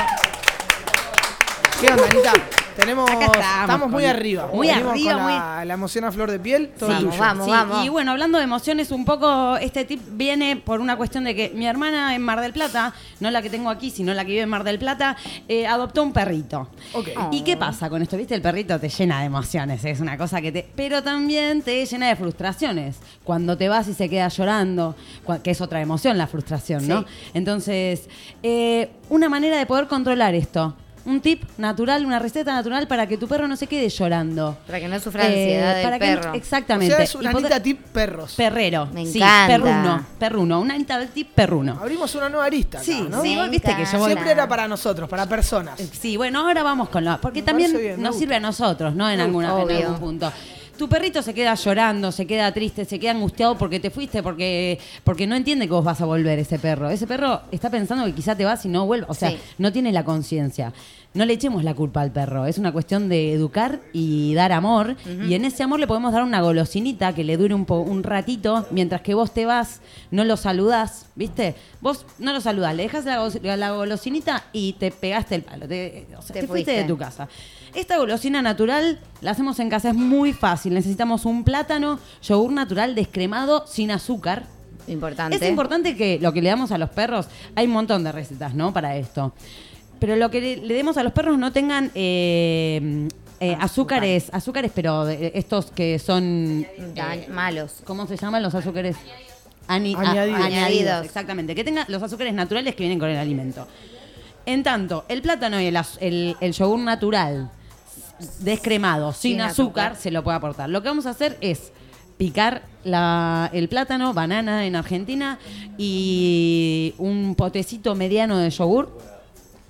¿Qué onda, Anita? Tenemos, Acá estamos, estamos muy con- arriba. muy Venimos arriba, con muy- la, la emoción a flor de piel, todo Sí, tuyo. vamos, Sí, vamos. Y bueno, hablando de emociones, un poco este tip viene por una cuestión de que mi hermana en Mar del Plata, no la que tengo aquí, sino la que vive en Mar del Plata, eh, adoptó un perrito. ¿Y qué pasa con esto? ¿Viste? El perrito te llena de emociones, es una cosa que te... Pero también te llena de frustraciones. Cuando te vas y se queda llorando, que es otra emoción la frustración, ¿no? Sí. Entonces, eh, una manera de poder controlar esto. Un tip natural, una receta natural para que tu perro no se quede llorando. Para que no sufra ansiedad del para que no- perro. O exactamente. sea, es una Anita tip perros. Perrero. Me sí, encanta. perruno. Perruno. Una Anita tip perruno. Abrimos una nueva arista. acá, Sí, ¿no? sí, viste que yo Siempre era para nosotros, para personas. Sí, bueno, ahora vamos con lo. Porque Me también bien, nos sirve a nosotros, ¿no? En, alguna, en algún punto. Tu perrito se queda llorando, se queda triste, se queda angustiado porque te fuiste, porque, porque no entiende que vos vas a volver ese perro. Ese perro está pensando que quizá te vas y no vuelva. O sea, Sí. no tiene la conciencia. No le echemos la culpa al perro. Es una cuestión de educar y dar amor. Y en ese amor le podemos dar una golosinita que le dure un, po- un ratito, mientras que vos te vas, no lo saludás, ¿viste? Vos no lo saludás, le dejas la, la golosinita y te pegaste el palo. Te, o sea, Te te fuiste fuiste. de tu casa. Esta golosina natural la hacemos en casa, es muy fácil. Necesitamos un plátano, yogur natural descremado sin azúcar. Importante. Es importante que lo que le damos a los perros, hay un montón de recetas, ¿no? Para esto. Pero lo que le, demos a los perros no tengan eh, eh, azúcares, azúcares, pero de- estos que son... Eh, malos. ¿Cómo se llaman los azúcares? ani- a- Añadidos. Añadidos. Exactamente, que tenga los azúcares naturales que vienen con el alimento. En tanto, el plátano y el, az- el- el yogur natural descremado, sin, Sin azúcar, azúcar. se lo puede aportar. Lo que vamos a hacer es picar la- el plátano, banana en Argentina, y un potecito mediano de yogur.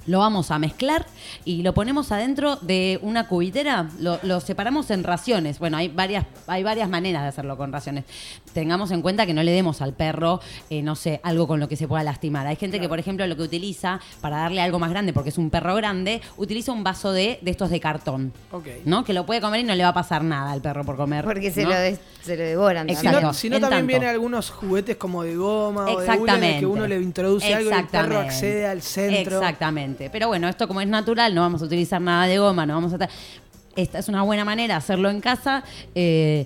Lo vamos a mezclar y lo ponemos adentro de una cubitera. Lo, lo separamos en raciones. Bueno, hay varias, hay varias maneras de hacerlo con raciones. Tengamos en cuenta que no le demos al perro, eh, no sé, algo con lo que se pueda lastimar. Hay gente que, por ejemplo, lo que utiliza para darle algo más grande, porque es un perro grande, utiliza un vaso de, de estos de cartón. Ok. ¿No? Que lo puede comer y no le va a pasar nada al perro por comer. Porque se, ¿no? lo des- se lo devoran. Si Exacto. no, si no también tanto. vienen algunos juguetes como de goma o de hule que uno le introduce algo y el perro accede al centro. Exactamente. Pero bueno, esto como es natural, no vamos a utilizar nada de goma, no vamos a... ta- Esta es una buena manera hacerlo en casa. Eh,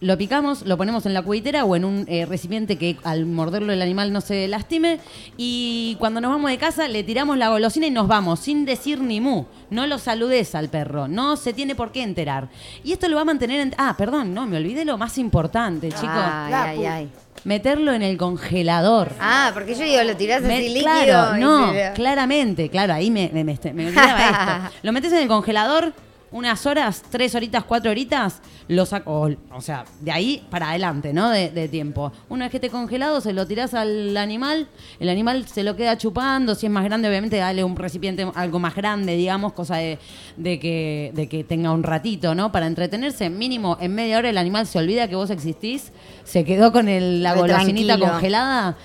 lo picamos, lo ponemos en la cubitera o en un eh, recipiente que al morderlo el animal no se lastime. Y cuando nos vamos de casa, le tiramos la golosina y nos vamos, sin decir ni mu. No lo saludes al perro, no se tiene por qué enterar. Y esto lo va a mantener en. Ah, perdón, no, me olvidé lo más importante, chicos. Ay, ay, ay. Meterlo en el congelador. Ah, porque yo digo, lo tirás Me- así líquido. claro, no, se- claramente, claro, ahí me, me, me- me olvidaba esto. Lo metes en el congelador unas horas, tres horitas, cuatro horitas, lo saco, o, o sea, de ahí para adelante, ¿no? De, de tiempo. Una vez que esté congelado, se lo tirás al animal, el animal se lo queda chupando, si es más grande, obviamente dale un recipiente algo más grande, digamos, cosa de, de que, de que tenga un ratito, ¿no? Para entretenerse, mínimo en media hora el animal se olvida que vos existís, se quedó con el- la golosinita tranquilo. congelada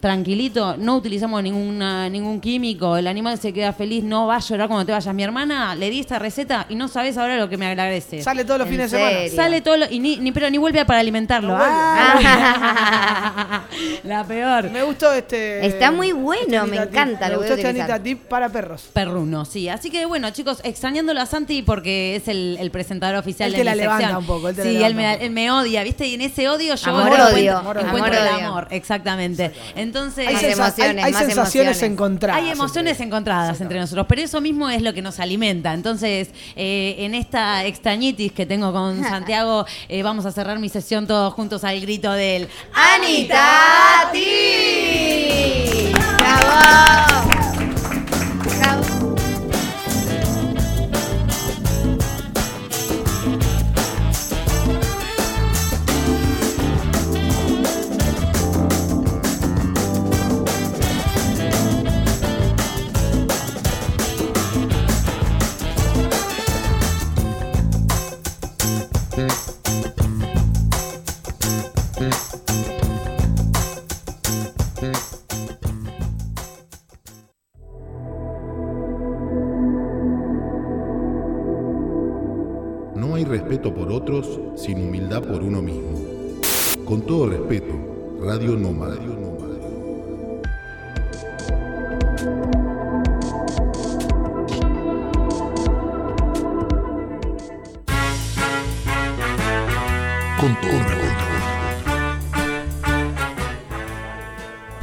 tranquilito, no utilizamos ninguna, ningún químico, el animal se queda feliz, no va a llorar cuando te vayas. Mi hermana le di esta receta y no sabes ahora lo que me agradece. Sale todos los ¿En fines de semana. Sale todo lo- y ni, ni- pero ni vuelve para alimentarlo. No. Ah. la peor. Me gustó este. Está muy bueno, este me Anita encanta. Me lo gustó este. Anita Tip para perros. Perruno, sí. Así que bueno, chicos, extrañándolo a Santi porque es el, el presentador oficial Él de te la levanta sección. un poco, él te la sí, él me, poco. él me odia, ¿viste? Y en ese odio yo Amor, encuentro, odio. encuentro Amor, el odio. amor, exactamente. Entonces, Hay, Más sensa- emociones, hay- hay más sensaciones emociones. encontradas. Hay emociones encontradas entre nosotros, pero eso mismo es lo que nos alimenta. Entonces, eh, en esta extrañitis que tengo con Santiago, eh, vamos a cerrar mi sesión todos juntos al grito del ¡Anita Ti! ¡Bravo! ¡Bravo! Respeto, Radio Nómada. Con todo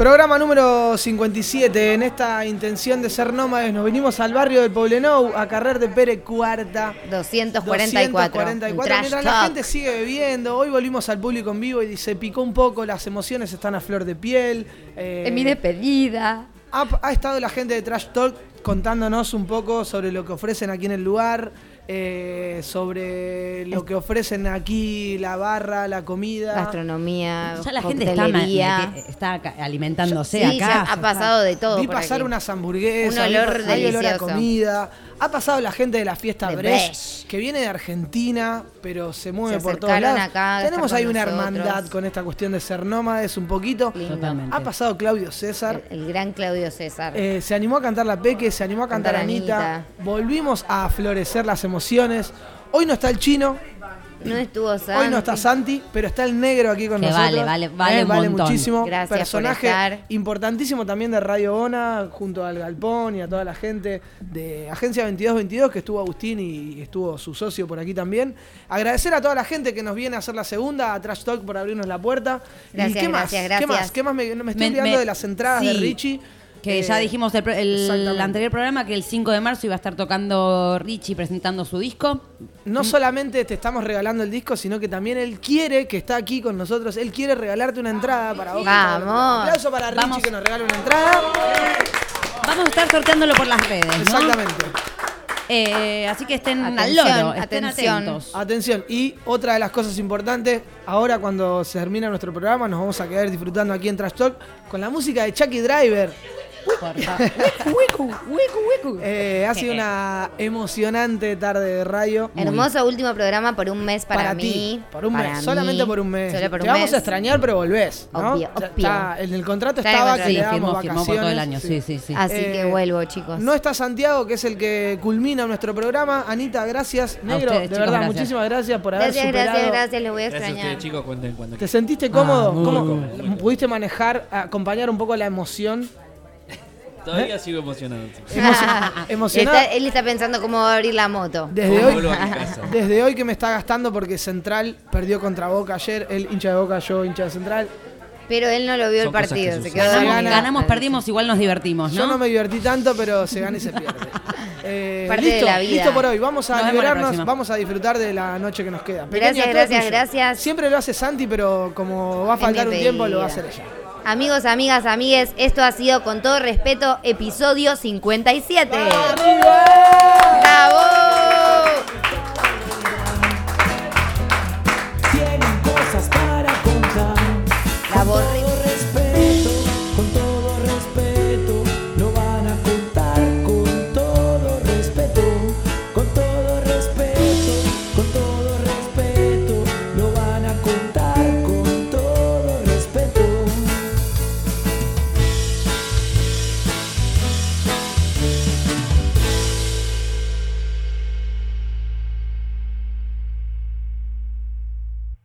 Programa número 57. En esta intención de ser nómades, nos venimos al barrio del Poblenou, a Carrer de Pere Cuarta. 244. 244. Un trash Mientras la gente sigue bebiendo, hoy volvimos al público en vivo y se picó un poco, las emociones están a flor de piel. eh, En mi despedida. ha, ha estado la gente de Trash Talk contándonos un poco sobre lo que ofrecen aquí en el lugar, eh, sobre lo que ofrecen aquí, la barra, la comida. Gastronomía, ya la gente está, está alimentándose Sí, acá. ya ha pasado de todo. Vi por pasar aquí. unas hamburguesas, Un olor hay olor a comida. Ha pasado la gente de la fiesta De Brecht, Brecht. que viene de Argentina, pero se mueve Se por todos lados. acá Tenemos ahí una nosotros. hermandad con esta cuestión de ser nómades un poquito. Totalmente. Ha pasado Claudio César. El, el gran Claudio César. Eh, se animó a cantar la Peque, se animó a cantar, Cantar Anita. Anita. Volvimos a florecer las emociones. Hoy no está el chino, no estuvo Santi. hoy no está Santi, pero está el negro aquí con Que nosotros. vale, vale, vale Eh, un montón. muchísimo. Gracias por Personaje estar. importantísimo también de Radio Ona, junto al Galpón y a toda la gente de Agencia 2222, que estuvo Agustín y estuvo su socio por aquí también. Agradecer a toda la gente que nos viene a hacer la segunda, a Trash Talk por abrirnos la puerta. ¿Y Gracias, qué más? gracias, ¿Qué más? gracias. ¿Qué más? Me, me estoy Me- olvidando me- de las entradas de sí. Richie. Que Eh, ya dijimos el, el anterior programa que el 5 de marzo iba a estar tocando Richie presentando su disco. No solamente te estamos regalando el disco, sino que también él quiere, que está aquí con nosotros, él quiere regalarte una entrada para vos. Vamos. Un aplauso para Richie Vamos. que nos regala una entrada. Vamos a estar sorteándolo por las redes, ¿no? Exactamente. Eh, así que estén al Atención, loro, estén atención. atentos. Atención, y otra de las cosas importantes, ahora cuando se termina nuestro programa nos vamos a quedar disfrutando aquí en Trash Talk con la música de Chucky Driver. Por favor. Wiku, wiku, wiku. Eh, ha sido una emocionante tarde de radio. Hermoso último programa por un mes para, para, mí. ti, por un para mes, mí. solamente por un mes. Solo por Te un vamos mes. a extrañar, pero volvés. ¿no? Obvio, obvio. está, en el contrato Está estaba que le Sí, dábamos firmó, firmó por todo el año, sí, sí, sí. Así Eh, que vuelvo, chicos. No está Santiago, que es el que culmina nuestro programa. Anita, gracias. Negro, ustedes, de chicos, verdad, gracias. muchísimas gracias por haber gracias, superado. gracias, gracias, les voy a Gracias a extrañar. ustedes, chicos. Cuenten cuando ¿Te sentiste cómodo? Ah, muy ¿Cómo cómodo. pudiste manejar, acompañar un poco la emoción? Todavía sigo emocionado. Emocionado. Está- él está pensando cómo va a abrir la moto. Desde ¿Cómo hoy, vuelvo a mi casa? desde hoy que me está gastando porque Central perdió contra Boca ayer. Él hincha de Boca, yo hincha de Central. Pero él no lo vio el que partido, se suceden. quedó Ganamos, perdimos, igual nos divertimos, ¿no? Yo no me divertí tanto, pero se gana y se pierde. Eh, Parte de listo, la vida. listo por hoy. Vamos a Nos liberarnos, vamos a disfrutar de la noche que nos queda. Gracias, gracias, tuyo. gracias. Siempre lo hace Santi, pero como va a faltar un tiempo, lo va a hacer ella. Amigos, amigas, amigues, esto ha sido con todo respeto episodio 57. ¡Bravo! Tienen cosas para contar. La borré